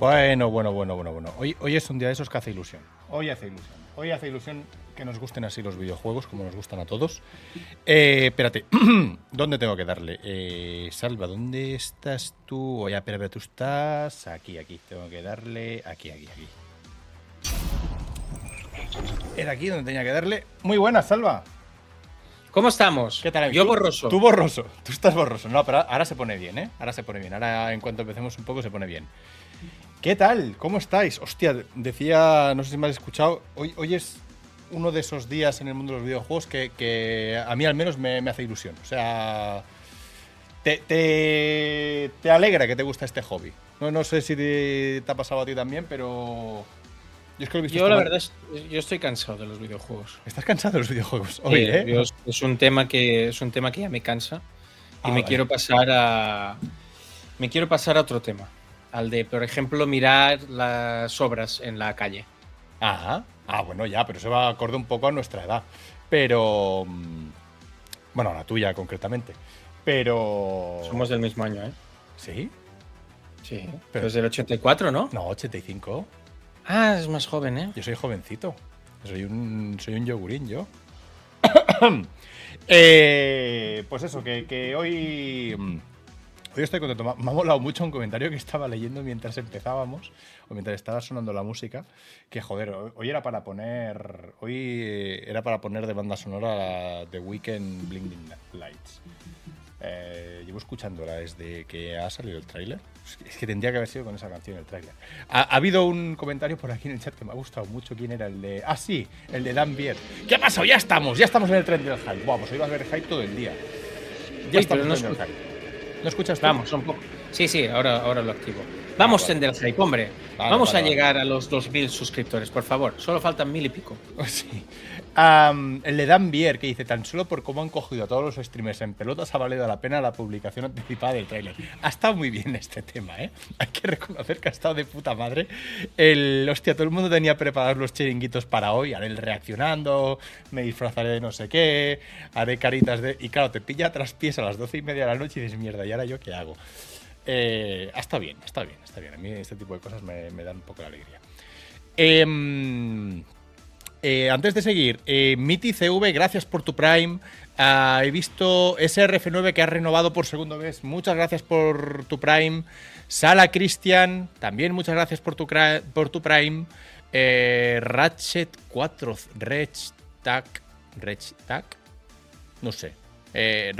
Bueno, bueno, bueno, bueno, bueno. Hoy, hoy es un día de esos que hace ilusión. Hoy hace ilusión. Hoy hace ilusión que nos gusten así los videojuegos, como nos gustan a todos. Eh, espérate, ¿dónde tengo que darle? Eh, Salva, ¿dónde estás tú? Oye, espera, espera, tú estás aquí, aquí. Tengo que darle aquí, aquí, aquí. Era aquí donde tenía que darle. Muy buena, Salva. ¿Cómo estamos? ¿Qué tal? Yo borroso. Tú borroso. Tú estás borroso. No, pero ahora se pone bien, ¿eh? Ahora se pone bien. Ahora, en cuanto empecemos un poco, se pone bien. ¿Qué tal? ¿Cómo estáis? Hostia, decía, no sé si me has escuchado, hoy, hoy es uno de esos días en el mundo de los videojuegos que, que a mí al menos me, me hace ilusión. O sea, te, te, te alegra que te gusta este hobby. No, no sé si te, te ha pasado a ti también, pero... Yo es que lo he visto Yo la verdad es, yo estoy cansado de los videojuegos. Estás cansado de los videojuegos hoy, Eh, ¿eh? es un tema que es un tema que ya me cansa y Ah, me vale. quiero pasar a me quiero pasar a otro tema, al de por ejemplo mirar las obras en la calle. Ah, ah, bueno, ya, pero eso va acorde un poco a nuestra edad. Pero. mm, Bueno, a la tuya concretamente. Pero. Somos del mismo año, ¿eh? ¿Sí? Sí. Pero- Pero es del 84, ¿no? No, 85. Ah, es más joven, ¿eh? Yo soy jovencito. Soy un, soy un yogurín, yo. Eh, pues eso, que, que hoy. Hoy estoy contento. Me ha- molado mucho un comentario que estaba leyendo mientras empezábamos, o mientras estaba sonando la música, que joder, hoy era para poner. Hoy eh, era para poner de banda sonora The Weekend Blinding Lights. Eh, llevo escuchándola desde que ha salido el tráiler. Es que- tendría que haber sido con esa canción el tráiler. Ha, ha habido un comentario por aquí en el chat que me ha gustado mucho. ¿Quién era el de...? Ah, sí, el de Dan Bier. ¿Qué ha pasado? Ya estamos, ya estamos en el tren del hype. Guau, pues hoy vas a ver hype todo el día. Ya Uy, estamos en no el tren del hype. ¿No escuchas tú? Vamos, un poco. Sí, sí, ahora, ahora lo activo. Vamos, vale. Tender Hype, hombre. Vale, Vamos vale, a llegar a los 2.000 suscriptores, por favor. Solo faltan mil y pico. Sí. Am, el de Dan Bier, que dice, tan solo por cómo han cogido a todos los streamers en pelotas ha valido la pena la publicación anticipada del tráiler. Ha estado muy bien este tema, ¿eh? Hay que reconocer que ha estado de puta madre. El, hostia, todo el mundo tenía preparados los chiringuitos para hoy. Haré el reaccionando, me disfrazaré de no sé qué, haré caritas de... Y claro, te pilla a traspiés a las doce y media de la noche y dices, mierda, ¿y ahora yo qué hago? Eh, está bien, está bien, está bien. A mí este tipo de cosas me, me dan un poco de alegría. Em, eh, antes de seguir, eh, Miti CV, gracias por tu Prime. Ah, he visto SRF9 que ha renovado por segundo mes. Muchas gracias por tu Prime. Sala Cristian, también muchas gracias por tu, por tu Prime. Eh, Ratchet 4, Rechtac, Rechtac, no sé. Eh,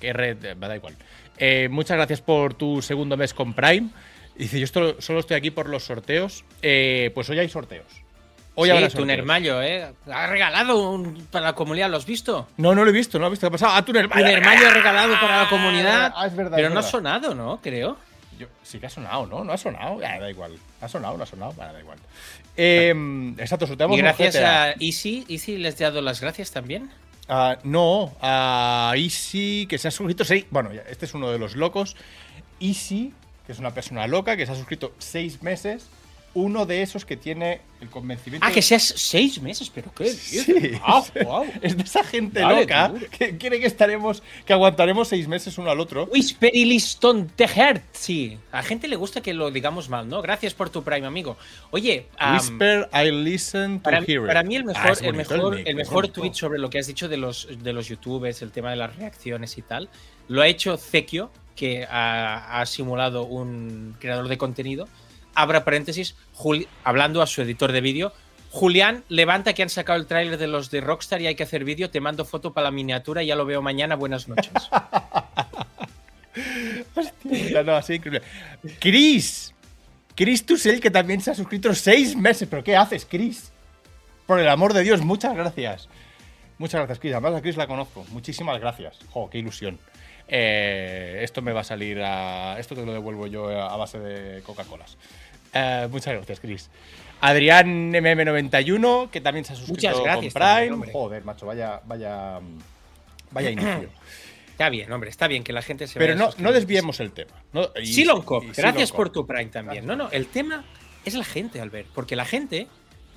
R, me da igual. Eh, muchas gracias por tu segundo mes con Prime. Dice, yo solo estoy aquí por los sorteos. Eh, pues hoy hay sorteos. Hoy habrá sí. Tunermayo, ¿eh? Ha regalado un, para la comunidad, ¿lo has visto? No, no lo he visto, no lo he visto. ¿Qué ha pasado? Ah, Tunermayo. Tunermayo ha regalado para la comunidad. Ah, es verdad. pero es no ha sonado, ¿no? Creo. Yo- sí que ha sonado, ¿no? No ha sonado. Ah, da igual. ¿Ha sonado? ¿No ha sonado? Vale, da igual. Eh, exacto, sorteamos Y gracias a Easy. ¿Easy les he dado las gracias también? Ah, no, a Easy, que se ha suscrito seis. Bueno, este es uno de los locos. Easy, que es una persona loca, que se ha suscrito seis meses. Uno de esos que tiene el convencimiento. Ah, que seas seis meses, pero qué Sí. Guau, guau. es de esa gente Vale, loca que quiere que estaremos, que aguantaremos seis meses uno al otro. Wisperiliston Sí, a gente le gusta que lo digamos mal, ¿no? Gracias por tu Prime, amigo. Oye, Whisper, I listen to para, hear it. para mí el Ah, mejor, el mejor, el mejor tweet sobre lo que has dicho de los, de los youtubers, el tema de las reacciones y tal, lo ha hecho Zekio, que ha, ha simulado un creador de contenido. Abra paréntesis, hablando a su editor de vídeo. Julián, levanta que han sacado el tráiler de los de Rockstar y hay que hacer vídeo. Te mando foto para la miniatura y ya lo veo mañana. Buenas noches. Hostia, no, así increíble. Chris. Chris Tusel, que también se ha suscrito seis meses. ¿Pero qué haces, Chris? Por el amor de Dios, muchas gracias. Muchas gracias, Chris. Además, a Chris la conozco. Muchísimas gracias. Jo, qué ilusión. Eh, esto me va a salir a. Esto te lo devuelvo yo a base de Coca-Colas. Eh, muchas gracias, Chris. Adrián MM91, que también se ha suscrito Muchas gracias con también, Prime. hombre. Joder, macho, vaya, vaya, vaya inicio. Está bien, hombre, está bien que la gente se Pero vaya no, no desviemos el tema. No, y- Silon Cop, y gracias Silon por tu Prime también. No, no, el tema es la gente, Albert, porque la gente.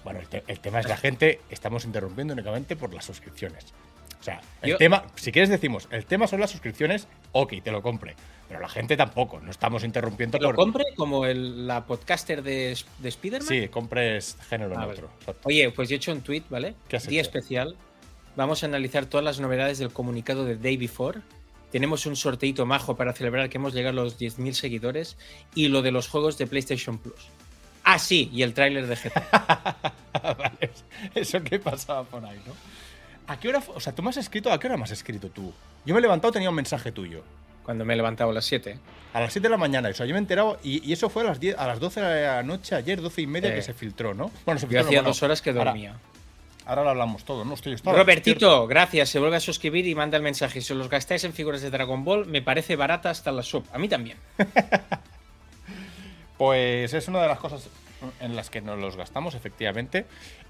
Bueno, el, te- el tema es la gente, estamos interrumpiendo únicamente por las suscripciones. O sea, el Yo- tema, si quieres decimos, el tema son las suscripciones, ok, te lo compre. Pero la gente tampoco, no estamos interrumpiendo. ¿Que lo por- compre como el- la podcaster de, de Spider-Man? Sí, compres género Ah, neutro. Oye, pues yo he hecho un tweet, ¿vale? ¿Qué has Día hecho? especial. Vamos a analizar todas las novedades del comunicado de Day Before. Tenemos un sorteito majo para celebrar que hemos llegado a los 10.000 seguidores y lo de los juegos de PlayStation Plus. Ah, sí, y el tráiler de GTA. vale, eso que pasaba por ahí, ¿no? ¿A qué hora? O sea, tú me has escrito, ¿a qué hora me has escrito tú? Yo me he levantado, tenía un mensaje tuyo. Cuando me he levantado a las 7. A las 7 de la mañana, o sea, yo me he enterado, y, y eso fue a las 10, a las 12 de la noche, ayer, 12 y media, Eh. que se filtró, ¿no? Bueno, se Yo filtró, no, hacía bueno, dos horas que dormía. Ahora, lo hablamos todo, ¿no? Estoy, estaba Robertito, gracias. Se vuelve a suscribir y manda el mensaje. Si os los gastáis en figuras de Dragon Ball, me parece barata hasta la sub. A mí también. Pues es una de las cosas en las que nos los gastamos, efectivamente.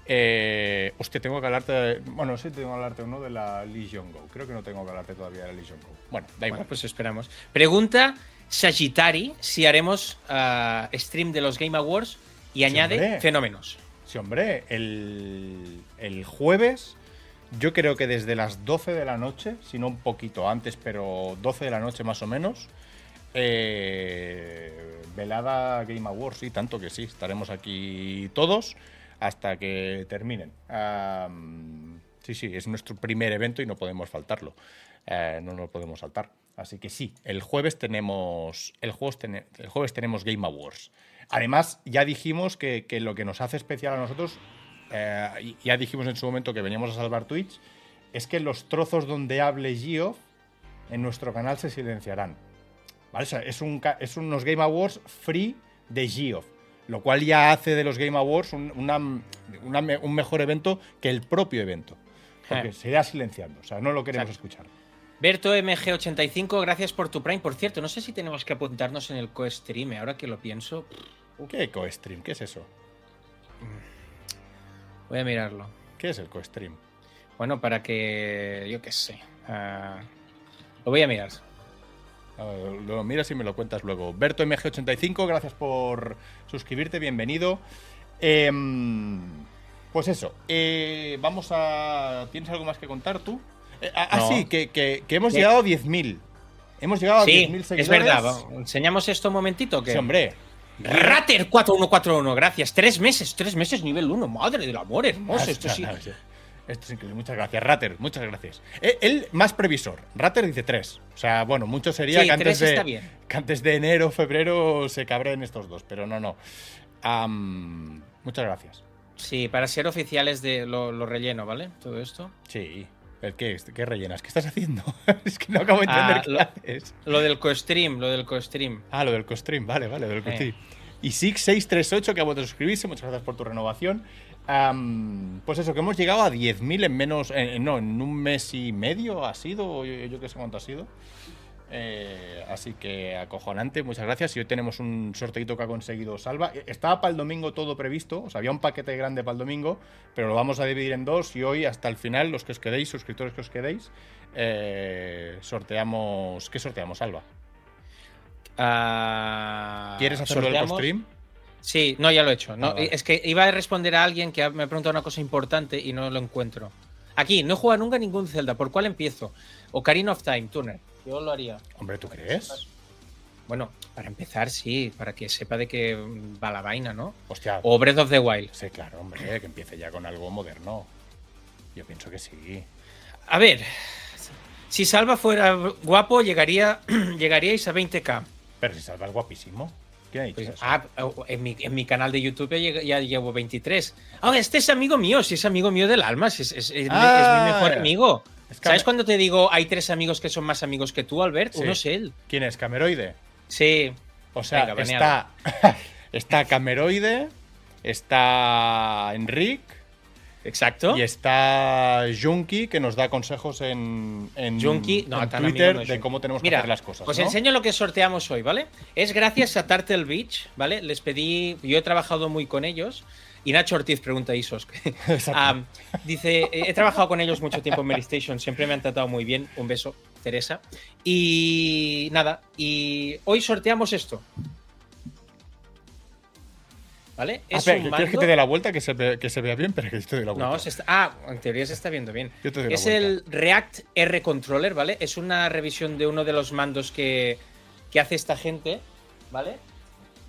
Eh, hostia, tengo que hablarte. de- bueno, sí, tengo que hablarte uno de la Legion Go. Creo que no tengo que hablarte todavía de la Legion Go. Bueno, da igual. Bueno, pues esperamos. Pregunta Sagittari si haremos ah, stream de los Game Awards y añade hombre. fenómenos. Sí, hombre, el, el jueves, yo creo que desde las 12 de la noche, si no un poquito antes, pero 12 de la noche más o menos, eh, velada Game Awards, sí, tanto que sí, estaremos aquí todos hasta que terminen. Sí, sí, es nuestro primer evento y no podemos faltarlo. Eh, no nos podemos saltar. Así que sí, el jueves tenemos. El jueves, tenemos Game Awards. Además, ya dijimos que, lo que nos hace especial a nosotros, eh, ya dijimos en su momento que veníamos a salvar Twitch, es que los trozos donde hable Geoff en nuestro canal se silenciarán. ¿Vale? O sea, es, un, es unos Game Awards free de Geoff. Lo cual ya hace de los Game Awards un, una- una me- un mejor evento que el propio evento. Porque Eh. se irá silenciando. O sea, no lo queremos Exacto. escuchar. Berto MG85, gracias por tu Prime. Por cierto, no sé si tenemos que apuntarnos en el co-stream. Ahora que lo pienso, ¿Qué co-stream? ¿Qué es eso? voy a mirarlo. ¿Qué es el co-stream? Bueno, para que. Yo qué sé. ah, lo voy a mirar. Ah, Lo miras y me lo cuentas luego. Berto MG85, gracias por suscribirte, bienvenido. Em, pues eso, eh, vamos a... ¿Tienes algo más que contar tú? Eh, ah, ah, No. sí, que, que- que hemos ¿Qué? llegado a 10.000. Hemos llegado a Sí, 10.000 es seguidores. verdad. va, ¿Enseñamos esto un momentito? Que... Sí, hombre. Rater 4141, gracias. Tres meses, tres meses nivel 1. Madre del amor, hermoso. Esto sí. Esto es increíble. Muchas gracias, Rater. Muchas gracias. Eh, Él más previsor. Rater dice 3. O sea, bueno, mucho sería Sí, que, antes tres de, que antes de enero, febrero se cabren estos dos. Pero no, no. Muchas gracias. Sí, para ser oficiales de lo, lo relleno, ¿vale? Todo esto. Sí. ¿El qué? ¿Qué rellenas? ¿Qué estás haciendo? es que no acabo de entender Ah, qué lo- haces. Lo del co-stream, lo del co-stream. Ah, lo del costream, vale, vale, lo del Eh. costream. Y Six638, que acabo de suscribirse, muchas gracias por tu renovación. Pues eso, que hemos llegado a 10.000 en menos, en- en- no, en un mes y medio ha sido, yo, yo qué sé cuánto ha sido. Eh, así que acojonante, muchas gracias. Y hoy tenemos un sorteito que ha conseguido Salva. Eh, Estaba para el domingo todo previsto, o sea, había un paquete grande para el domingo, pero lo vamos a dividir en dos y hoy hasta el final, los que os quedéis, suscriptores que os quedéis, eh, sorteamos... ¿Qué sorteamos, Salva? Ah, ¿Quieres hacerlo del sorteamos- stream? Sí, no, ya lo he hecho. No, Ah, vale. Es que iba a responder a alguien que me ha preguntado una cosa importante y no lo encuentro. Aquí, no he jugado nunca ningún Zelda. ¿Por cuál empiezo? Ocarina of Time, Turner. Yo lo haría. Hombre, ¿tú crees? Bueno, para empezar, sí, para que sepa de qué va la vaina, ¿no? Hostia, O Breath of the Wild. sí, claro, hombre, que empiece ya con algo moderno. Yo pienso que sí. A ver, si Salva fuera guapo, llegaría, llegaríais a 20k. Pero si Salva es guapísimo. ¿Quién ha dicho Pues, ah, en mi, en mi canal de YouTube ya, llevo 23. Ah, este es amigo mío, si es amigo mío del alma, si es, es- es mi- Ah. es mi mejor amigo. Es ¿Sabes cuando te digo hay tres amigos que son más amigos que tú, Albert? Sí. Uno es él. ¿Quién es? ¿Cameroide? Sí. O sea, Venga, está, está Cameroide, está Enric Exacto. y está Junkie, que nos da consejos en, en, Junkie, no, en Twitter no de cómo tenemos que Mira, hacer las cosas. Os ¿no? enseño lo que sorteamos hoy, ¿vale? Es gracias a Turtle Beach, ¿vale? Les pedí, yo he trabajado muy con ellos. Y Nacho Ortiz pregunta a Isos. Am, dice, he trabajado con ellos mucho tiempo en Mary Station, siempre me han tratado muy bien. Un beso, Teresa. Y nada, y hoy sorteamos esto. ¿Vale? Ah, Es un ¿Quieres que mando- te dé la vuelta? Que se, ve- que se vea bien, pero que te doy la vuelta. no, se está- ah, en teoría se está viendo bien. Yo te doy la Es el React R Controller, ¿vale? Es una revisión de uno de los mandos que, qué hace esta gente, ¿vale?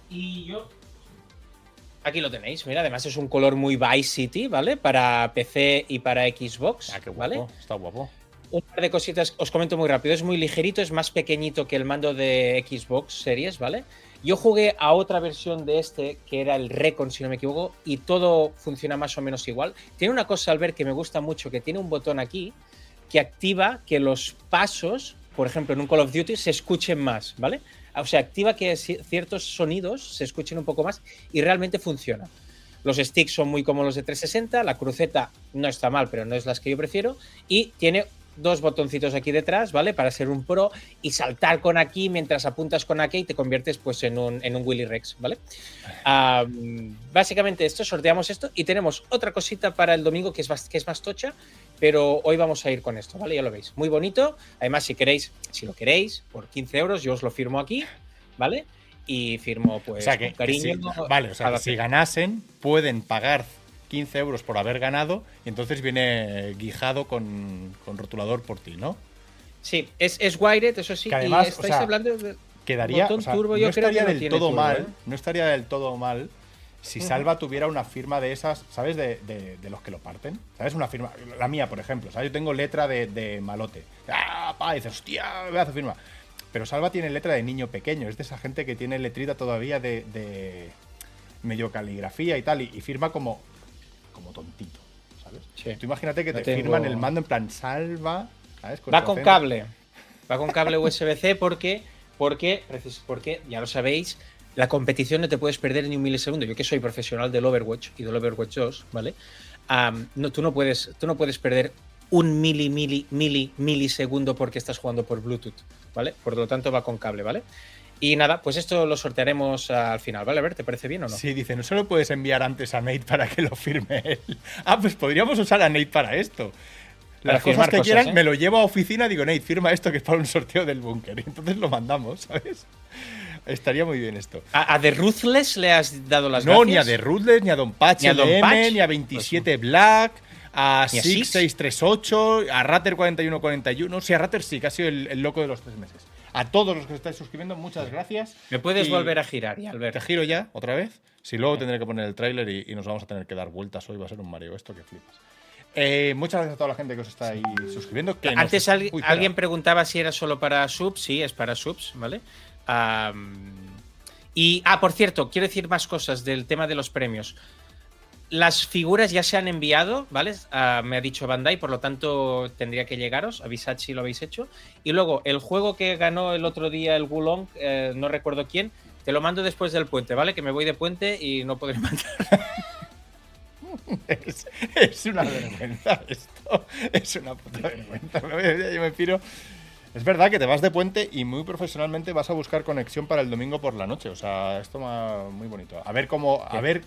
Y yo Aquí lo tenéis, mira, además es un color muy Vice City, ¿vale? Para PC y para Xbox, Ah, qué guapo. ¿vale? Está guapo. Un par de cositas, os comento muy rápido, es muy ligerito, es más pequeñito que el mando de Xbox Series, ¿vale? Yo jugué a otra versión de este, que era el Recon, si no me equivoco, y todo funciona más o menos igual. Tiene una cosa al ver que me gusta mucho, que tiene un botón aquí que activa que los pasos, por ejemplo, en un Call of Duty, se escuchen más, ¿vale? O sea, activa que ci- ciertos sonidos se escuchen un poco más y realmente funciona. Los sticks son muy como los de 360, la cruceta no está mal, pero no es las que yo prefiero, y tiene dos botoncitos aquí detrás, ¿vale? Para ser un pro y saltar con aquí mientras apuntas con aquí y te conviertes pues en un, en un Willy Rex, ¿vale? Am, básicamente esto, sorteamos esto y tenemos otra cosita para el domingo que es, más, que es más tocha, pero hoy vamos a ir con esto, ¿vale? Ya lo veis. Muy bonito. Además, si queréis, si lo queréis, por 15 euros, yo os lo firmo aquí, ¿vale? Y firmo, pues, o sea que, con cariño. que si- vale, o sea, que si ganasen, pueden pagar 15 euros por haber ganado y entonces viene guijado con, con rotulador por ti, ¿no? Sí, es, es wired, eso sí. Que además, y o estáis sea, hablando de- Quedaría, Botón o sea, turbo, no que estaría no del todo turbo, mal, ¿eh? no estaría del todo mal si Salva tuviera una firma de esas, ¿sabes? De, de- de los que lo parten, ¿sabes? Una firma, la mía, por ejemplo, ¿sabes? Yo tengo letra de, de malote. ¡Ah, pa! Y dices, hostia, me hace firma. Pero Salva tiene letra de niño pequeño, es de esa gente que tiene letrita todavía de, de medio caligrafía y tal, y, y firma como, como tontito, ¿sabes? Sí. Tú imagínate que No te tengo- firman el mando en plan Salva, ¿sabes? Va con cable. Va con cable USB-C porque, porque, porque, ya lo sabéis, la competición no te puedes perder ni un milisegundo. Yo que soy profesional del Overwatch y del Overwatch 2, ¿vale? No, tú, no puedes, tú no puedes perder un mili, mili, mili, milisegundo porque estás jugando por Bluetooth, ¿vale? Por lo tanto va con cable, ¿vale? Y nada, pues esto lo sortearemos al final, ¿vale? A ver, ¿te parece bien o no? Sí, dice, no se lo puedes enviar antes a Nate para que lo firme él. Ah, pues podríamos usar a Nate para esto. Para Las cosas que cosas, quieran, ¿eh? me lo llevo a oficina, digo, Nate, firma esto que es para un sorteo del búnker. Y entonces lo mandamos, ¿sabes? Estaría muy bien esto. ¿A, a The Ruthless le has dado las No, ni a gracias? The Ruthless, ni a Don Patch Ni a Don LM, Patch. ni a 27 Black, a Ni a Six. 6638, a Ratter 4141. Sí, a Ratter sí, que ha sido el, el loco de los tres meses. A todos los que estáis suscribiendo, muchas gracias. ¿Me puedes Y- volver a girar ya, Te Albert? giro ya, otra vez. Si luego tendré que poner el tráiler y, y nos vamos a tener que dar vueltas hoy, va a ser un mareo esto que flipas. Eh, muchas gracias a toda la gente que os está ahí suscribiendo. que nos- Antes Uy, alguien preguntaba si era solo para subs. Sí, es para subs, ¿vale? Y, ah, por cierto, quiero decir más cosas del tema de los premios. Las figuras ya se han enviado, ¿vale? Ah, me ha dicho Bandai, por lo tanto tendría que llegaros. Avisad si lo habéis hecho. Y luego, el juego que ganó el otro día el Wulong, eh, no recuerdo quién, te lo mando después del puente, ¿vale? Que me voy de puente y no podré mandar. Es, es una vergüenza esto. Es una puta vergüenza. Yo me piro. Es verdad que te vas de puente y muy profesionalmente vas a buscar conexión para el domingo por la noche. O sea, esto va muy bonito. A ver cómo. A ver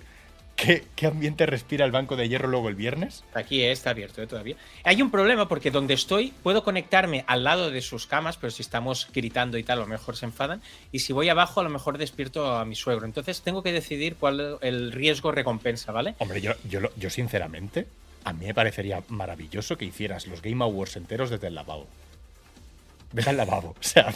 qué, qué ambiente respira el banco de hierro luego el viernes. Aquí eh, está abierto eh, todavía. Hay un problema porque donde estoy puedo conectarme al lado de sus camas, pero si estamos gritando y tal, a lo mejor se enfadan. Y si voy abajo, a lo mejor despierto a mi suegro. Entonces tengo que decidir cuál el riesgo recompensa, ¿vale? Hombre, yo, yo, sinceramente, a mí me parecería maravilloso que hicieras los Game Awards enteros desde el lavabo. Vete al lavabo. O sea,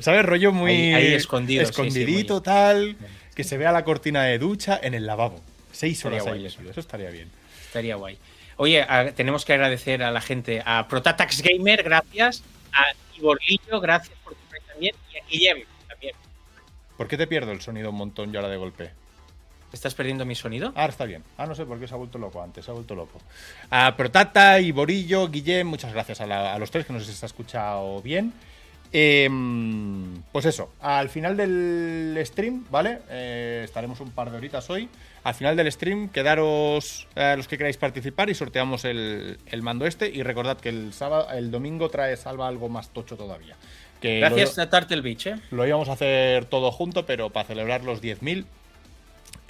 ¿sabes? Rollo muy. Ahí- ahí escondido, sí, sí, Escondidito, muy- tal. Que se vea la cortina de ducha en el lavabo. Seis Estaría horas ahí guay eso. estaría bien. Estaría guay. Oye, a- tenemos que agradecer a la gente, a Protatax Gamer, gracias, a Iborlillo, gracias por tu Prime también, y a Guillem también. ¿Por qué te pierdo el sonido un montón y ahora de golpe? ¿Estás perdiendo mi sonido? Ah, Ahora está bien. Ah, no sé por qué se ha vuelto loco antes, se ha vuelto loco. A Protata, Iborillo, Guillem, muchas gracias a, la- a los tres que nos se ha escuchado bien. Em, pues eso, al final del stream, ¿vale? Eh, estaremos un par de horitas hoy. Al final del stream, quedaros eh, los que queráis participar y sorteamos el, el mando este. Y recordad que el sábado, el domingo trae salva algo más tocho todavía. Que lo- Gracias a Turtle Beach, ¿eh? lo íbamos a hacer todo junto, pero para celebrar los 10.000.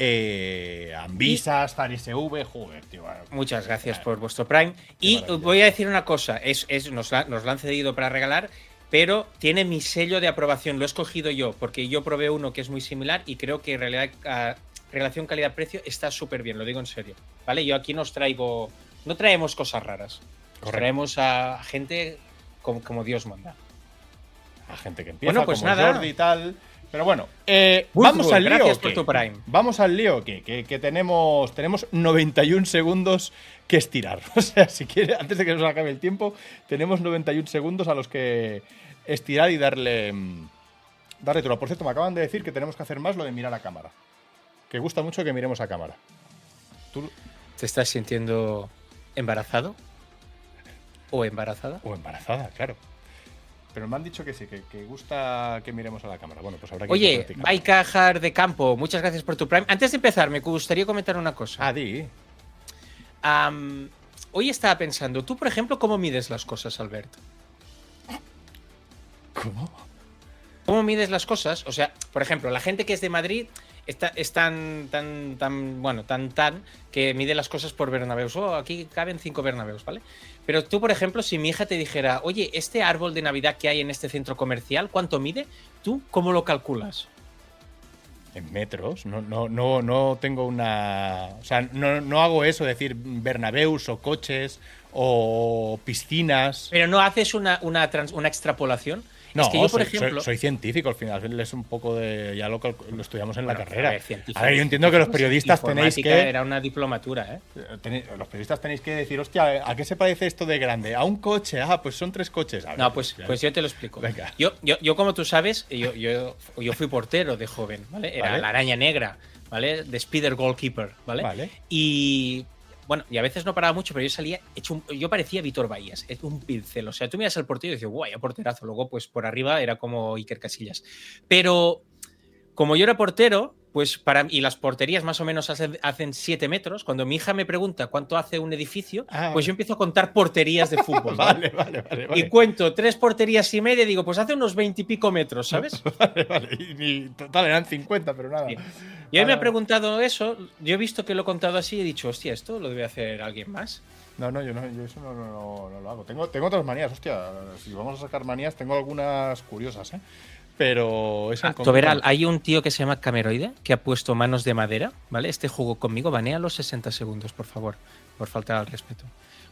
Eh, Ambisas, ZAR-SV, joder, tío. bueno. Muchas gracias por vuestro Prime. Y voy a decir una cosa, es, es- nos, la- nos lo han cedido para regalar, pero tiene mi sello de aprobación, lo he escogido yo, porque yo probé uno que es muy similar y creo que en realidad, ah, relación calidad-precio está súper bien, lo digo en serio. ¿Vale? Yo aquí nos traigo, no traemos cosas raras, nos traemos a gente como, como Dios manda. a gente que empieza Bueno, pues como nada. Jordi y tal. Pero bueno, eh, vamos al lío. gracias ¿o por tu Prime. Vamos al lío, que, que, que tenemos, tenemos 91 segundos que estirar. O sea, si quiere, antes de que nos acabe el tiempo, tenemos 91 segundos a los que estirar y darle, mm, darle turno. Por cierto, me acaban de decir que tenemos que hacer más lo de mirar a cámara. Que gusta mucho que miremos a cámara. ¿Tú, ¿Te estás sintiendo embarazado? ¿O embarazada? o embarazada, claro. Pero me han dicho que sí, que, que gusta que miremos a la cámara. Bueno, pues habrá que Oye, practicar. Baika Jar de Campo, muchas gracias por tu Prime. Antes de empezar, me gustaría comentar una cosa. Ah, di. Hoy estaba pensando, tú, por ejemplo, ¿cómo mides las cosas, Albert? ¿Cómo? ¿Cómo mides las cosas? O sea, por ejemplo, la gente que es de Madrid está, es tan, tan, tan, bueno, tan, tan, que mide las cosas por Bernabeus. Oh, aquí caben cinco Bernabeus, ¿vale? Pero tú, por ejemplo, si mi hija te dijera, oye, este árbol de Navidad que hay en este centro comercial, ¿cuánto mide? ¿Tú cómo lo calculas? En metros. No, no, no, no tengo una. O sea, no, no hago eso, decir Bernabeus o coches o piscinas. Pero no haces una, una, trans- una extrapolación. No, es que yo, por soy, ejemplo. soy- soy científico al final. Es un poco de. Ya lo, lo estudiamos en Bueno, la carrera. a ver, científico- A ver, yo entiendo que los periodistas tenéis que. Era una diplomatura, ¿eh? eh, tenéis- los periodistas tenéis que decir, hostia, ¿a qué se parece esto de grande? A un coche. Ah, pues son tres coches. Ver, No, pues, pues yo te lo explico. Venga. Yo, yo, yo, como tú sabes, yo, yo, yo fui portero de joven, ¿vale? Era Vale. la araña negra, ¿vale? De Spider Goalkeeper, ¿vale? Vale. Y bueno, y a veces no paraba mucho, pero yo salía hecho un- yo parecía Víctor Bahías, un pincel. O sea, tú miras al portero y dices, guay, porterazo. Luego, pues por arriba era como Iker Casillas. Pero como yo era portero, pues para y las porterías más o menos hacen, hacen 7 metros. Cuando mi hija me pregunta cuánto hace un edificio, Ah, pues yo empiezo a contar porterías de fútbol. ¿vale? Vale, vale, vale. Y cuento tres porterías y media y digo, pues hace unos veintipico metros, ¿sabes? vale, vale. Y, y total, eran 50, pero nada. Sí. Y hoy me Vale, ha preguntado eso, yo he visto que lo he contado así y he dicho, hostia, esto lo debe hacer alguien más. No, no, yo, no, yo eso no, no- no- no lo hago. Tengo, tengo otras manías, hostia. Si vamos a sacar manías, tengo algunas curiosas, ¿eh? Pero en Ah, Toberal, hay un tío que se llama Cameroide que ha puesto manos de madera, ¿vale? Este jugó conmigo, banea los 60 segundos, por favor, por faltar al respeto.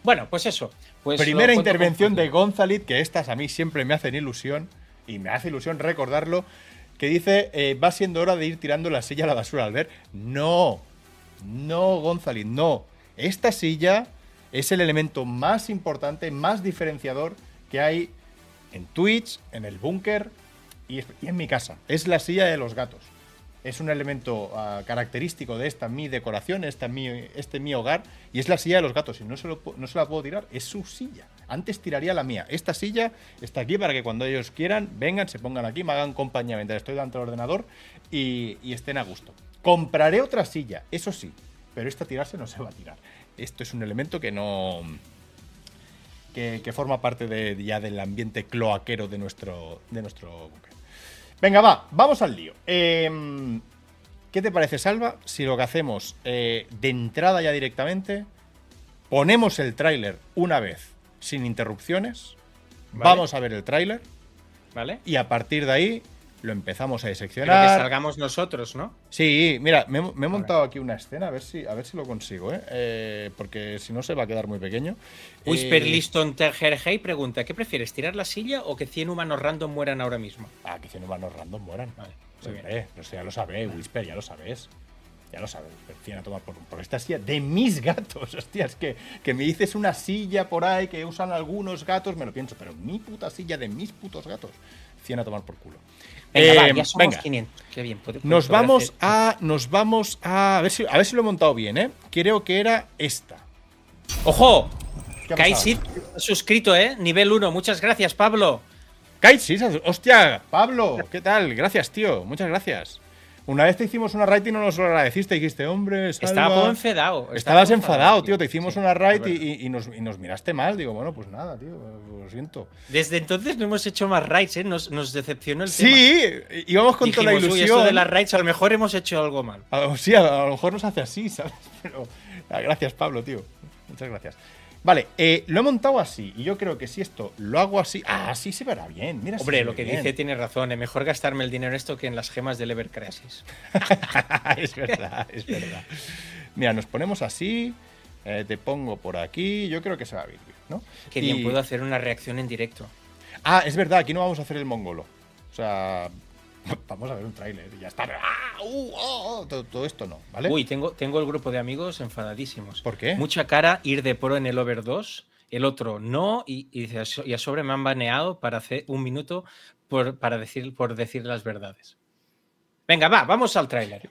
Bueno, pues eso. Pues Primera intervención de González, que estas a mí siempre me hacen ilusión, y me hace ilusión recordarlo, que dice, eh, va siendo hora de ir tirando la silla a la basura al ver. No, no, González, no. Esta silla es el elemento más importante, más diferenciador que hay en Twitch, en el búnker y, en mi casa. Es la silla de los gatos. Es un elemento ah, característico de esta mi decoración, esta mi, este mi hogar, y es la silla de los gatos. Y no se, no se la puedo tirar, es su silla. Antes tiraría la mía. Esta silla está aquí para que cuando ellos quieran, vengan, se pongan aquí, me hagan compañía mientras estoy delante del ordenador y, estén a gusto. Compraré otra silla, eso sí, pero esta tirarse no se va a tirar. Esto es un elemento que no. que, forma parte de, ya del ambiente cloaquero de nuestro, de nuestro. Venga, va, vamos al lío. Em, ¿Qué te parece, Salva, si lo que hacemos eh, de entrada ya directamente, ponemos el tráiler una vez sin interrupciones, Vale. vamos a ver el tráiler ¿Vale? y a partir de ahí lo empezamos a Pero que diseccionar. salgamos nosotros, ¿no? Sí, mira, me, he- me he montado aquí una escena, a ver si, a ver si lo consigo, ¿eh? Eh, porque si no se va a quedar muy pequeño. Whisper Eh, Liston Tergerhey pregunta: ¿Qué prefieres, tirar la silla o que 100 humanos random mueran ahora mismo? Ah, que 100 humanos random mueran. Vale, muy bien. pero ya lo sabes, Whisper, ya lo sabes. Ya lo sabes. 100 a tomar por, por esta silla de mis gatos. Hostia, es que, que me dices una silla por ahí que usan algunos gatos, me lo pienso, pero mi puta silla de mis putos gatos. 100 a tomar por culo. Venga, va, Eh, ya somos venga. 500. Qué bien. puede- Nos podrá vamos hacer- a. Nos vamos a. A ver si, a ver si lo he montado bien, ¿eh? Creo que era esta. ¡Ojo! ¿Qué ha Kai pasado? Sid, suscrito, ¿eh? Nivel 1. Muchas gracias, Pablo. Kai, sí, esas- hostia, Pablo, ¿qué tal? Gracias, tío, muchas gracias. Una vez te hicimos una raid y no nos lo agradeciste, dijiste, hombre, Salva". Estaba como enfadado. estaba Estabas enfadado, tío, te hicimos Sí, una raid y, y- nos, y nos miraste mal. Digo, bueno, pues nada, tío, lo siento. Desde entonces no hemos hecho más raids, ¿eh? Nos, nos decepcionó el tema. Sí, íbamos con toda la Dijimos, "Uy, ilusión. esto de las raids a lo mejor hemos hecho algo mal. A sí, a lo mejor nos hace así, ¿sabes? Pero gracias, Pablo, tío. Muchas gracias. Vale, eh, lo he montado así y yo creo que si esto lo hago así, ah, así se verá bien. Mira, Hombre, lo que bien. dice tiene razón. Es mejor gastarme el dinero en esto que en las gemas del Ever Crisis. es verdad, es verdad. Mira, nos ponemos así, eh, te pongo por aquí, yo creo que se va a bien, ¿no? Bien Y- puedo hacer una reacción en directo. Ah, es verdad, aquí no vamos a hacer el mongolo. O sea, vamos a ver un tráiler y ya está. ¡Ah! ¡Uh! ¡Oh! oh! Todo, todo esto no, ¿vale? Uy, tengo, tengo el grupo de amigos enfadadísimos. ¿Por qué? Mucha cara ir de pro en el over 2, el otro no, y, y, dice, "So- y a sobre me han baneado para hacer un minuto por, para decir, por decir las verdades. Venga, va, vamos al tráiler.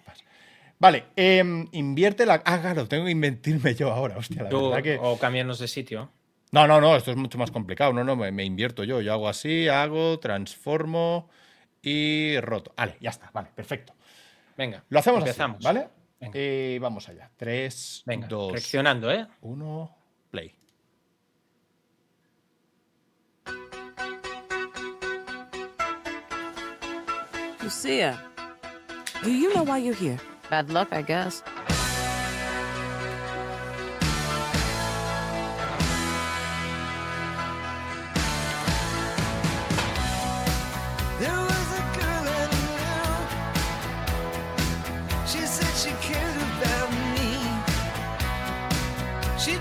Vale, em, invierte la. Ah, claro, tengo que invertirme yo ahora, hostia, la Tú- verdad que. O cambiarnos de sitio. No, no, no, esto es mucho más complicado. No, no, me, me invierto yo. Yo hago así, hago, transformo y roto. Vale, ya está, vale, perfecto. Venga, Lo hacemos empezamos. así, ¿vale? Venga. Y vamos allá. 3, Venga, 2, reaccionando, ¿eh? 1, play. Lucia, do you know why you're here? Bad luck, I guess.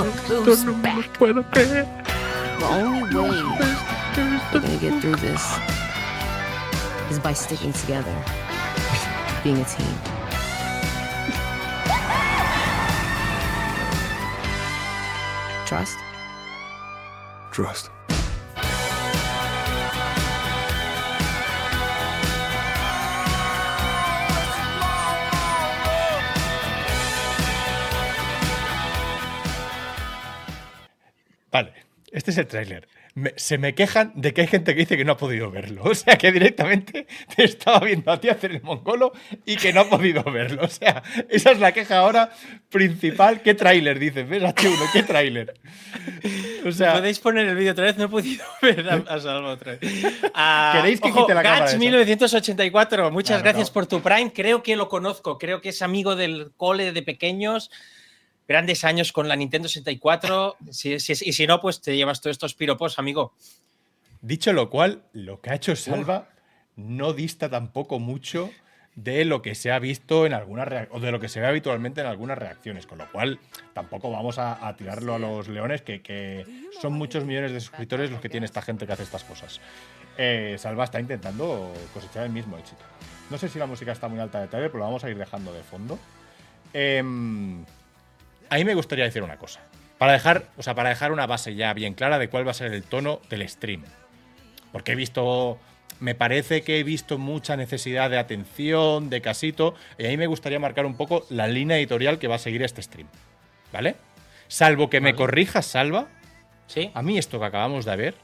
The only way we're gonna get through this is by sticking together, being a team. Trust? Trust. Este es el tráiler. Se me quejan de que hay gente que dice que no ha podido verlo. O sea, que directamente te estaba viendo a ti hacer el mongolo y que no ha podido verlo. O sea, esa es la queja ahora principal. ¿Qué tráiler? Dices, ¿ves? H1, ¿qué tráiler? O sea, ¿Podéis poner el vídeo otra vez? No he podido ver a, a Salva otra vez. Ah, ¿Queréis que ojo, quite la cámara Gats esa? 1984, muchas Claro, gracias no. por tu Prime. Creo que lo conozco, creo que es amigo del cole de pequeños. Grandes años con la Nintendo 64. Si- si- y si no, pues te llevas todos estos piropos, amigo. dicho lo cual, lo que ha hecho Salva no dista tampoco mucho de lo que se ha visto en algunas o de lo que se ve habitualmente en algunas reacciones, con lo cual tampoco vamos a, a tirarlo a los leones, que, que son muchos millones de suscriptores los que tiene esta gente que hace estas cosas. Eh, Salva está intentando cosechar el mismo éxito. No sé si la música está muy alta de trailer, pero lo vamos a ir dejando de fondo. Em, a mí me gustaría decir una cosa. Para dejar, o sea, para dejar una base ya bien clara de cuál va a ser el tono del stream. Porque he visto. Me parece que he visto mucha necesidad de atención, de casito. Y a mí me gustaría marcar un poco la línea editorial que va a seguir este stream. ¿Vale? Salvo que me corrijas, Salva. ¿Sí? A mí esto que acabamos de ver,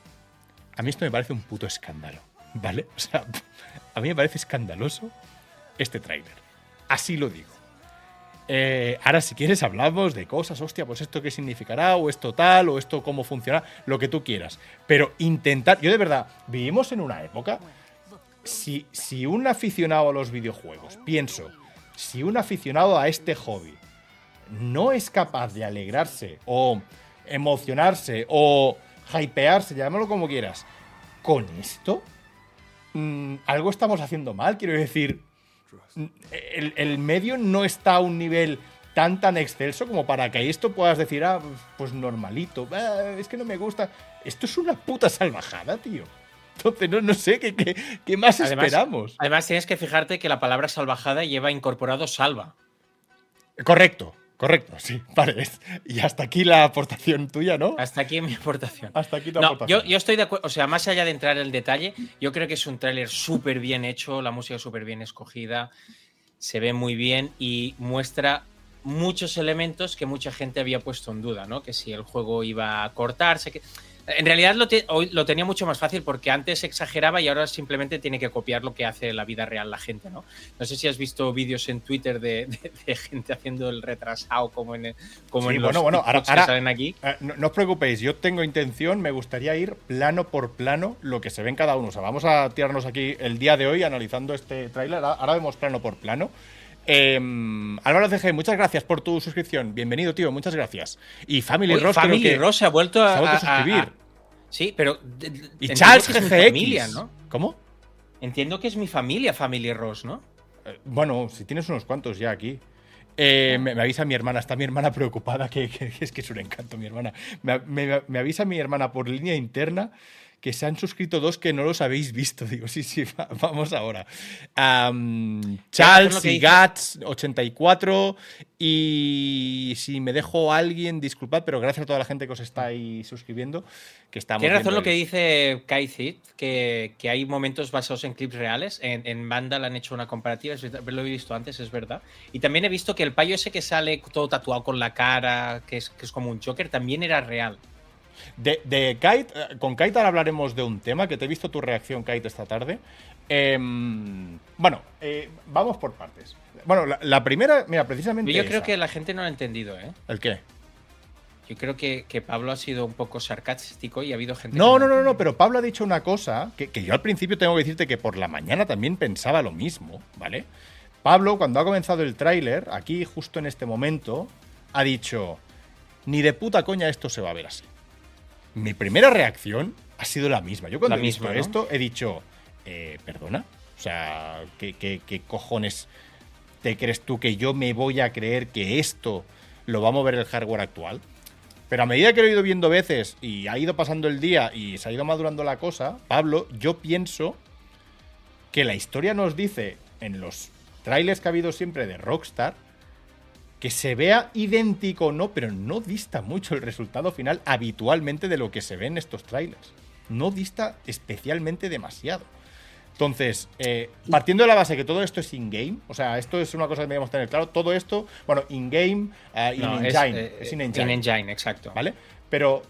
a mí esto me parece un puto escándalo, ¿vale? O sea, a mí me parece escandaloso este tráiler. Así lo digo. Eh, ahora, si quieres, hablamos de cosas, hostia, pues esto qué significará, o esto tal, o esto cómo funcionará, lo que tú quieras. Pero intentar, yo de verdad, vivimos en una época, si, si un aficionado a los videojuegos, pienso, si un aficionado a este hobby no es capaz de alegrarse o emocionarse o hypearse, llámalo como quieras, con esto, mm, algo estamos haciendo mal, quiero decir, el, el medio no está a un nivel tan tan excelso como para que esto puedas decir, ah, pues normalito, ah, es que no me gusta. Esto es una puta salvajada, tío. Entonces, no, no sé, ¿qué, qué, qué más Además- esperamos? Además, tienes que fijarte que la palabra salvajada lleva incorporado salva. Correcto, correcto, sí, vale. es- Y hasta aquí la aportación tuya, ¿no? Hasta aquí mi aportación. Hasta aquí tu No, aportación. yo, yo estoy de acuerdo, o sea, más allá de entrar en el detalle, yo creo que es un tráiler súper bien hecho, la música súper bien escogida, se ve muy bien y muestra muchos elementos que mucha gente había puesto en duda, ¿no? Que si el juego iba a cortarse, que En realidad lo, te- hoy lo tenía mucho más fácil porque antes exageraba y ahora simplemente tiene que copiar lo que hace en la vida real la gente, ¿no? No sé si has visto vídeos en Twitter de, de- de gente haciendo el retrasado como en, como Sí, en bueno, los bueno, ahora- TikToks que ahora- salen aquí. Eh, no, no os preocupéis, yo tengo intención, me gustaría ir plano por plano lo que se ve en cada uno. O sea, vamos a tirarnos aquí el día de hoy analizando este tráiler. Ahora ahora vemos plano por plano. Eh, Álvaro CG, muchas gracias por tu suscripción. Bienvenido, tío, muchas gracias. Y Family Uy, Ross, creo Family que Ross se ha vuelto a, se ha vuelto a a- a- suscribir. Sí, pero. de- de- Y Charles GGX. familia, ¿no? ¿Cómo? Entiendo que es mi familia, Family Ross, ¿no? Eh, Bueno, si tienes unos cuantos ya aquí. Eh, me, me avisa mi hermana, está mi hermana preocupada, que, que- que es que es un encanto mi hermana. Me, me- me avisa mi hermana por línea interna que se han suscrito dos que no los habéis visto. Digo, sí, sí, va- vamos ahora. Charles y Gats, 84. Y si me dejo a alguien, disculpad, pero gracias a toda la gente que os está ahí suscribiendo, que estamos Tiene razón lo que dice Kaizit, que, que hay momentos basados en clips reales. En, en Vandal han hecho una comparativa, es verdad, lo he visto antes, es verdad. Y también he visto que el payo ese que sale todo tatuado con la cara, que es, que es como un Joker, también era real. De, de Kite, eh, con Kite ahora hablaremos de un tema que te he visto tu reacción, Kite, esta tarde. Em, bueno, eh, vamos por partes. Bueno, la, la primera, mira, precisamente. Yo creo que la gente no lo ha entendido, ¿eh? ¿El qué? Yo creo que, que Pablo ha sido un poco sarcástico y ha habido gente. No, no, no, no, pero Pablo ha dicho una cosa que, que yo al principio tengo que decirte que por la mañana también pensaba lo mismo, ¿vale? Pablo, cuando ha comenzado el tráiler, aquí justo en este momento, ha dicho, ni de puta coña esto se va a ver así. Mi primera reacción ha sido la misma. Yo cuando La he visto misma, ¿no? esto he dicho, eh, perdona, o sea, ¿qué, qué, qué cojones te crees tú que yo me voy a creer que esto lo va a mover el hardware actual? Pero a medida que lo he ido viendo veces y ha ido pasando el día y se ha ido madurando la cosa, Pablo, yo pienso que la historia nos dice en los trailers que ha habido siempre de Rockstar que se vea idéntico o no, pero no dista mucho el resultado final habitualmente de lo que se ve en estos trailers. No dista especialmente demasiado. Entonces, eh, partiendo de la base que todo esto es in-game, o sea, esto es una cosa que debemos tener claro, todo esto, bueno, in-game, eh, No, es, in-engine, eh, es in-engine. in-engine, exacto. ¿vale? Pero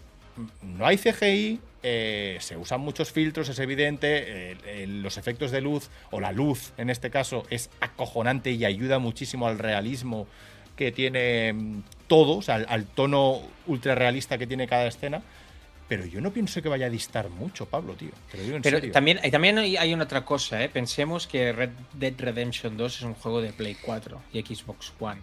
no hay CGI, eh, se usan muchos filtros, es evidente, eh, eh, los efectos de luz, o la luz en este caso, es acojonante y ayuda muchísimo al realismo que tiene mm, todo, o sea, al, al tono ultra realista que tiene cada escena. Pero yo no pienso que vaya a distar mucho, Pablo, tío. Te lo digo en Pero serio. también, hay hay una otra cosa, ¿eh? Pensemos que Red Dead Redemption 2 es un juego de Play 4 y Xbox One.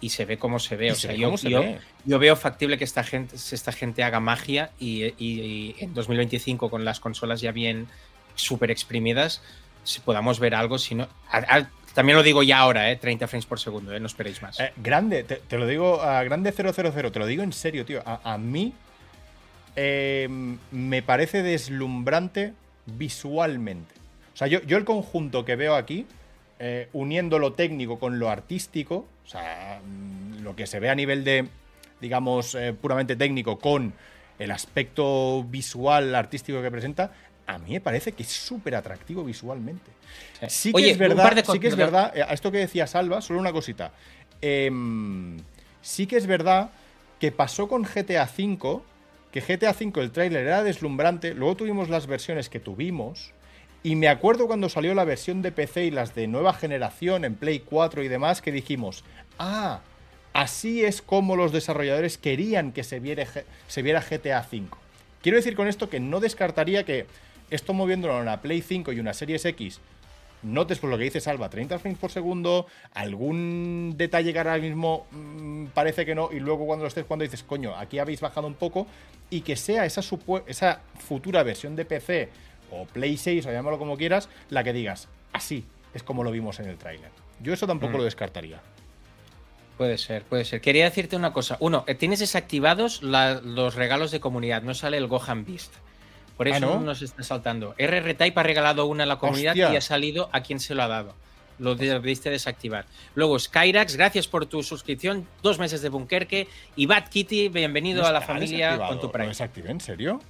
Y se ve como se ve. Y O se sea, ve yo, cómo se yo- ve. yo veo factible que esta gente, esta gente haga magia y, y- y en 2025, con las consolas ya bien súper exprimidas, si podamos ver algo. Si no, a- a- también lo digo ya ahora, ¿eh? 30 frames por segundo, ¿eh? No esperéis más. Eh, grande, te, lo digo, a grande 000, te lo digo en serio, tío. A, mí eh, me parece deslumbrante visualmente. O sea, yo, yo el conjunto que veo aquí, eh, uniendo lo técnico con lo artístico, o sea, mm, lo que se ve a nivel de, digamos, puramente técnico con el aspecto visual, artístico que presenta, a mí me parece que es súper atractivo visualmente. Sí que Oye, es verdad, de sí que es verdad, eh, a esto que decía Salva, solo una cosita. Em, sí que es verdad que pasó con GTA V, que GTA V el tráiler era deslumbrante, luego tuvimos las versiones que tuvimos, y me acuerdo cuando salió la versión de PC y las de nueva generación en Play 4 y demás, que dijimos, ah, así es como los desarrolladores querían que se viera, se viera GTA V. Quiero decir con esto que no descartaría que esto moviéndolo en una Play 5 y una Series X, notes por lo que dice Salva, 30 frames por segundo, algún detalle que ahora mismo mm, parece que no, y luego cuando lo estés jugando dices, coño, aquí habéis bajado un poco, y que sea esa, futura versión de PC o Play 6, o llámalo como quieras, la que digas, así es como lo vimos en el tráiler. Yo eso tampoco Mm. lo descartaría. Puede ser, puede ser. Quería decirte una cosa. Uno, eh, tienes desactivados la- los regalos de comunidad. No sale el Gohan Beast. Por Ah, eso ¿no? nos está saltando. RR Type ha regalado una a la comunidad Hostia. y ha salido a quien se lo ha dado. Lo debiste desactivar. Luego, Skyrax, gracias por tu suscripción. Dos meses de Bunkerque. Y Bad Kitty, bienvenido ¿No a la familia con tu ¿Lo Prime. desactivé? ¿En serio?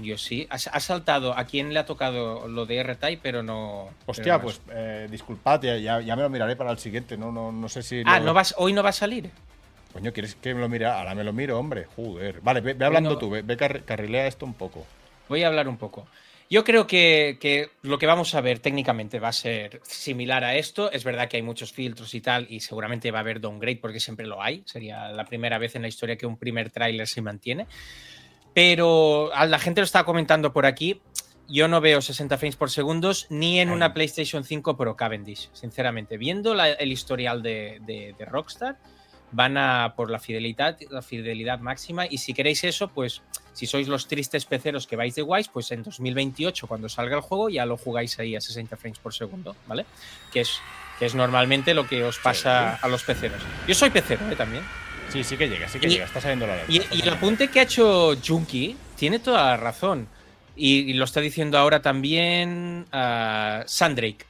Yo sí. Ha, ha saltado a quien le ha tocado lo de R-Type, pero no. Hostia, pero no pues eh, disculpad, ya, me lo miraré para el siguiente. No, no, no sé si. Ah, lo- ¿no vas, hoy no va a salir. Coño, ¿quieres que me lo mire? Ahora me lo miro, hombre. Joder. Vale, ve, ve hablando Bueno. tú, ve, ve carri- carrilea esto un poco. Voy a hablar un poco. Yo creo que, que lo que vamos a ver técnicamente va a ser similar a esto. Es verdad que hay muchos filtros y tal, y seguramente va a haber downgrade porque siempre lo hay. Sería la primera vez en la historia que un primer tráiler se mantiene. Pero a la gente lo está comentando por aquí. Yo no veo 60 frames por segundos ni en una PlayStation 5 Pro Cavendish, sinceramente. Viendo la- el historial de, de- de Rockstar, van a por la fidelidad, la fidelidad máxima. Y si queréis eso, pues si sois los tristes peceros que vais de Wise, pues en 2028, cuando salga el juego, ya lo jugáis ahí a 60 frames por segundo, ¿vale? Que es, que es normalmente lo que os pasa a los peceros. Yo soy pecero, ¿eh? También. Sí, sí que llega, sí que Y- llega. Está saliendo la Y, y el apunte que ha hecho Junkie tiene toda la razón. Y, y lo está diciendo ahora también ah, Sandrake.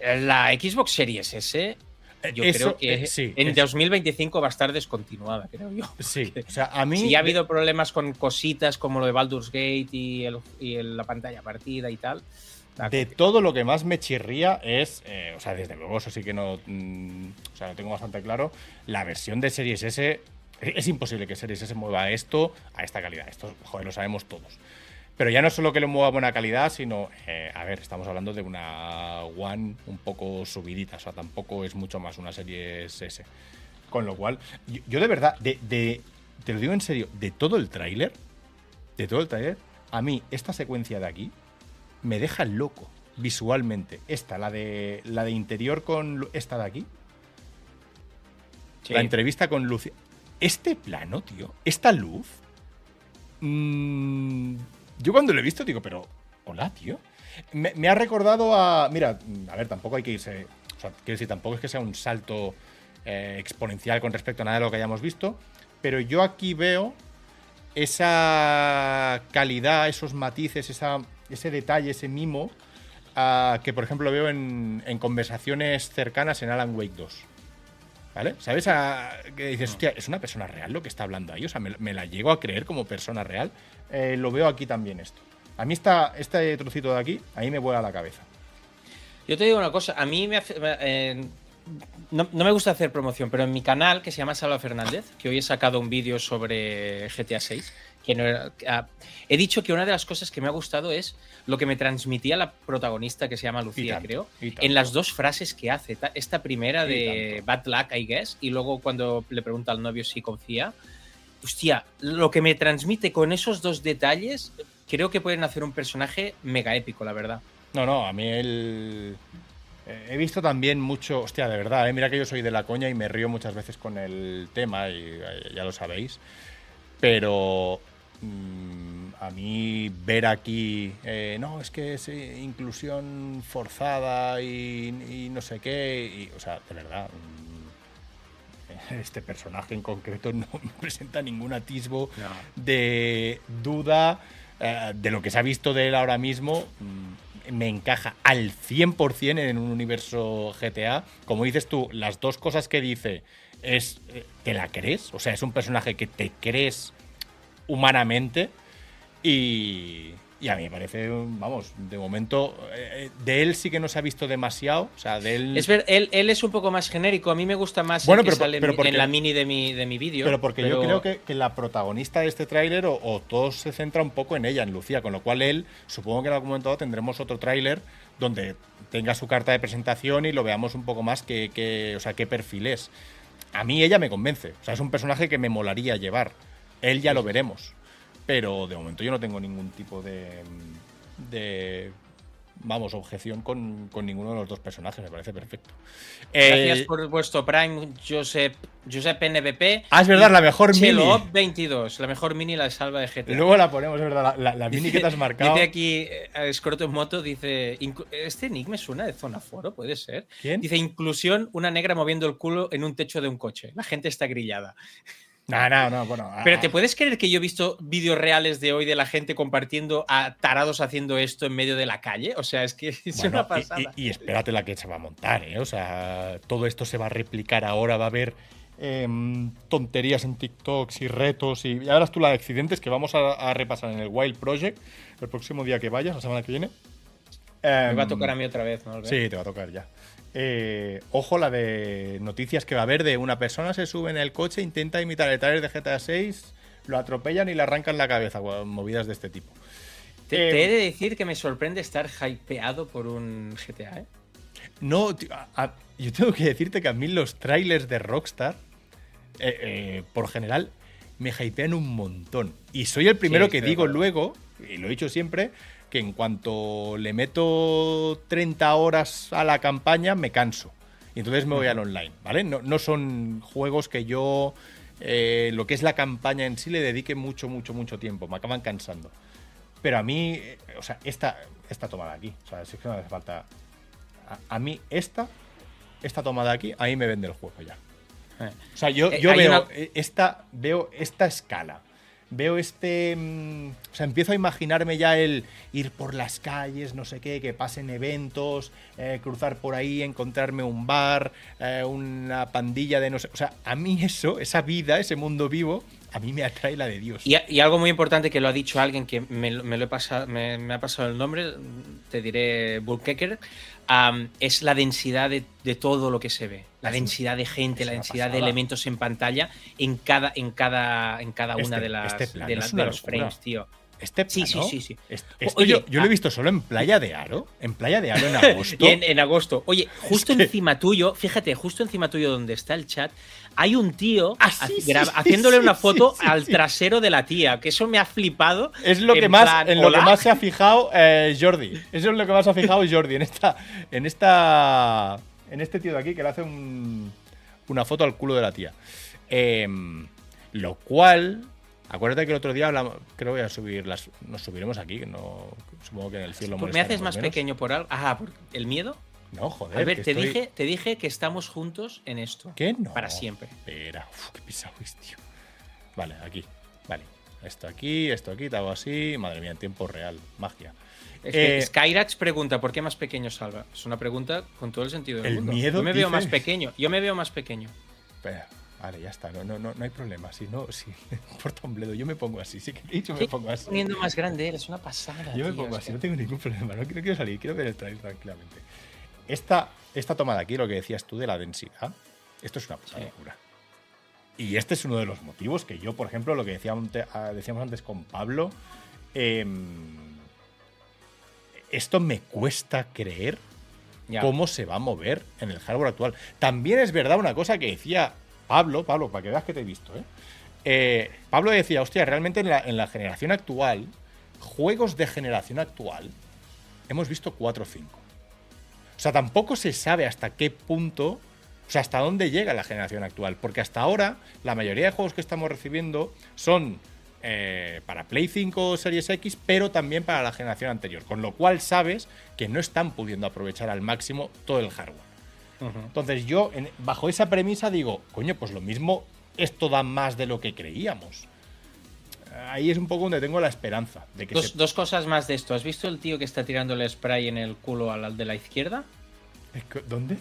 La Xbox Series S, yo Eso, creo que eh, sí, en es- 2025 va a estar descontinuada, creo yo. Sí, o sea, a mí. Si ha habido problemas con cositas como lo de Baldur's Gate y, el- y el- la pantalla partida y tal. De todo lo que más me chirría es, eh, o sea, desde luego, eso sí que no, mm, o sea, lo tengo bastante claro, la versión de Series S, es imposible que Series S mueva esto a esta calidad, esto, joder, lo sabemos todos. Pero ya no solo que lo mueva a buena calidad, sino, eh, a ver, estamos hablando de una One un poco subidita, o sea, tampoco es mucho más una Series S. Con lo cual, yo, yo de verdad, de, de- te lo digo en serio, de todo el tráiler, de todo el tráiler, a mí esta secuencia de aquí me deja loco visualmente. Esta, la de la de interior con esta de aquí, Sí. la entrevista con Lucia. Este plano, tío, esta luz. mm, yo cuando lo he visto digo, pero hola, tío. Me, me ha recordado a. Mira, a ver, tampoco hay que irse. O sea, quiero decir, tampoco es que sea un salto eh, exponencial con respecto a nada de lo que hayamos visto. Pero yo aquí veo esa calidad, esos matices, esa, ese detalle, ese mimo, ah, que por ejemplo veo en, en conversaciones cercanas en Alan Wake 2. ¿Vale? ¿Sabes? a- que dices, hostia, es una persona real lo que está hablando ahí. O sea, me, me la llego a creer como persona real. Eh, lo veo aquí también esto. A mí esta, este trocito de aquí, ahí me vuela la cabeza. Yo te digo una cosa, a mí me hace- eh, no, no me gusta hacer promoción, pero en mi canal, que se llama Salva Fernández, que hoy he sacado un vídeo sobre GTA 6, que no era- ah, he dicho que una de las cosas que me ha gustado es lo que me transmitía la protagonista, que se llama Lucía, tanto, creo, en las dos frases que hace. Ta- Esta primera de. Bad Luck, I guess, y luego cuando le pregunta al novio si confía. Hostia, lo que me transmite con esos dos detalles, creo que pueden hacer un personaje mega épico, la verdad. No, no, a mí el. eh, He visto también mucho, hostia, de verdad, eh, mira que yo soy de la coña y me río muchas veces con el tema, y eh, ya lo sabéis. Pero mm, a mí ver aquí, eh, no, es que es inclusión forzada y, no sé qué, y, o sea, de verdad, este personaje en concreto no presenta ningún atisbo de duda eh, de lo que se ha visto de él ahora mismo. mm, Me encaja al 100% en un universo GTA. Como dices tú, las dos cosas que dice es, eh, ¿te la crees? O sea, es un personaje que te crees humanamente y, y a mí me parece, vamos, de momento, eh, de él sí que no se ha visto demasiado. O sea, de él... Es ver, él, él es un poco más genérico. A mí me gusta más Bueno, el que pero sale pero porque- en la mini de mi, de mi vídeo. Pero porque yo creo que, que la protagonista de este tráiler o, o todo se centra un poco en ella, en Lucía, con lo cual él, supongo que en algún momento dado tendremos otro tráiler donde tenga su carta de presentación y lo veamos un poco más que, que- o sea, qué perfil es. A mí ella me convence, o sea, es un personaje que me molaría llevar. Él ya lo veremos, pero de momento yo no tengo ningún tipo de, de vamos, objeción con, con ninguno de los dos personajes, me parece perfecto. Gracias Eh, por vuestro Prime, Josep, Josep NBP. Ah, es verdad, la mejor Chelo mini. Op 22, la mejor mini la salva de GTA. Luego la ponemos, es verdad, la, la- la mini que te has marcado. Dice aquí, eh, Escroto en moto, dice, "Inclu- este nick me suena de zona foro, puede ser. ¿Quién? Dice, inclusión, una negra moviendo el culo en un techo de un coche. La gente está grillada. No, no, no, bueno. Pero ah, ¿te puedes creer que yo he visto vídeos reales de hoy de la gente compartiendo a tarados haciendo esto en medio de la calle? O sea, es que es bueno, una pasada. Y, y espérate la que se va a montar, ¿eh? O sea, todo esto se va a replicar ahora, va a haber em, tonterías en TikToks y retos y ya verás tú las de accidentes que vamos a, a repasar en el Wild Project el próximo día que vayas, la semana que viene. Me va a Em, tocar a mí otra vez, ¿no? Sí, te va a tocar ya. Eh, ojo la de noticias que va a haber de una persona se sube en el coche, intenta imitar el trailer de GTA 6, lo atropellan y le arrancan la cabeza, movidas de este tipo. Te, Eh, te he de decir que me sorprende estar hypeado por un GTA, ¿eh? No, tío, a- a- yo tengo que decirte que a mí los trailers de Rockstar, eh, eh, por general, me hypean un montón. Y soy el primero Sí, que digo luego, y lo he dicho siempre, que en cuanto le meto 30 horas a la campaña, me canso. Y entonces me voy al online, ¿vale? No, no son juegos que yo, eh, lo que es la campaña en sí, le dedique mucho, mucho, mucho tiempo. Me acaban cansando. Pero a mí, eh, o sea, esta, esta tomada aquí, o sea, si es que no hace falta. A, a mí, esta, esta tomada aquí, ahí me vende el juego ya. Eh. O sea, yo, yo veo una- eh, esta, veo esta escala. Veo este. mm, o sea, empiezo a imaginarme ya el ir por las calles, no sé qué, que pasen eventos, eh, cruzar por ahí, encontrarme un bar, eh, una pandilla de no sé. O sea, a mí eso, esa vida, ese mundo vivo, a mí me atrae la de Dios. Y, algo muy importante que lo ha dicho alguien que me, lo- he pasado, me, ha pasado el nombre, te diré Bulkecker, am, es la densidad de, de todo lo que se ve. La Es- densidad de gente, la una densidad de elementos en pantalla en cada, en cada, en cada una Este- de las este de, una los locura. frames, tío. Este Sí, sí, plano, sí, sí. esto oye, yo, yo lo he visto solo en Playa de Aro. En Playa de Aro en agosto. En, en agosto. Oye, justo encima tuyo, fíjate, justo encima tuyo donde está el chat, hay un tío Ah, sí, sí, sí, haciéndole sí, una sí, foto sí, al sí. trasero de la tía, que eso me ha flipado. Es lo que más, plan, en lo más se ha fijado eh, Jordi. Eso es lo que más se ha fijado Jordi en esta, en esta, en este tío de aquí que le hace un- una foto al culo de la tía. Em, lo cual, acuérdate que el otro día hablamos, creo que voy a subir las, nos subiremos aquí, que no, supongo que en el cielo ¿Me haces más menos. pequeño por algo? Ajá, ¿por el miedo? No, joder. Albert, que te, estoy- dije, te dije que estamos juntos en esto. ¿Qué no? Para siempre. Espera, uf, qué pisado es, tío. Vale, aquí. Vale. Esto aquí, esto aquí, te hago así. Madre mía, en tiempo real. Magia. Es que Eh, Skyrax pregunta, ¿por qué más pequeño Salva? Es una pregunta con todo el sentido del El mundo. miedo, Yo me veo más dices. pequeño. Yo me veo más pequeño. Espera, vale, ya está. No, no, no, no hay problema. Si no, si importa un bledo, yo me pongo así. Sí que he dicho, me pongo así. poniendo más grande eres una pasada. Yo me tío, pongo es así, que- no tengo ningún problema. No quiero, quiero salir, quiero ver el trailer tranquilamente. Esta, esta toma de aquí, lo que decías tú de la densidad, esto es una puta Sí. locura. Y este es uno de los motivos que yo, por ejemplo, lo que decíamos, ante- decíamos antes con Pablo, em, esto me cuesta creer Ya. cómo se va a mover en el hardware actual. También es verdad una cosa que decía Pablo, Pablo, para que veas que te he visto, ¿eh? Eh, Pablo decía, hostia, realmente en la, en la generación actual, juegos de generación actual, hemos visto 4 o 5. O sea, tampoco se sabe hasta qué punto, o sea, hasta dónde llega la generación actual. Porque hasta ahora, la mayoría de juegos que estamos recibiendo son eh, para Play 5 o Series X, pero también para la generación anterior. Con lo cual sabes que no están pudiendo aprovechar al máximo todo el hardware. Entonces yo, en- bajo esa premisa, digo, coño, pues lo mismo, esto da más de lo que creíamos. Ahí es un poco donde tengo la esperanza de que Dos, se- dos cosas más de esto. ¿Has visto el tío que está tirando el spray en el culo al de la izquierda? ¿Dónde?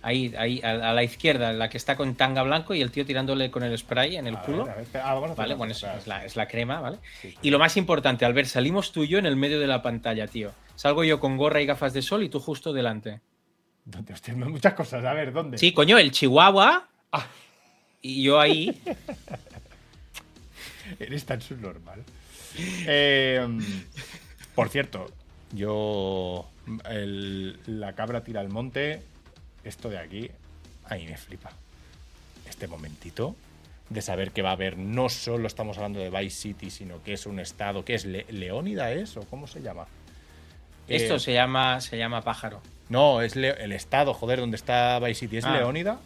Ahí, ahí, a, la izquierda, la que está con tanga blanco y el tío tirándole con el spray en el A culo. ver, ver, ah, vamos a Vale, bueno, es, es la, es la crema, ¿vale? Sí, sí. Y lo más importante, al ver, salimos tú y yo en el medio de la pantalla, tío. Salgo yo con gorra y gafas de sol y tú justo delante. ¿Dónde? Hostia, muchas cosas. A ver, ¿dónde? Sí, coño, el chihuahua. Ah. Y yo ahí. Eres tan subnormal. Eh, por cierto, yo. el- la cabra tira al monte. Esto de aquí. Ahí me flipa. Este momentito. De saber que va a haber. No solo estamos hablando de Vice City, sino que es un estado. ¿Qué es? Le- ¿Leónida es? ¿O cómo se llama? Esto Eh, se llama, se llama pájaro. No, es Le- el estado, joder, donde está Vice City. ¿Es Ah. Leónida?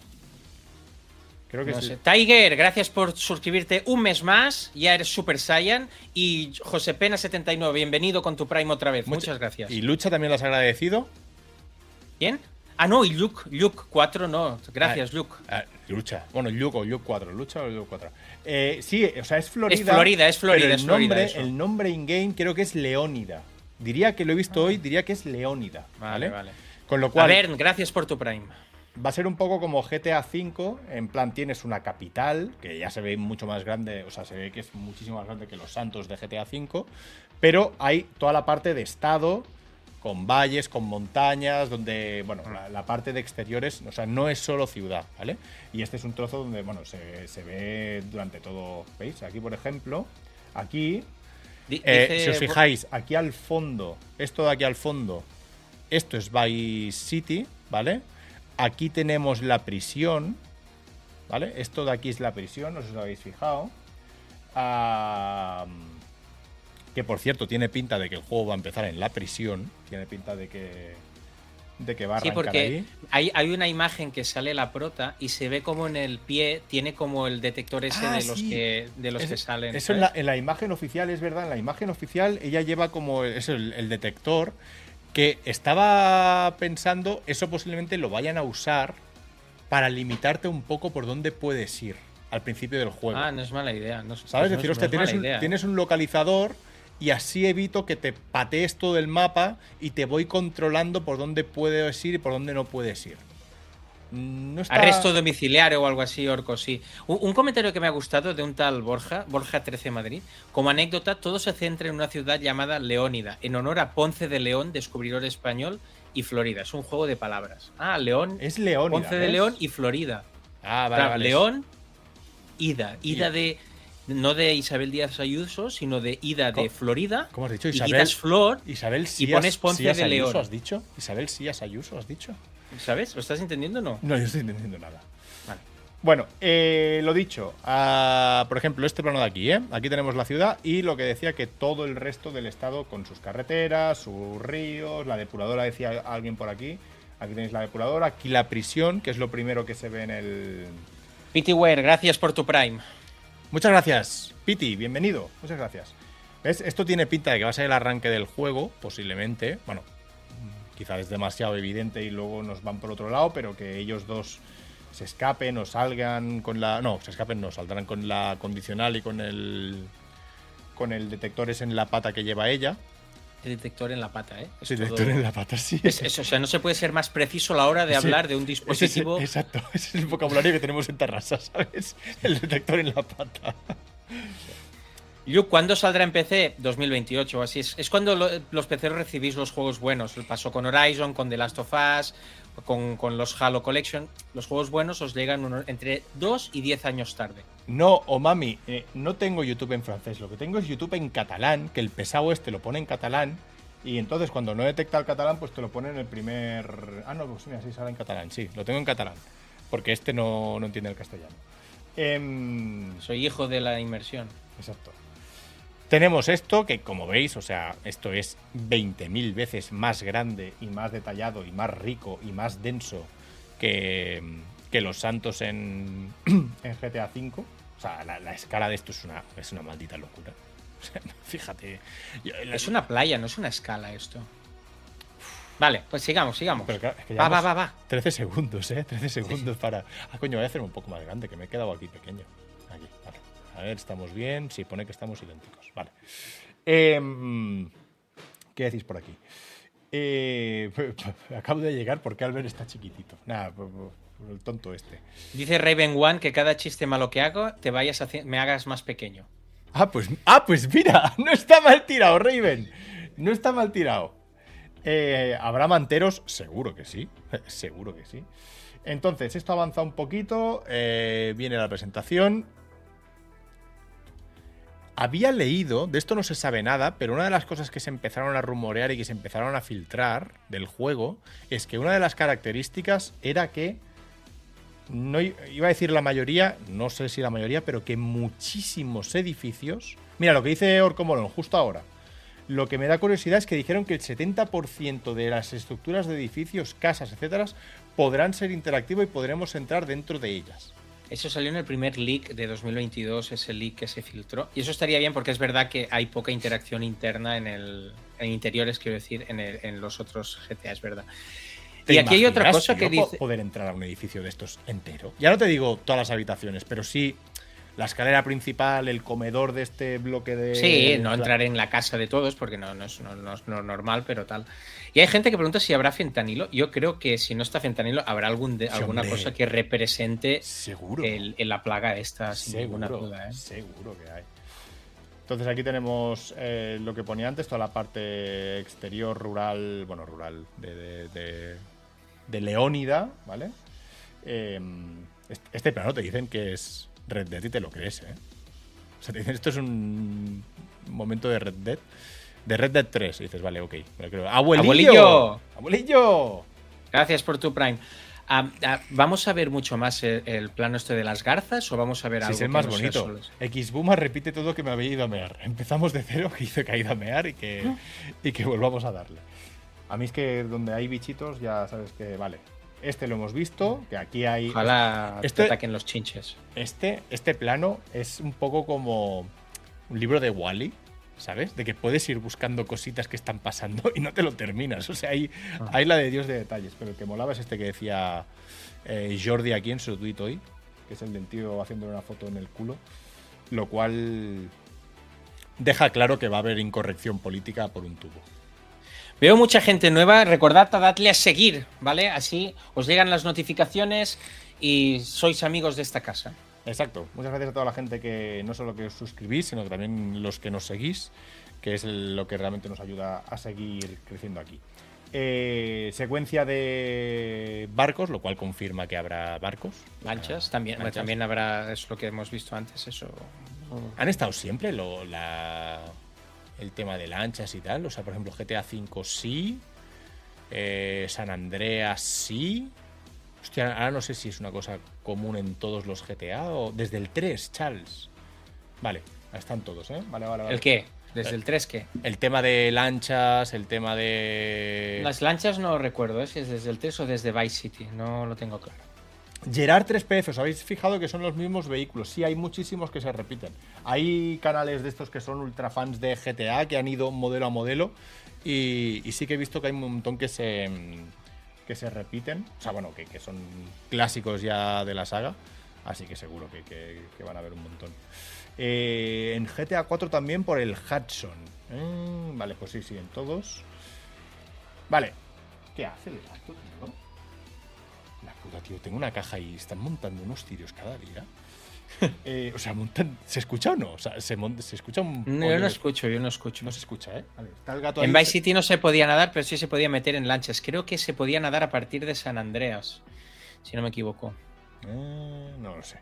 Creo que No sé. Tiger, gracias por suscribirte un mes más. Ya eres Super Saiyan. Y José Pena79, bienvenido con tu Prime otra vez. Muchas gracias. ¿Y Lucha también lo has agradecido? ¿Quién? Ah, no, y Luke, Luke 4 no. Gracias, Ah, Luke. ah, lucha. Bueno, Luke o Luke 4. Lucha o Luke 4. Eh, sí, o sea, es Florida. Es Florida, es Florida, pero el es Florida, Nombre, eso. el nombre in-game creo que es Leónida. Diría que lo he visto hoy, diría que es Leónida. Vale, Vale, vale. Con lo A cual, ver, gracias por tu Prime. va a ser un poco como GTA V. En plan, tienes una capital, que ya se ve mucho más grande, o sea, se ve que es muchísimo más grande que los santos de GTA V. Pero hay toda la parte de estado con valles, con montañas, donde, bueno, la, la parte de exteriores, o sea, no es solo ciudad, ¿vale? Y este es un trozo donde, bueno, se, se ve durante todo, ¿veis? Aquí, por ejemplo, aquí, eh, dice si os fijáis, aquí al fondo, esto de aquí al fondo, esto es Vice City, ¿vale? Aquí tenemos la prisión, ¿vale? Esto de aquí es la prisión, no sé si os habéis fijado. Ah, que por cierto, tiene pinta de que el juego va a empezar en la prisión. Tiene pinta de que, de que va a Sí, porque ahí. hay, hay una imagen que sale la prota y se ve como en el pie tiene como el detector ese Ah, de los sí. que de los Es- que salen. Eso en la, ¿sabes? en la imagen oficial, es verdad, en la imagen oficial ella lleva como es el, el detector que estaba pensando, eso posiblemente lo vayan a usar para limitarte un poco por dónde puedes ir al principio del juego. Ah, no es mala idea. No, ¿Sabes? no Es decir, hostia, no tienes, un, tienes un localizador y así evito que te patees todo el mapa y te voy controlando por dónde puedes ir y por dónde no puedes ir. No está... Arresto domiciliario o algo así, Orco, sí. Un, un comentario que me ha gustado de un tal Borja, Borja 13 Madrid. Como anécdota, todo se centra en una ciudad llamada Leónida, en honor a Ponce de León, descubridor español, y Florida. Es un juego de palabras. Ah, León, Es León. Ponce de León y Florida. Ah, vale, Claro, vale. León, Ida. Ida de. No de Isabel Díaz Ayuso, sino de Ida de ¿Cómo- Florida. ¿Cómo has dicho? Y Isabel. quitas Flor, Isabel Sías, pones Ponce de Ayuso, León. ¿has dicho? Isabel Sías Ayuso, ¿has dicho? ¿Sabes? ¿Lo estás entendiendo o no? No, yo estoy entendiendo nada. Vale. Bueno, eh, lo dicho. por ejemplo, este plano de aquí, ¿eh? Aquí tenemos la ciudad y lo que decía que todo el resto del estado con sus carreteras, sus ríos, la depuradora, decía alguien por aquí. Aquí tenéis la depuradora, aquí la prisión, que es lo primero que se ve en el... Pityware, gracias por tu Prime. Muchas gracias, Piti, bienvenido. Muchas gracias. ¿Ves? Esto tiene pinta de que va a ser el arranque del juego, posiblemente. Bueno, quizá es demasiado evidente y luego nos van por otro lado, pero que ellos dos se escapen o salgan con la. No, se escapen no, saldrán con la condicional y con el. con el detector ese en la pata que lleva ella. El detector en la pata, ¿eh? Es todo- detector en la pata, sí. Es- es- o sea, no se puede ser más preciso a la hora de Ese- hablar de un ese es- dispositivo. exacto, ese es el vocabulario que tenemos en Terrassa, ¿sabes? El detector en la pata. Luke, ¿cuándo saldrá en PC? 2028 o así. Es, es cuando lo- los PC recibís los juegos buenos. Pasó con Horizon, con The Last of Us, con, con los Halo Collection. Los juegos buenos os llegan unos- entre 2 y 10 años tarde. No, o mami, eh, no tengo YouTube en francés, lo que tengo es YouTube en catalán, que el pesado este lo pone en catalán, y entonces cuando no detecta el catalán, pues te lo pone en el primer... Ah, no, pues mira, sí sale en catalán, sí, lo tengo en catalán, porque este no, no entiende el castellano. Em, Soy hijo de la inmersión. Exacto. Tenemos esto que, como veis, o sea, esto es 20.000 veces más grande y más detallado y más rico y más denso que, que los santos en, en GTA V. O sea, la, la escala de esto es una, es una maldita locura. O sea, fíjate. Es una playa, no es una escala esto. Vale, pues sigamos, sigamos. Pero claro, es que Va, va, va, va. 13 segundos, ¿eh? 13 segundos para... Ah, coño, voy a hacer un poco más grande, que me he quedado aquí pequeño. Aquí, vale. A ver, estamos bien. Sí, pone que estamos idénticos. Vale. Em, ¿Qué decís por aquí? Eh, acabo de llegar porque Albert está chiquitito. Nada, el tonto este. Dice Raven One que cada chiste malo que hago te vayas haci- me hagas más pequeño. Ah, pues, ah, pues mira, no está mal tirado, Raven. No está mal tirado. Eh, ¿Habrá manteros? Seguro que sí. Seguro que sí. Entonces, esto avanza un poquito. eh, viene la presentación. Había leído, de esto no se sabe nada, pero una de las cosas que se empezaron a rumorear y que se empezaron a filtrar del juego es que una de las características era que no iba a decir la mayoría, no sé si la mayoría, pero que muchísimos edificios. Mira lo que dice Orco Molón justo ahora. Lo que me da curiosidad es que dijeron que el 70% de las estructuras de edificios, casas, etcétera, podrán ser interactivos y podremos entrar dentro de ellas. Eso salió en el primer leak de 2022, ese leak que se filtró. Y eso estaría bien porque es verdad que hay poca interacción interna en el en interiores, quiero decir, en, el- en los otros GTA, es verdad. ¿Te Y aquí hay otra cosa que dice... Poder entrar a un edificio de estos entero. Ya no te digo todas las habitaciones, pero sí la escalera principal, el comedor de este bloque de. Sí, no entrar en la casa de todos porque no, no es, no- no es no- normal, pero tal. Y hay gente que pregunta si habrá fentanilo. Yo creo que si no está fentanilo, habrá algún de- Sí, alguna hombre. cosa que represente Seguro. el, en la plaga esta, sin ninguna seguro, duda. ¿eh? seguro que hay. Entonces aquí tenemos eh, lo que ponía antes, toda la parte exterior rural, bueno, rural, de, de, de- de Leónida, ¿vale? Eh, est- este plano te dicen que es Red Dead y te lo crees, ¿eh? O sea, te dicen, esto es un momento de Red Dead. De Red Dead 3. Y dices, vale, ok. creo. ¡Abuelillo! ¡Abuelillo! ¡Abuelillo! Gracias por tu Prime. Ah, ah, ¿Vamos a ver mucho más el, el plano este de las garzas o vamos a ver Sí, algo es el más no bonito. Xboomer repite todo que me había ido a mear. Empezamos de cero, que hice que ha ido a mear y que, y que volvamos a darle. A mí es que donde hay bichitos ya sabes que, vale, este lo hemos visto, que aquí hay... Ojalá Este- te ataquen los chinches. Este, este plano es un poco como un libro de Wally, ¿sabes? De que puedes ir buscando cositas que están pasando y no te lo terminas. O sea, hay, hay la de Dios de detalles. Pero el que molaba es este que decía eh, Jordi aquí en su tweet hoy, que es el del tío haciéndole una foto en el culo. Lo cual deja claro que va a haber incorrección política por un tubo. Veo mucha gente nueva. Recordad a darle a seguir, ¿vale? Así os llegan las notificaciones y sois amigos de esta casa. Exacto. Muchas gracias a toda la gente que no solo que os suscribís, sino que también los que nos seguís, que es lo que realmente nos ayuda a seguir creciendo aquí. Eh, secuencia de barcos, lo cual confirma que habrá barcos. Lanchas también, lanchas. también habrá, es lo que hemos visto antes, eso. ¿Han estado siempre lo- la- el tema de lanchas y tal? O sea, por ejemplo, GTA V sí, eh, San Andreas sí. Hostia, ahora no sé si es una cosa común en todos los GTA o desde el 3, Charles. Vale, están todos, ¿eh? Vale, vale, vale. ¿El qué? ¿Desde el 3 qué? El tema de lanchas, el tema de. Las lanchas no recuerdo, ¿eh? si es desde el 3 o desde Vice City, no lo tengo claro. Gerard 3PF, ¿os habéis fijado que son los mismos vehículos? Sí, hay muchísimos que se repiten. Hay canales de estos que son ultra fans de GTA que han ido modelo a modelo y, sí que he visto que hay un montón que se, mm, que se repiten. O sea, bueno, que, que son clásicos ya de la saga. Así que seguro que, que- van a haber un montón. Eh, en GTA 4 también por el Hudson. Eh, vale, pues sí, sí, en todos. Vale. ¿Qué hace el gato? Puta, tío, tengo una caja y están montando unos cirios cada día. Eh, o sea, montan. ¿Se escucha o no? O sea, se, escucha un. No, yo no escucho, yo no escucho. No se escucha, ¿eh? Vale, está el gato En ahí. Vice City no se podía nadar, pero sí se podía meter en lanchas. Creo que se podía nadar a partir de San Andreas, si no me equivoco. Eh, no lo sé.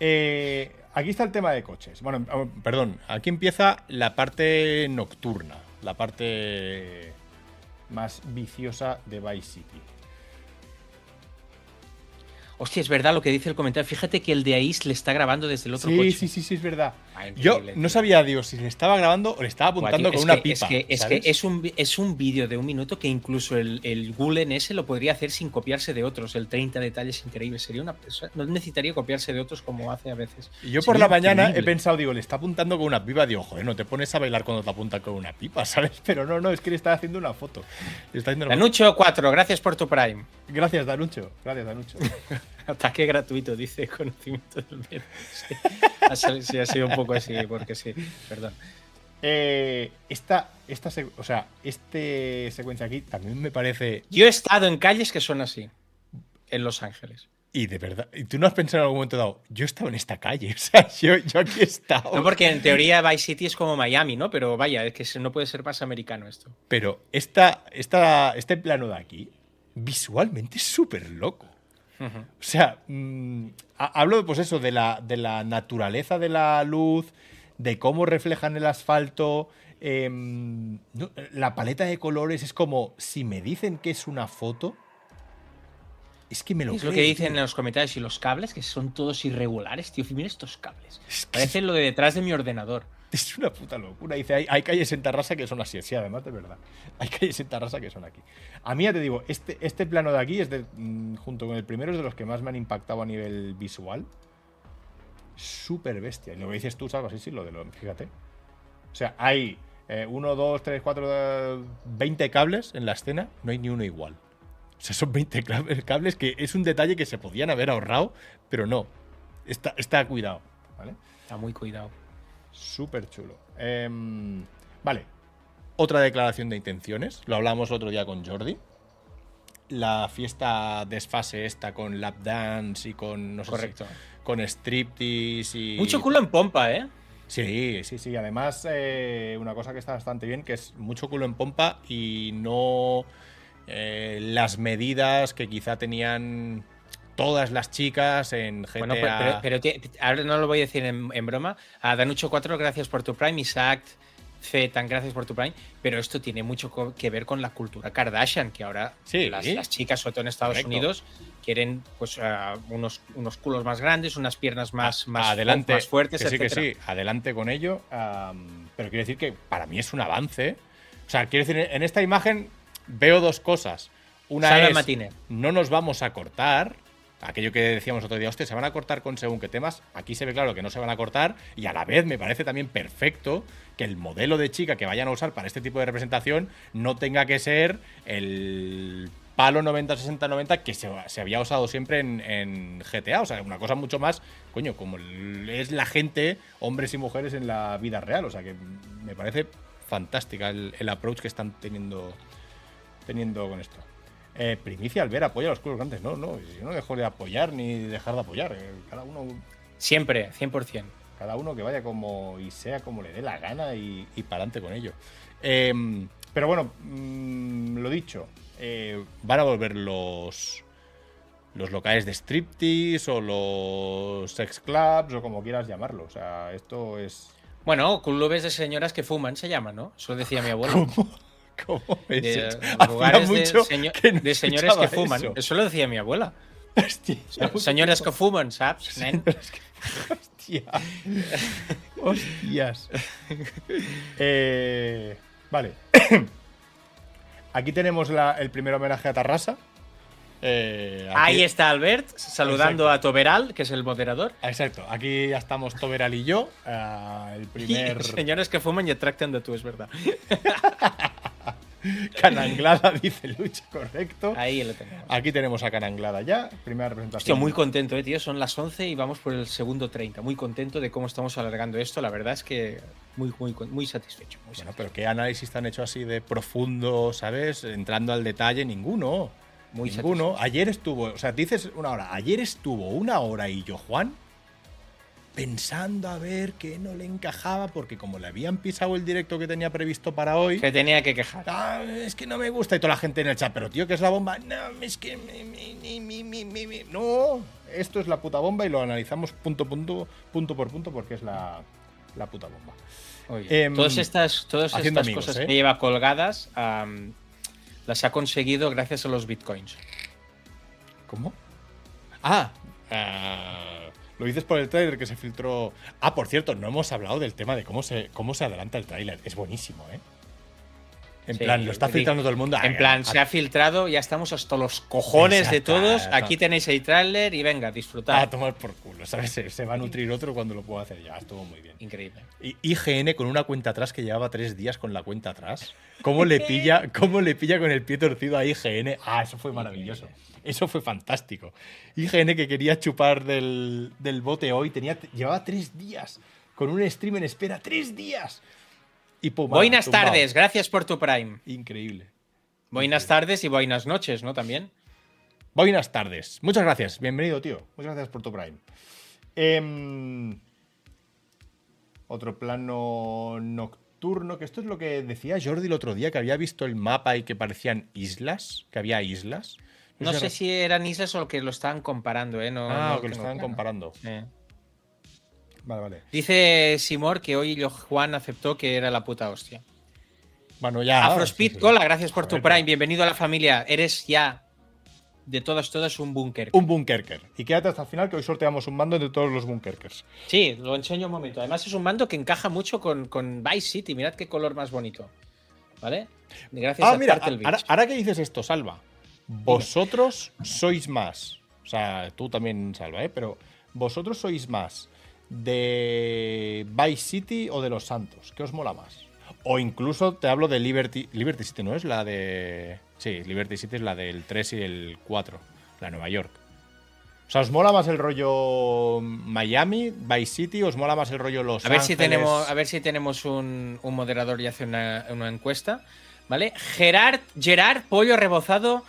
Eh, aquí está el tema de coches. Bueno, ah, perdón, aquí empieza la parte nocturna, la parte más viciosa de Vice City. Hostia, es verdad lo que dice el comentario. Fíjate que el de ahí le está grabando desde el otro Sí, coche. sí, sí, sí, es verdad. Ah, Yo increíble, no sabía, digo, si le estaba grabando o le estaba Buah, apuntando tío, con una que- pipa. Es que, es, ¿sabes? que es un, es un vídeo de un minuto que incluso el, el Gulen ese lo podría hacer sin copiarse de otros. El 30 detalles increíbles. Sería una persona. No necesitaría copiarse de otros como hace a veces. Y yo por la mañana he increíble. pensado, digo, le está apuntando con una pipa. Digo, joder, no te pones a bailar cuando te apuntan con una pipa, ¿sabes? Pero no, no, es que le está haciendo una foto. Le está haciendo una. Danucho 4, gracias por tu Prime. Gracias, Danucho. Gracias, Danucho. Ataque gratuito, dice conocimiento del medio. Sí, ha sido- sí, ha sido un poco así, porque sí, perdón. Eh, esta, esta, o sea, este secuencia aquí también me parece. Yo he estado en calles que son así, en Los Ángeles. Y de verdad, y tú no has pensado en algún momento dado, yo he estado en esta calle, o sea, yo, yo aquí he estado. No porque en teoría Vice City es como Miami, ¿no? Pero vaya, es que no puede ser más americano esto. Pero esta, esta, este plano de aquí, visualmente es súper loco. O sea, mm, ha- hablo pues eso, de la, de la naturaleza de la luz, de cómo reflejan el asfalto. em, no, la paleta de colores es como, si me dicen que es una foto, es que me lo es lo que dicen tío. en los comentarios y los cables, que son todos irregulares, tío. Mira estos cables. Es que Parece lo de detrás de mi ordenador. Es una puta locura. Dice, hay, hay calles en Tarrasa que son así, sí, además de verdad. Hay calles en Tarrasa que son aquí. A mí ya te digo, este, este plano de aquí es de, mm, junto con el primero es de los que más me han impactado a nivel visual. Súper bestia. Y lo que dices tú, Salva, sí, sí, lo de lo, fíjate. O sea, hay eh, uno, dos, tres, cuatro, eh, 20 cables en la escena, no hay ni uno igual. O sea, son 20 cla- cables que es un detalle que se podían haber ahorrado, pero no. Está, está cuidado, ¿vale? Está muy cuidado. Súper chulo. Em, vale. Otra declaración de intenciones. Lo hablamos otro día con Jordi. La fiesta desfase esta con lap dance y con. No sé si- Correcto. con striptease y. Mucho culo en pompa, ¿eh? Sí, sí, sí. Además, eh, una cosa que está bastante bien, que es mucho culo en pompa y no eh, las medidas que quizá tenían todas las chicas en GTA. Bueno, pero, pero- pero ti- ahora no lo voy a decir en, en broma. A Danucho4, gracias por tu Prime. Isaac Z, gracias por tu Prime. Pero esto tiene mucho que ver con la cultura Kardashian, que ahora Sí. las, las chicas, sobre todo en Estados Correcto. Unidos, quieren pues ah, unos, unos culos más grandes, unas piernas más, más, adelante, más fuertes, que sí, que sí, adelante con ello. pero quiero decir que para mí es un avance. O sea, quiero decir, en esta imagen veo dos cosas. Una Sala es, no nos vamos a cortar. Aquello que decíamos otro día, hostia, se van a cortar con según qué temas. Aquí se ve claro que no se van a cortar. Y a la vez me parece también perfecto que el modelo de chica que vayan a usar para este tipo de representación no tenga que ser el palo 90-60-90 que se, se había usado siempre en, GTA. O sea, una cosa mucho más, coño, como es la gente, hombres y mujeres en la vida real. O sea, que me parece fantástica el, el approach que están teniendo, teniendo con esto. Eh, primicia al ver apoya a los clubes grandes. No, no, yo no dejo de apoyar ni dejar de apoyar. Eh, Cada uno, Siempre, 100%. cada uno que vaya como y sea como le dé la gana y, y para adelante con ello. Eh, pero bueno, mm, lo dicho, eh, van a volver los los locales de striptease o los sex clubs o como quieras llamarlo. O sea, esto es Bueno, clubes de señoras que fuman se llama, ¿no? Eso decía mi abuelo. ¿Cómo es De, eso? Hacía de, mucho seño- que no de señores que fuman. eso. Eso. lo decía mi abuela. Hostia, Señores que fuman, ¿sabes? nen? Hostia. Hostias. Eh, vale. Aquí tenemos la- el primer homenaje a Tarrasa. Eh, Ahí está Albert saludando Exacto. a Toberal, que es el moderador. Exacto. Aquí ya estamos Toberal y yo. ah, el primer Señores que fuman y tractan de tú, es verdad. Cananglada, dice Lucha, correcto. Ahí lo tenemos. Aquí tenemos a Cananglada ya. Primera representación. Hostia, muy contento, eh, tío. Son las 11 y vamos por el segundo 30. Muy contento de cómo estamos alargando esto. La verdad es que muy, muy, muy satisfecho. Muy Bueno, satisfecho. pero ¿qué análisis te han hecho así de profundo, sabes? Entrando al detalle, ninguno. Muy ninguno. Ayer estuvo, o sea, dices una hora, ayer estuvo una hora y yo, Juan, pensando a ver qué no le encajaba, porque como le habían pisado el directo que tenía previsto para hoy, Se tenía que quejar. "Ah, es que no me gusta, y toda la gente en el chat, pero tío, que es la bomba? No, es que. mi, mi, mi, mi, mi, mi, mi". No, esto es la puta bomba y lo analizamos punto, punto, punto por punto, porque es la, la puta bomba. Oye, Em, todas estas, todas estas amigos, cosas ¿eh? que lleva colgadas las ha conseguido gracias a los bitcoins. ¿Cómo? Ah, ah, lo dices por el tráiler que se filtró. Ah, por cierto, no hemos hablado del tema de cómo se, cómo se adelanta el tráiler. Es buenísimo, ¿eh? En Sí, plan, lo está filtrando todo el mundo. En plan, se ha filtrado, ya estamos hasta los cojones de todos. Aquí tenéis el tráiler y venga, A disfrutar. tomar por culo, ¿sabes? Se, se va a nutrir otro cuando lo puedo hacer ya. Estuvo muy bien. Increíble. Y IGN con una cuenta atrás que llevaba tres días con la cuenta atrás. ¿Cómo le pilla, cómo le pilla con el pie torcido a IGN? Ah, eso fue maravilloso. Eso fue fantástico. IGN que quería chupar del, del bote hoy, tenía, llevaba tres días con un stream en espera. ¡Tres días! Y pum, Buenas tardes, gracias por tu Prime. Increíble. Buenas tardes y buenas noches, ¿no? También. Buenas tardes. Muchas gracias. Bienvenido, tío. Muchas gracias por tu Prime. Em, otro plano nocturno, que esto es lo que decía Jordi el otro día, que había visto el mapa y que parecían islas, que había islas. No sé si eran islas o que lo estaban comparando, ¿eh? No, Ah, no que lo estaban comparando. Eh. Vale, vale. Dice Simor que hoy Juan aceptó que era la puta hostia. Bueno, ya. Afrospeed sí, sí. Cola, gracias por tu Prime. Bienvenido a la familia. Eres ya de todas, todas un búnker. Un bunkerker. Y quédate hasta el final que hoy sorteamos un mando entre todos los bunkerkers. Sí, lo enseño un momento. Además es un mando que encaja mucho con, con Vice City. Mirad qué color más bonito. ¿Vale? Gracias Ah, a mira, ahora, ahora que dices esto, Salva, vosotros sois más, o sea, tú también, Salva, ¿eh? pero vosotros sois más de Vice City o de Los Santos, ¿qué os mola más? O incluso te hablo de Liberty, Liberty City, ¿no es la de... Sí, Liberty City es la del 3 y el 4, la de Nueva York. O sea, ¿os mola más el rollo Miami, Vice City, o os mola más el rollo Los A ver si tenemos, a ver si tenemos un, un moderador y hace una, una encuesta. ¿Vale? Gerard, Gerard, pollo rebozado.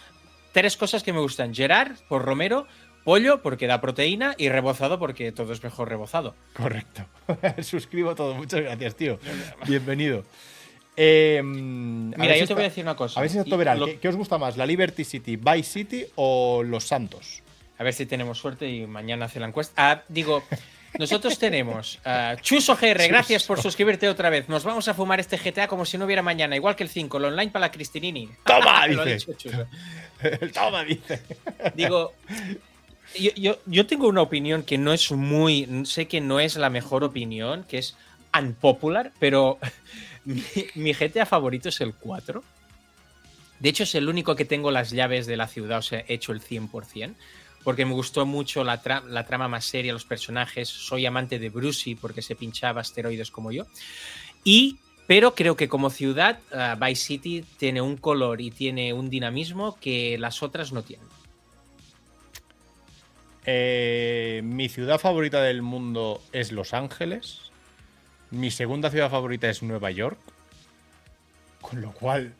Tres cosas que me gustan. Gerard, por Romero, pollo porque da proteína y rebozado porque todo es mejor rebozado. Correcto. Suscribo todo. Muchas gracias, tío. Bienvenido. Eh, a Mira, si yo te voy a decir una cosa. A ver si veral. lo- ¿Qué, qué os gusta más, la Liberty City, Vice City o Los Santos? A ver si tenemos suerte y mañana hace la encuesta. Ah, digo, nosotros tenemos ah, Chuso GR, gracias por suscribirte otra vez. Nos vamos a fumar este GTA como si no hubiera mañana, igual que el 5, el online para la Cristinini. ¡Toma! Lo ha dice. dicho Chuso. Toma, dice. Digo, yo, tengo una opinión que no es muy. Sé que no es la mejor opinión, que es unpopular, pero mi, mi GTA favorito es el 4. De hecho, es el único que tengo las llaves de la ciudad, o sea, he hecho el 100%, porque me gustó mucho la, la trama más seria, los personajes. Soy amante de Brucey porque se pinchaba asteroides como yo. Y, pero creo que como ciudad, ah, Vice City tiene un color y tiene un dinamismo que las otras no tienen. Eh, mi ciudad favorita del mundo es Los Ángeles. Mi segunda ciudad favorita es Nueva York. Con lo cual,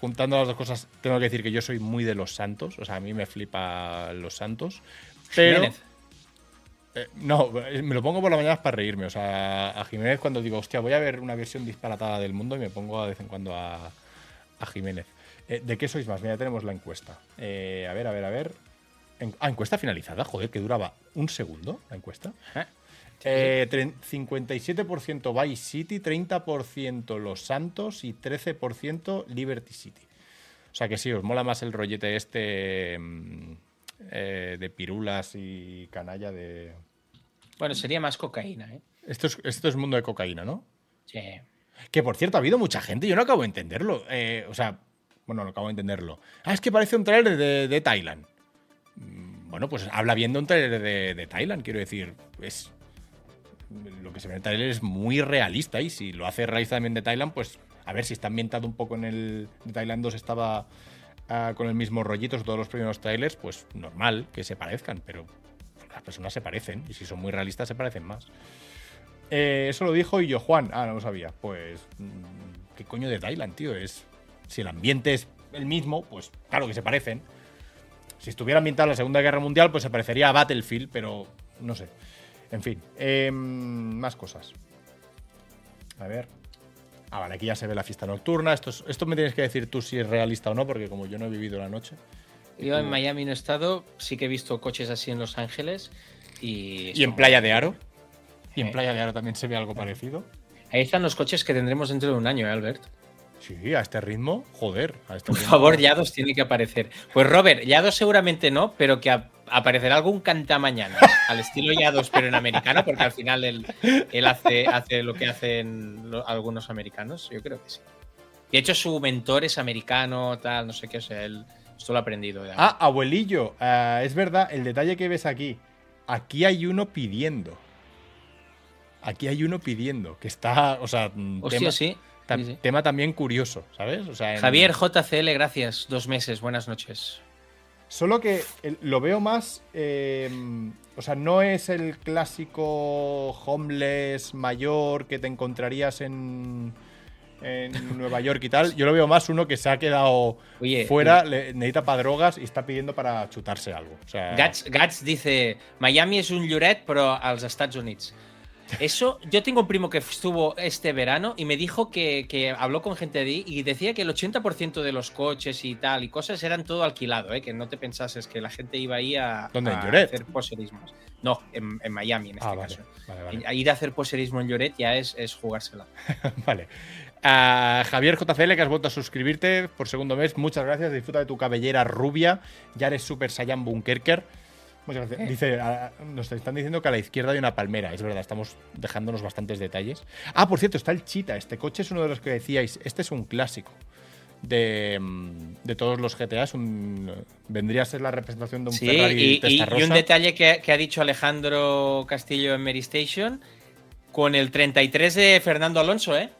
juntando las dos cosas, tengo que decir que yo soy muy de Los Santos. O sea, a mí me flipa Los Santos. Pero. Jiménez. Eh, no, me lo pongo por la mañana para reírme. O sea, a Jiménez cuando digo, hostia, voy a ver una versión disparatada del mundo y me pongo de vez en cuando a, a Jiménez. Eh, ¿De qué sois más? Mira, tenemos la encuesta. A ver, a ver, a ver. En- ah, encuesta finalizada, joder, que duraba un segundo la encuesta. Ajá. Eh, tre- 57% Vice City, 30% Los Santos y 13% Liberty City. O sea que sí, os mola más el rollete este mm, eh, de pirulas y canalla de... Bueno, sería más cocaína, ¿eh? Esto es, esto es mundo de cocaína, ¿no? Sí. Que por cierto, ha habido mucha gente, yo no acabo de entenderlo. Eh, o sea, bueno, no acabo de entenderlo. Ah, es que parece un trailer de, de Thailand. Mm, Bueno, pues habla bien de un trailer de, de Thailand, quiero decir. Es. Lo que se ve en el trailer es muy realista y si lo hace realista también de Thailand, pues a ver si está ambientado un poco en el. De Thailand 2 estaba ah, con el mismo rollito todos los primeros trailers, pues normal que se parezcan, pero las personas se parecen y si son muy realistas se parecen más. Eh, eso lo dijo y yo, Juan. Ah, no lo sabía. Pues, mm, ¿qué coño de Thailand, tío? Es, si el ambiente es el mismo, pues claro que se parecen. Si estuviera ambientado en la Segunda Guerra Mundial, pues se parecería a Battlefield, pero no sé. En fin, em, más cosas. A ver. Ah, vale, aquí ya se ve la fiesta nocturna. Esto, es- esto me tienes que decir tú si es realista o no, porque como yo no he vivido la noche. Yo en Miami no he estado, sí que he visto coches así en Los Ángeles y... Y en Playa de Aro. Y en Eh. Playa de Aro también se ve algo parecido. Ahí están los coches que tendremos dentro de un año, ¿eh, Albert? Sí, a este ritmo, joder. A este Por ritmo. favor, Yados tiene que aparecer. Pues Robert, Yados seguramente no, pero que ap- aparecerá algún cantamañana al estilo Yados, pero en americano, porque al final él, él hace, hace lo que hacen algunos americanos. Yo creo que sí. De hecho, su mentor es americano, tal, no sé qué, o sea, él esto lo ha aprendido. de Ah, abuelillo, ah, es verdad, el detalle que ves aquí. Aquí hay uno pidiendo. Aquí hay uno pidiendo, que está, o sea, mm, Hostia, tema, sí. Ta- sí, sí. tema también curioso, ¿sabes? O sea, en- Javier JCL, gracias. Dos meses, buenas noches. Solo que lo veo más, eh, o sea, no es el clásico homeless mayor que te encontrarías en, en Nueva York y tal. Yo lo veo más uno que se ha quedado Oye, fuera, le- necesita para drogas y está pidiendo para chutarse algo. O sea, Gats, Gats dice, Miami es un lloret, pero a los Estados Unidos. Eso, yo tengo un primo que estuvo este verano y me dijo que, que habló con gente de ahí y decía que el 80% de los coches y tal y cosas eran todo alquilado, ¿eh? que no te pensases que la gente iba ahí a, ¿Dónde, en a hacer poserismos. No, en, en Miami en este Ah, vale, caso. vale, vale. A Ir a hacer poserismo en Lloret ya es, es jugársela. Vale. A Javier JCL, que has vuelto a suscribirte por segundo mes, muchas gracias. Disfruta de tu cabellera rubia. Ya eres Super Saiyan Bunkerker. Muchas gracias. Dice, a- nos están diciendo que a la izquierda hay una palmera. Es verdad, estamos dejándonos bastantes detalles. Ah, por cierto, está el Cheetah. Este coche es uno de los que decíais. Este es un clásico de, mm, de todos los GTAs. Un, vendría a ser la representación de un Sí, Ferrari y, y- testa y un detalle que, que ha dicho Alejandro Castillo en Mary Station con el 33 de Fernando Alonso, ¿eh?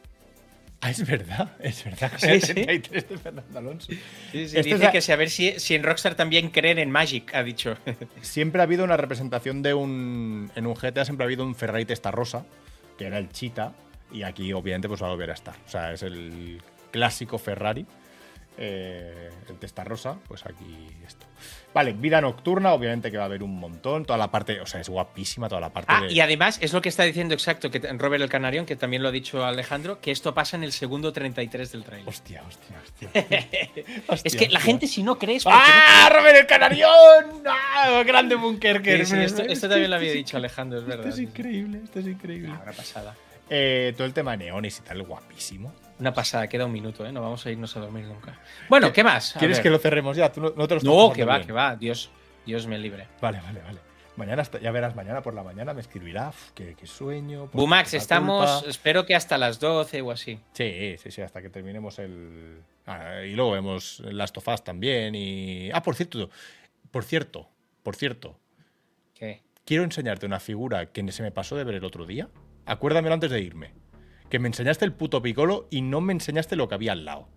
Ah, es verdad, es verdad. Sí, el sí. 33 de Fernando Alonso. Sí, sí, dice es que si a ver si, si en Rockstar también creen en Magic, ha dicho. Siempre ha habido una representación de un. En un GTA siempre ha habido un Ferrari testa rosa, que era el Cheetah, y aquí obviamente pues va a volver a estar. O sea, es el clásico Ferrari. Eh, el testa rosa, pues aquí esto. Vale, vida nocturna, obviamente que va a haber un montón. Toda la parte, o sea, es guapísima toda la parte Ah, de. y además es lo que está diciendo exacto que Robert el Canarión, que también lo ha dicho Alejandro, que esto pasa en el segundo 33 del trailer. Hostia, hostia, hostia. es que la gente si no crees... ¡Ah, Robert el Canarión! ¡Ah, grande Bunkerker! Sí, sí, esto, esto también lo había dicho Alejandro, es Esto verdad. es sí, sí. increíble, esto es increíble. Una pasada. Eh, todo el tema de neones y tal, guapísimo. Una pasada, queda un minuto, ¿eh? No vamos a irnos a dormir nunca. Bueno, ¿qué más? A ¿Quieres ver. que lo cerremos ya? ¿Tú no, no te lo estás No, que va, bien? que va. Dios, Dios me libre. Vale, vale, vale. Mañana, ya verás, mañana por la mañana me escribirá. "Uf, qué, sueño. Bumax, estamos, culpa". espero que hasta las 12 o así. Sí, sí, sí, hasta que terminemos el. Ah, y luego vemos Last of Us también. Y. Ah, por cierto, por cierto, por cierto. ¿Qué? Quiero enseñarte una figura que se me pasó de ver el otro día. Acuérdamelo antes de irme. Que me enseñaste el puto picolo y no me enseñaste lo que había al lado.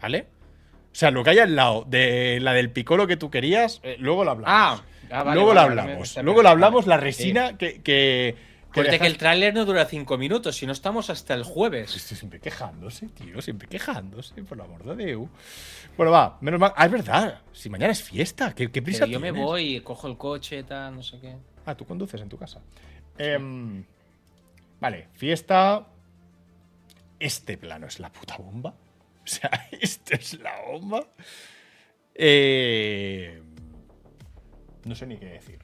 ¿Vale? O sea, lo que hay al lado de la del picolo que tú querías, eh, luego lo hablamos. Ah, ah, vale, luego vale, lo vale, hablamos. luego lo hablamos, la resina que. que, que Acuérdate que el tráiler no dura 5 minutos, si no estamos hasta el jueves. Estoy siempre quejándose, tío, siempre quejándose, por el amor de Dios. Bueno, va, menos mal. Ah, es verdad. Si mañana es fiesta, ¿qué, qué prisa Pero yo me voy, cojo el coche, tal, no sé qué. Ah, tú conduces en tu casa. Em, vale, fiesta. Este plano es la puta bomba. O sea, esto es la bomba. Eh, no sé ni qué decir.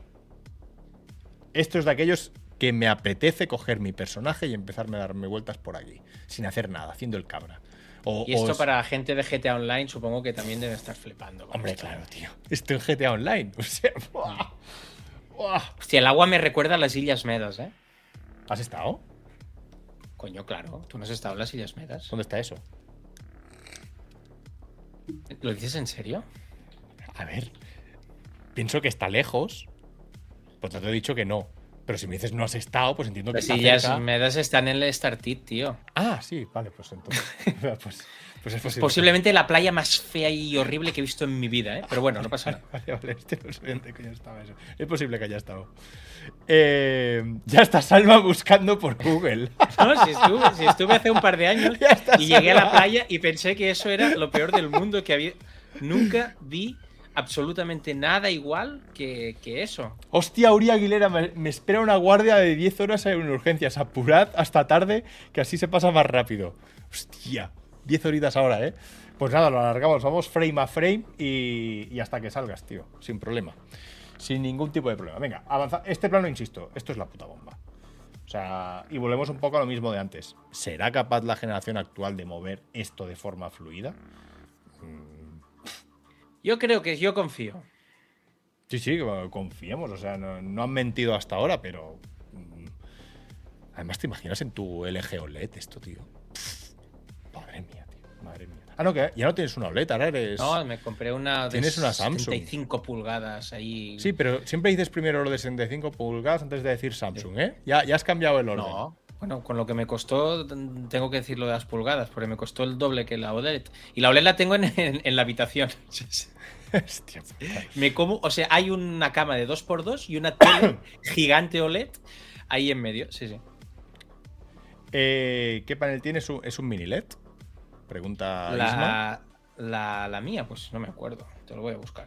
Esto es de aquellos que me apetece coger mi personaje y empezarme a darme vueltas por aquí, sin hacer nada, haciendo el cabra. O- Y esto para gente de GTA Online supongo que también debe estar flipando. Hombre, esto. claro, tío. Esto en GTA Online. O sea, ¡buah! ¡buah! Hostia, el agua me recuerda a las Islas Medas, ¿eh? ¿has estado? Coño, claro. ¿Tú no has estado en las Islas Medas? ¿Dónde está eso? ¿Lo dices en serio? A ver, pienso que está lejos. Por tanto, he dicho que no. Pero si me dices no has estado, pues entiendo que Las Islas. Medas están en el Startit, tío. Ah, sí, vale, pues entonces. pues, pues es posible. Posiblemente la playa más fea y horrible que he visto en mi vida, ¿eh? Pero bueno, no pasa nada. Vale, vale, este no de coño estaba eso. Es posible que haya estado. Eh, ya está Salma buscando por Google. No, si estuve, si estuve hace un par de años Ya y llegué a la playa y pensé que eso era lo peor del mundo que había. Nunca vi absolutamente nada igual que, que eso. Hostia, Uri Aguilera, me, me espera una guardia de 10 horas en urgencias. Apurad hasta tarde, que así se pasa más rápido. Hostia, 10 horitas ahora, ¿eh? Pues nada, lo alargamos, vamos frame a frame y, y hasta que salgas, tío. Sin problema. Sin ningún tipo de problema. Venga, avanza. Este plano, insisto, esto es la puta bomba. O sea, y volvemos un poco a lo mismo de antes. ¿Será capaz la generación actual de mover esto de forma fluida? Yo creo que yo confío. Sí, sí, confiemos. O sea, no, no han mentido hasta ahora, pero. mm, Además, ¿te imaginas en tu LG OLED esto, tío? Ah, no, que ya no tienes una OLED, ahora eres. No, me compré una de Tienes una Samsung. 75 pulgadas ahí. Sí, pero siempre dices primero lo de 65 pulgadas antes de decir Samsung, ¿eh? Ya, ya has cambiado el orden. No. Bueno, con lo que me costó, tengo que decir lo de las pulgadas, porque me costó el doble que la OLED. Y la OLED la tengo en, en- en la habitación. Hostia. Me como, o sea, hay una cama de 2x2 y una tele gigante OLED ahí en medio. Sí, sí. Eh, ¿Qué panel tienes? ¿Es un- ¿Es un mini LED? Pregunta Isma. La, la, mía, pues no me acuerdo. Te lo voy a buscar.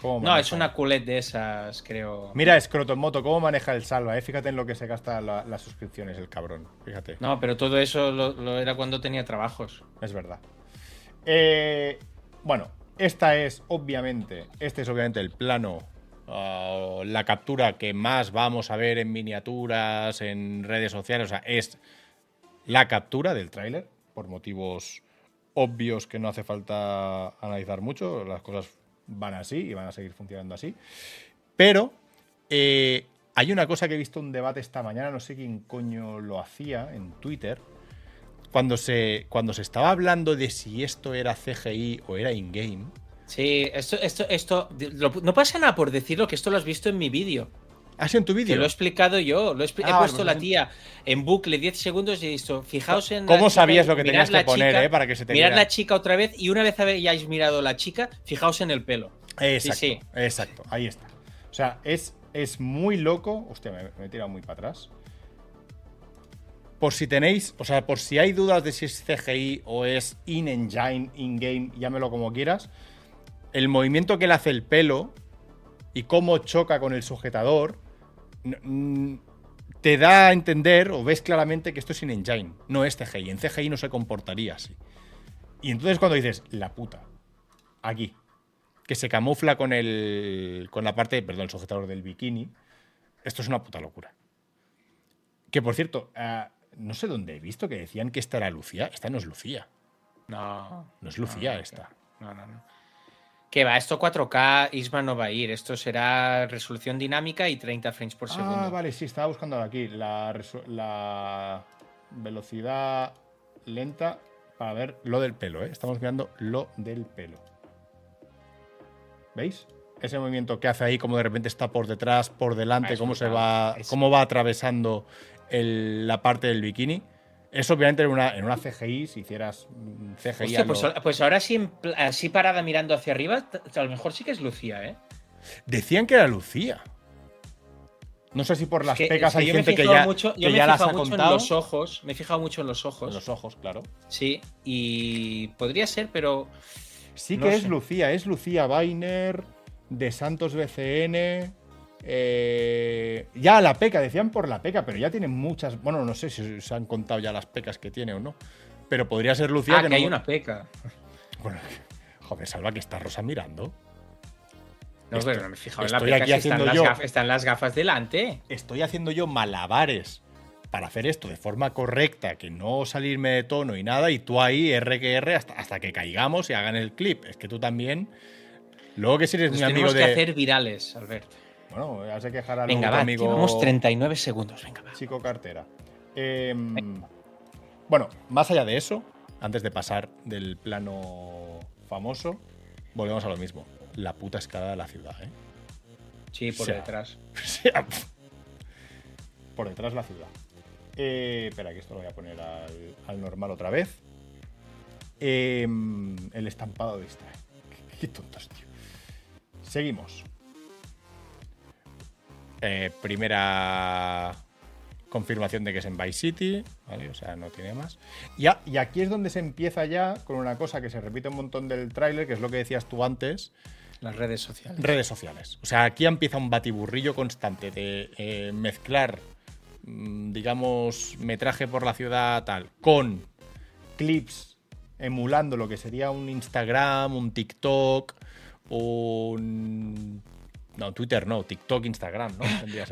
¿Cómo No, es una QLED de esas, creo. Mira, Scrotomoto, ¿cómo maneja el salva? Eh? Fíjate en lo que se gasta la- las suscripciones, el cabrón. Fíjate. No, pero todo eso lo, lo era cuando tenía trabajos. Es verdad. Eh, bueno, esta es obviamente, este es obviamente el plano, ah, la captura que más vamos a ver en miniaturas, en redes sociales, o sea, es la captura del tráiler, por motivos obvios que no hace falta analizar mucho, las cosas van así y van a seguir funcionando así. Pero eh, hay una cosa que he visto un debate esta mañana, no sé quién coño lo hacía en Twitter, cuando se, cuando se estaba hablando de si esto era CGI o era in-game. Sí, esto, esto, esto. no pasa nada por decirlo, que esto lo has visto en mi vídeo. ¿Ha sido en tu vídeo? lo he explicado yo. Lo he, expli- Ah, puesto pues la tía en bucle 10 segundos y he visto. Fijaos en. ¿Cómo sabías lo que tenías que poner, chica, eh, para que se te Mirad la chica otra vez y una vez hayáis mirado la chica, fijaos en el pelo. Exacto, Sí, sí. exacto, ahí está. O sea, es, es muy loco. Hostia, me, me he tirado muy para atrás. por si tenéis, o sea, por si hay dudas de si es CGI o es in-engine, in-game, llámelo como quieras, el movimiento que le hace el pelo y cómo choca con el sujetador te da a entender o ves claramente que esto es in-engine, no es CGI. En CGI no se comportaría así. Y entonces cuando dices, la puta, aquí, que se camufla con el con la parte, perdón, el sujetador del bikini, esto es una puta locura. Que por cierto, ah, no sé dónde he visto que decían que esta era Lucía. Esta no es Lucía. No. No es Lucía esta. No, no, no. Que va, esto 4K, Isma no va a ir. Esto será resolución dinámica y 30 frames por segundo. Ah, vale, sí, estaba buscando aquí la, velocidad lenta para ver lo del pelo, ¿eh? Estamos mirando lo del pelo. ¿Veis? Ese movimiento que hace ahí, como de repente está por detrás, por delante, Ah, cómo se va, cómo va atravesando el- la parte del bikini. Eso obviamente en una, en una CGI, si hicieras CGI Hostia, pues, lo- pues ahora sí, así parada mirando hacia arriba, a lo mejor sí que es Lucía, ¿eh? Decían que era Lucía. No sé si por las Es que- pecas es que hay gente que ya, mucho, que yo me he ya las ha mucho contado. en los ojos. Me he fijado mucho en los ojos. En los ojos, claro. Sí, y podría ser, pero Sí No que es. Lucía, es Lucía Bainer, de Santos BCN. Eh, ya la peca, decían por la peca, pero ya tiene muchas. Bueno, no sé si se han contado ya las pecas que tiene o no. Pero podría ser Lucía ah, que, no- hay una peca. Bueno, joder, Salva, que está Rosa mirando. No, Estoy- pero no me he fijado en la peca aquí si están las, yo- gafas, están las gafas delante. Estoy haciendo yo malabares para hacer esto de forma correcta, que no salirme de tono y nada, y tú ahí, R que R, hasta, hasta que caigamos y hagan el clip. Es que tú también. Luego que si eres Nos mi amigo tenemos de. que hacer virales, Albert. Bueno, ya sé quejar a Venga, tu va, amigo. llevamos 39 segundos. Venga, va. Chico cartera. Em, bueno, más allá de eso, antes de pasar del plano famoso, volvemos a lo mismo. La puta escala de la ciudad, ¿eh? Sí, por O sea, detrás. O sea, por detrás la ciudad. Eh, espera, que esto lo voy a poner al, al normal otra vez. Em, el estampado de esta. Qué, qué tontos, tío. Seguimos. Eh, primera confirmación de que es en Vice City, ¿vale? O sea, no tiene más. Y, a- y aquí es donde se empieza ya con una cosa que se repite un montón del tráiler, que es lo que decías tú antes, Las redes sociales. redes sociales. O sea, aquí empieza un batiburrillo constante de eh, mezclar, mm, digamos, metraje por la ciudad tal, con clips emulando lo que sería un Instagram, un TikTok, un... No, Twitter no, TikTok, Instagram, ¿no?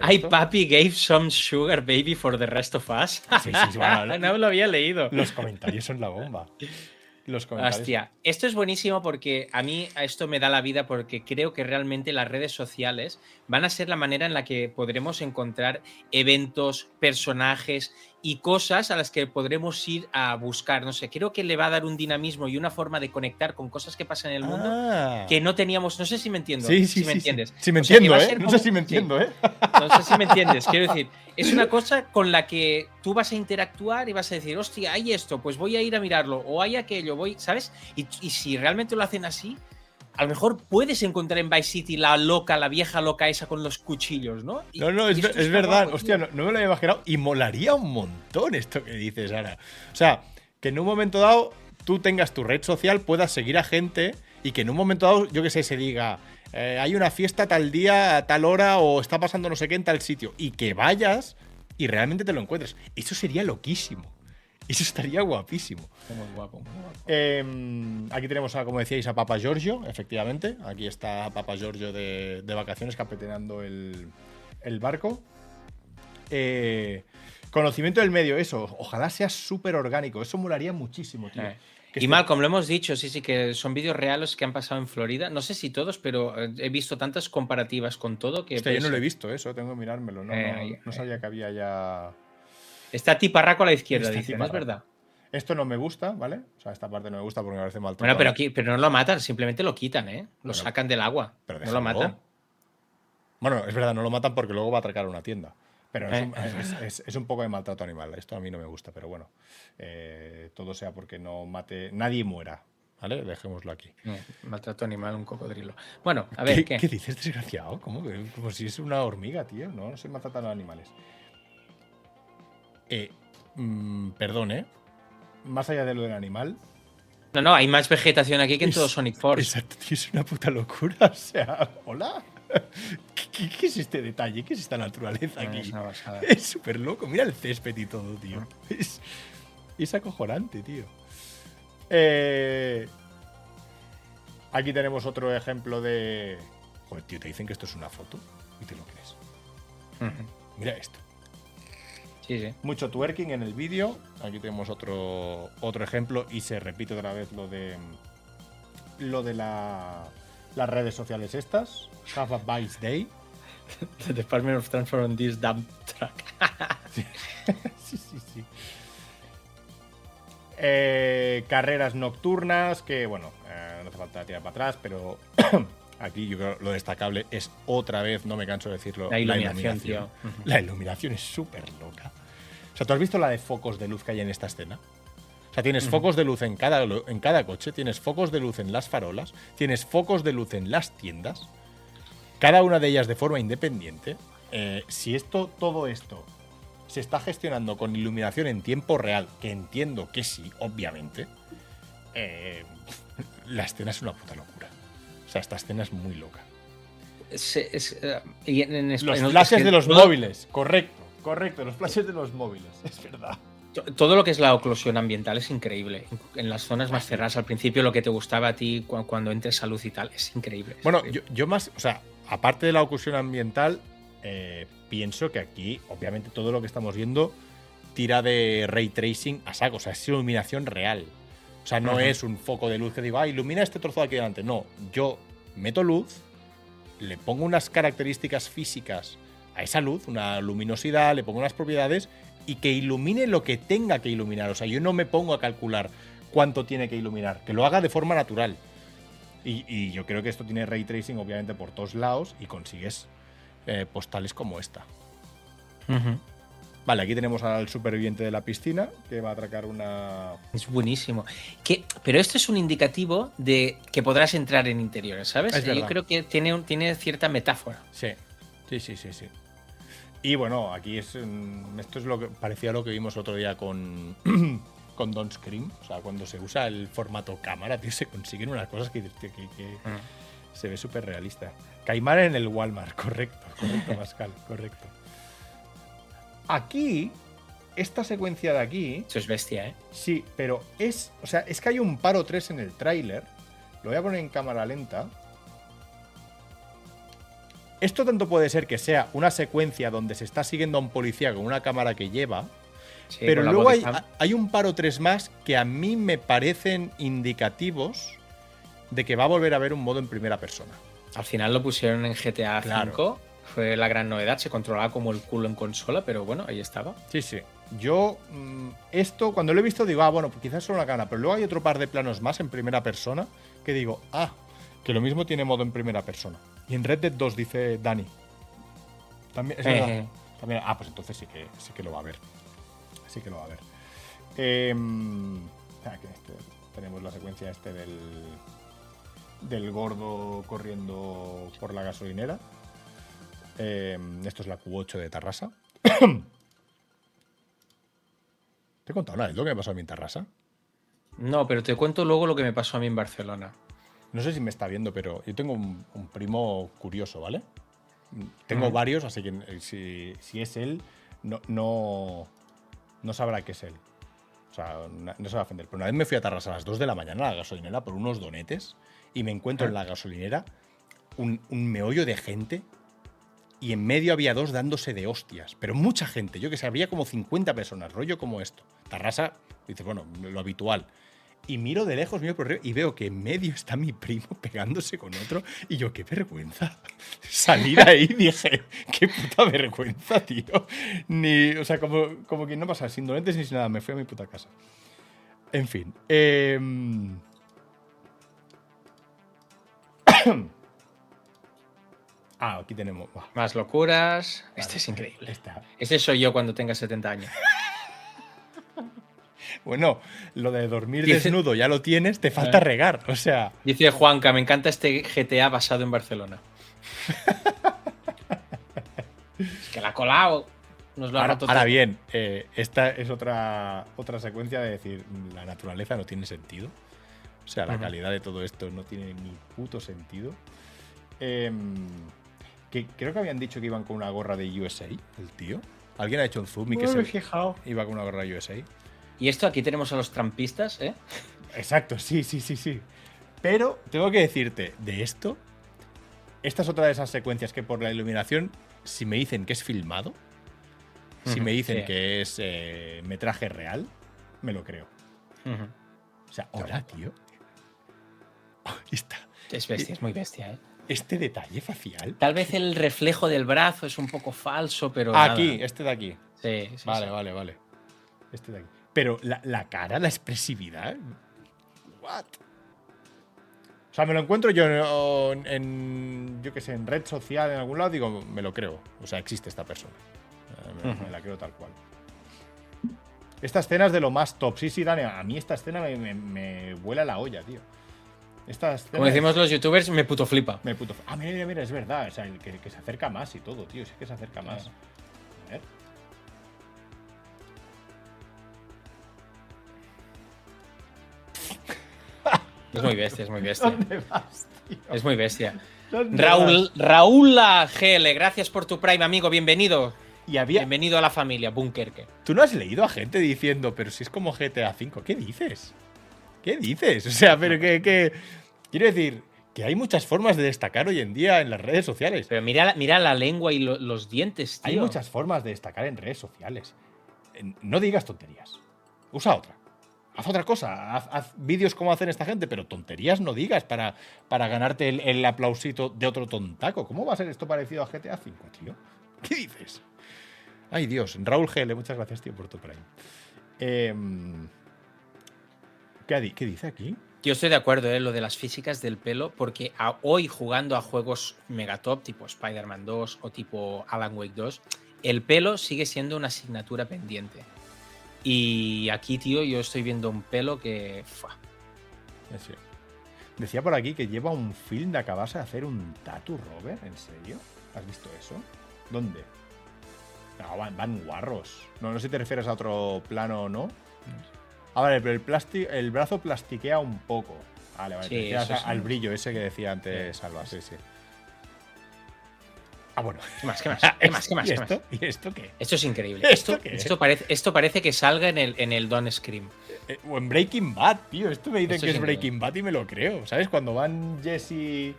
Ay, papi gave some sugar baby for the rest of us. Sí, sí, sí, bueno, no lo había leído. Los comentarios son la bomba. Los comentarios. Hostia, esto es buenísimo porque a mí esto me da la vida porque creo que realmente las redes sociales van a ser la manera en la que podremos encontrar eventos, personajes y cosas a las que podremos ir a buscar. No sé, creo que le va a dar un dinamismo y una forma de conectar con cosas que pasan en el mundo Ah. que no teníamos. No sé si me entiendo. Sí, sí, si me sí, entiendes. Sí, me O sea, que entiendo, ¿eh? No sé si me entiendo, ¿eh? No sé si me entiendes. Quiero decir, es una cosa con la que tú vas a interactuar y vas a decir, hostia, hay esto, pues voy a ir a mirarlo, o hay aquello, voy, ¿sabes? Y, y si realmente lo hacen así, a lo mejor puedes encontrar en Vice City la loca, la vieja loca esa con los cuchillos, ¿no? Y- No, no, es, verdad. guapo, Hostia, no, no me lo había imaginado. Y molaría un montón esto que dices, Ara. O sea, que en un momento dado tú tengas tu red social, puedas seguir a gente y que en un momento dado, yo que sé, se diga, eh, hay una fiesta tal día, a tal hora, o está pasando no sé qué en tal sitio. Y que vayas y realmente te lo encuentres. Eso sería loquísimo. Eso estaría guapísimo. Muy guapo, muy guapo. Eh, aquí tenemos, a, como decíais, a Papa Giorgio, efectivamente. Aquí está Papa Giorgio de, de vacaciones capitaneando el, el barco. Eh, conocimiento del medio, eso. Ojalá sea súper orgánico. Eso molaría muchísimo, tío. Eh. Y esté- Malcolm, lo hemos dicho, sí, sí, que son vídeos reales que han pasado en Florida. No sé si todos, pero eh, he visto tantas comparativas con todo que. Yo pues, no lo he visto, eso. Tengo que mirármelo. No, Eh, no sabía que había ya. Está tiparraco a la izquierda, Está es tiparraco. verdad. Esto no me gusta, ¿vale? O sea, esta parte no me gusta porque me parece maltrato. Bueno, pero, aquí, pero no lo matan, simplemente lo quitan, ¿eh? Lo Bueno, sacan del agua. pero no lo matan. Bueno, es verdad, no lo matan porque luego va a atracar una tienda. Pero es, Eh. un, es- es- es un poco de maltrato animal. Esto a mí no me gusta, pero bueno. eh, todo sea porque no mate. Nadie muera. ¿Vale? Dejémoslo aquí. Eh, maltrato animal, un cocodrilo. Bueno, a ver, ¿qué? ¿Qué, dices, desgraciado? ¿Cómo? Como si es una hormiga, tío. No, no se maltratan los animales. Eh, mm, perdón, ¿eh? Más allá de lo del animal. No, no, hay más vegetación aquí que en es- todo Sonic Force. Exacto, tío, es una puta locura. O sea, hola. ¿Qué, es este detalle? ¿Qué es esta naturaleza No, aquí? es una basada. Es súper loco. Mira el césped y todo, tío. Es, es acojonante, tío. Eh, aquí tenemos otro ejemplo de. Joder, tío, te dicen que esto es una foto y te lo crees. Mira esto. Sí, sí. Mucho twerking en el vídeo. Aquí tenemos otro, otro ejemplo y se repite otra vez lo de. Lo de la, las redes sociales estas. Have a Vice Day. The Department of Transport on this dump truck. Sí, sí, sí. Eh, carreras nocturnas, que bueno, eh, no hace falta tirar para atrás, pero aquí yo creo lo destacable es otra vez, no me canso de decirlo, La iluminación, tío. Ujú. La iluminación es súper loca. O sea, ¿tú has visto la de focos de luz que hay en esta escena? O sea, tienes focos de luz en cada, en cada coche, tienes focos de luz en las farolas, tienes focos de luz en las tiendas, cada una de ellas de forma independiente. Eh, si esto, todo esto, se está gestionando con iluminación en tiempo real, que entiendo que sí, obviamente, eh, la escena es una puta locura. O sea, esta escena es muy loca. Se- es, eh, y en, en Los flashes que de los todo- móviles, correcto, correcto, los flashes de los móviles, es verdad. to- Todo lo que es la oclusión ambiental es increíble. En las zonas más cerradas, al principio, lo que te gustaba a ti cu- cuando entres a luz y tal, es increíble. es Bueno, increíble. yo, yo más, o sea, aparte de la oclusión ambiental, eh, pienso que aquí, obviamente, todo lo que estamos viendo tira de ray tracing a saco, o sea, es iluminación real. O sea, no es un foco de luz que digo, ah, ilumina este trozo de aquí delante. No, yo meto luz, le pongo unas características físicas a esa luz, una luminosidad, le pongo unas propiedades y que ilumine lo que tenga que iluminar. O sea, yo no me pongo a calcular cuánto tiene que iluminar, que lo haga de forma natural. Y, y yo creo que esto tiene ray tracing, obviamente, por todos lados y consigues eh, postales como esta. Vale, aquí tenemos al superviviente de la piscina que va a atracar una. Es buenísimo. Que, pero esto es un indicativo de que podrás entrar en interiores, ¿sabes? Es Yo creo que tiene, un- tiene cierta metáfora. Sí, sí, sí, sí, sí. Y bueno, aquí es. mm, Esto es lo que parecía lo que vimos otro día con. con Don't Scream. O sea, cuando se usa el formato cámara, tío, se consiguen unas cosas que, que- que- que se ve súper realista. Caimán en el Walmart, correcto, correcto, Pascal, correcto. Aquí, esta secuencia de aquí. Eso es bestia, ¿eh? Sí, pero es. O sea, es que hay un paro 3 en el tráiler. Lo voy a poner en cámara lenta. Esto tanto puede ser que sea una secuencia donde se está siguiendo a un policía con una cámara que lleva. Sí, pero luego hay, un paro 3 más que a mí me parecen indicativos de que va a volver a haber un modo en primera persona. Al final lo pusieron en GTA Claro. V. Fue la gran novedad. Se controlaba como el culo en consola, pero bueno, ahí estaba. Sí, sí. Yo, mm, esto, cuando lo he visto, digo, ah, bueno, pues quizás solo una cámara, pero luego hay otro par de planos más en primera persona que digo, ah, que lo mismo tiene modo en primera persona. Y en Red Dead 2 dice Dani. También, es verdad. Eh. También- ah, pues entonces sí que, sí que lo va a ver. Sí que lo va a ver. Em, ah, este- tenemos la secuencia este del, del gordo corriendo por la gasolinera. Em, esto es la Q8 de Tarrasa. ¿Te he contado una vez lo que me pasó a mí en Tarrasa? No, pero te cuento luego lo que me pasó a mí en Barcelona. No sé si me está viendo, pero yo tengo un, un primo curioso, ¿vale? Tengo varios, así que eh, si, si es él, no, no, no sabrá que es él. O sea, no se va a ofender. Pero una vez me fui a Tarrasa a las 2 de la mañana a la gasolinera por unos donetes y me encuentro en la gasolinera un, un meollo de gente y en medio había dos dándose de hostias. Pero mucha gente, yo que sé, habría como 50 personas, rollo como esto. Tarrasa, dices, bueno, lo habitual. Y miro de lejos, miro por arriba y veo que en medio está mi primo pegándose con otro. Y yo, qué vergüenza. Salí de ahí dije, qué puta vergüenza, tío. Ni, o sea, como, como que no pasa, sin donantes ni sin nada, me fui a mi puta casa. En fin. em, ah, aquí tenemos. Más locuras. Este vale, es increíble. Está. Este soy yo cuando tenga 70 años. Bueno, lo de dormir Dice- desnudo ya lo tienes, te falta Eh. regar. O sea, Dice Juanca, me encanta este GTA basado en Barcelona. es que la ha colado. Nos lo ha Ahora, ahora bien, eh, esta es otra, otra secuencia de decir, "Mm, la naturaleza no tiene sentido. O sea, la calidad de todo esto no tiene ni puto sentido. Em, que creo que habían dicho que iban con una gorra de USA, el tío. Alguien ha hecho un zoom y que No se fijado. iba con una gorra de USA. Y esto aquí tenemos a los trampistas, ¿eh? Exacto, sí, sí, sí, sí. Pero tengo que decirte, de esto, esta es otra de esas secuencias que por la iluminación, si me dicen que es filmado, si me dicen sí. que es eh, metraje real, me lo creo. Ujú. O sea, hola, tío. Esta- Es bestia, es muy bestia, ¿eh? este detalle facial. Tal vez el reflejo del brazo es un poco falso, pero. nada. Aquí, este de aquí. Sí, sí, Vale, sí. vale, vale. Este de aquí. Pero la, la cara, la expresividad. What? O sea, me lo encuentro yo en, en- yo qué sé, en red social, en algún lado, digo, me lo creo. O sea, existe esta persona. Eh, Me, la creo tal cual. Esta escena es de lo más top. Sí, sí, Dani, a mí esta escena me, me- me vuela la olla, tío. Esta escena Como es- decimos los youtubers, me puto flipa. me puto. Ah, mira, mira, mira, es verdad. O sea, el que, que se acerca más y todo, tío. Sí que se acerca más. Es muy bestia, es muy bestia. ¿Dónde vas, tío? Es muy bestia. ¿Dónde Raúl, Raúl GL, gracias por tu Prime, amigo. Bienvenido. Y había. Bienvenido a la familia, Bunkerque. ¿Tú no has leído a gente diciendo, pero si es como GTA V? ¿Qué dices? ¿Qué dices? O sea, pero que. que- Quiero decir que hay muchas formas de destacar hoy en día en las redes sociales. Pero mira, la- mira la lengua y lo- los dientes, tío. Hay muchas formas de destacar en redes sociales. No digas tonterías. Usa otra. Haz otra cosa. Haz, vídeos como hacen esta gente, pero tonterías no digas para, para ganarte el, el aplausito de otro tontaco. ¿Cómo va a ser esto parecido a GTA V, tío? ¿Qué dices? Ay, Dios. Raúl GL, muchas gracias, tío, por tu prime. Em, ¿qué, dice aquí? Yo estoy de acuerdo, ¿eh? Lo de las físicas del pelo, porque hoy jugando a juegos megatop, tipo Spider-Man 2 o tipo Alan Wake 2, el pelo sigue siendo una asignatura pendiente. Y aquí, tío, yo estoy viendo un pelo que. fua. Decía por aquí que lleva un film de acabarse de hacer un tatu, Robert. ¿En serio? ¿Has visto eso? ¿Dónde? No, van, van guarros. No, no sé si te refieres a otro plano o no. Ah, vale, pero el, plasti- el brazo plastiquea un poco. Vale, vale. Sí, te refieres sí. al brillo ese que decía antes Sí, Salva. Sí, sí. Ah, bueno. ¿Qué más? ¿Qué más? ¿Qué más? ¿Qué más? ¿Y ¿Qué más? esto? ¿Y esto qué? Esto es increíble. ¿Esto Esto, qué? esto parece, esto parece que salga en el, en el Don Scream. Eh, o en Breaking Bad, tío. Esto me dicen Esto que es es Breaking Bad y me lo creo. ¿Sabes? Cuando van Jesse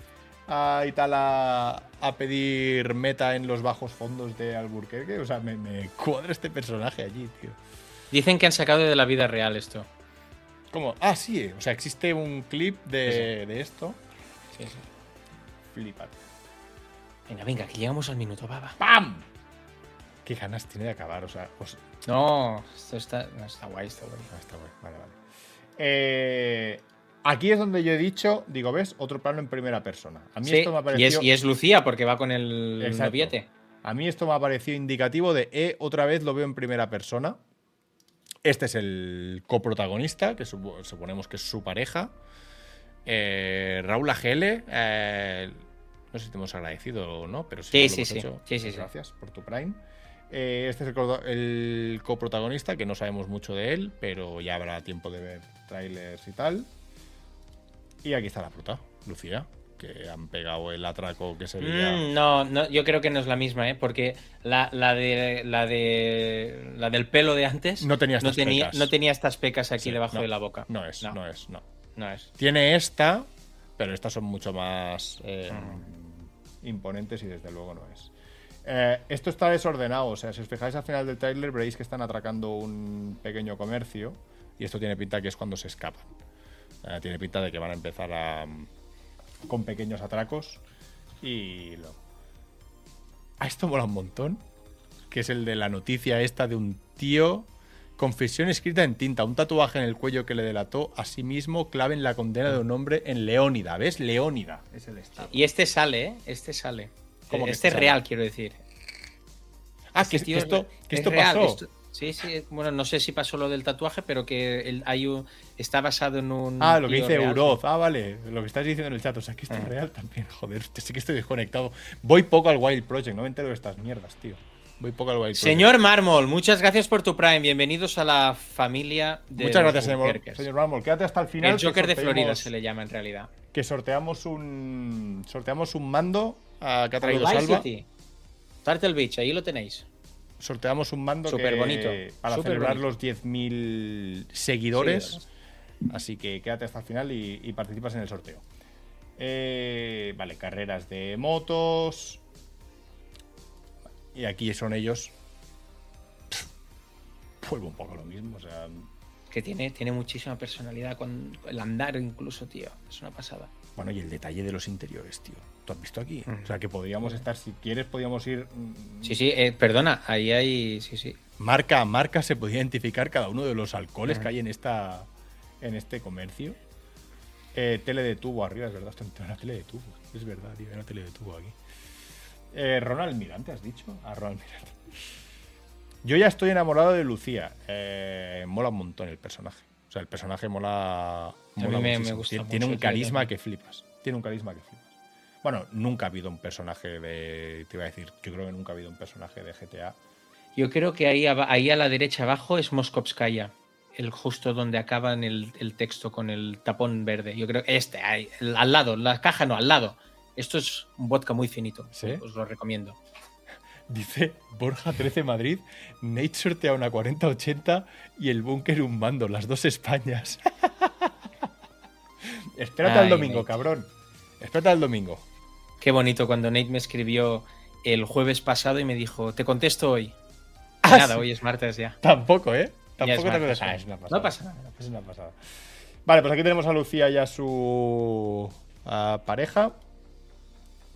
a, y tal a, a pedir meta en los bajos fondos de Alburquerque. O sea, me, me cuadra este personaje allí, tío. Dicen que han sacado de la vida real esto. ¿Cómo? Ah, sí. O sea, existe un clip de, de esto. Sí, sí. Flipad. Venga, venga, que llegamos al minuto, baba. ¡Pam! Qué ganas tiene de acabar. O sea, os- No, esto está, no, está guay, está guay. Ah, está bueno. Vale, vale. Eh, aquí es donde yo he dicho, digo, ¿ves? Otro plano en primera persona. A mí Sí, esto me ha y, parecido. es, y es Lucía porque va con el noviete. A mí esto me ha parecido indicativo de, eh, otra vez lo veo en primera persona. Este es el coprotagonista, que supo- suponemos que es su pareja. Eh, Raúl Agele, eh, no sé si te hemos agradecido o no, pero sí, Sí, lo hemos sí. hecho. Sí, sí. Gracias por tu Prime. Eh, este es el, co- el coprotagonista, que no sabemos mucho de él, pero ya habrá tiempo de ver trailers y tal. Y aquí está la fruta, Lucía, que han pegado el atraco que sería. Mm, no, no, yo creo que no es la misma, ¿eh? Porque la, la de la de la del pelo de antes No tenía no estas tenía, pecas. no tenía estas pecas aquí Sí, debajo no, de la boca. No es, no, no, es, no. no es. Tiene esta, pero estas son mucho más eh, imponentes y desde luego no es. Eh, esto está desordenado, o sea, si os fijáis al final del trailer veréis que están atracando un pequeño comercio y esto tiene pinta que es cuando se escapan. Eh, tiene pinta de que van a empezar a, con pequeños atracos y lo... Ah, esto mola un montón, que es el de la noticia esta de un tío Confesión escrita en tinta, un tatuaje en el cuello que le delató a sí mismo, clave en la condena de un hombre en Leónida. ¿Ves? Leónida es el estado. Y este sale, ¿eh? Este sale. ¿Cómo que este este es sale? real, quiero decir. Ah, que, Este que tío esto, que es esto real, pasó. esto- sí, sí. Bueno, no sé si pasó lo del tatuaje, pero que el- hay un, está basado en un. Ah, lo que dice real. Uroz. Ah, vale. Lo que estás diciendo en el chat. O sea, que esto es Ah. real también. Joder, sí que estoy desconectado. Voy poco al Wild Project. No me entero de estas mierdas, tío. Voy poco al Wild. Señor Mármol, muchas gracias por tu Prime. Bienvenidos a la familia de Muchas gracias, señor, señor Mármol. Quédate hasta el final. El Joker de Florida se le llama en realidad. Que sorteamos un. Sorteamos un mando a, que ha traído Vice Salva. City. Turtle Beach, ahí lo tenéis. Sorteamos un mando Súper que- bonito, para súper celebrar bonito. los 10.000 seguidores. Seguidores. Así que quédate hasta el final y, y participas en el sorteo. Eh, vale, carreras de motos. Y aquí son ellos. Vuelvo un poco a lo mismo. O sea, Que tiene, tiene muchísima personalidad. Con el andar, incluso, tío. Es una pasada. bueno, y el detalle de los interiores, tío. ¿Tú has visto aquí? O sea, que podríamos estar, si quieres, podríamos ir mm, Sí, sí, eh, perdona, ahí hay. Sí, sí. marca a marca se podía identificar cada uno de los alcoholes que hay en esta en este comercio. Eh, tele de tubo arriba, es verdad, está una tele de tubo. Es verdad, tío, hay una tele de tubo aquí. Eh, Ronald Mirante, ¿has dicho? A Ronald Mirante. Yo ya estoy enamorado de Lucía. Eh, mola un montón el personaje. O sea, el personaje mola. mí mola me- me gusta Tiene, mucho, un carisma que flipas. Tiene un carisma que flipas. Bueno, nunca ha habido un personaje de. Te iba a decir, yo creo que nunca ha habido un personaje de GTA Yo creo que ahí, ahí a la derecha abajo es Moskovskaya. El justo donde acaban el, el texto con el tapón verde. Yo creo que este, ahí, al lado, la caja no, al lado. Esto es un vodka muy finito. ¿Sí? Os lo recomiendo. Dice Borja 13 Madrid, Nate sortea una 4080 y el búnker un mando, las dos Españas. Espérate al Ay, domingo, Nate. cabrón. Espérate al domingo. Qué bonito cuando Nate me escribió el jueves pasado y me dijo, te contesto hoy. Ah, nada, sí. hoy es martes ya. Tampoco, ¿eh? Tampoco te pasada. Ah, es una No pasa nada. Es una pasada. Vale, pues aquí tenemos a Lucía y a su a pareja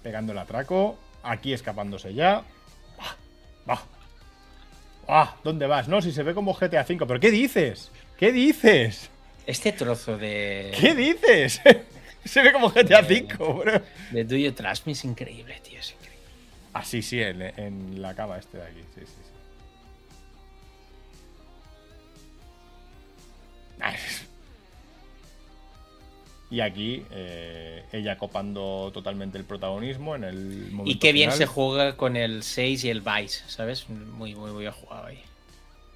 pegando el atraco. Aquí escapándose ya. ¡Ah! ¡Ah! ¡Ah! ¿Dónde vas? No, si se ve como GTA V. ¿Pero qué dices? ¿Qué dices? Este trozo de, ¿Qué dices? Se ve como GTA V, bro. de Do You Trust Me es increíble, tío. Es increíble. Ah, sí, sí, en, en la cama este de aquí. Sí, sí, sí. Y aquí eh, ella copando totalmente el protagonismo en el momento Y qué bien final. se juega con el 6 y el Vice, ¿sabes? Muy, muy, muy bien jugado ahí.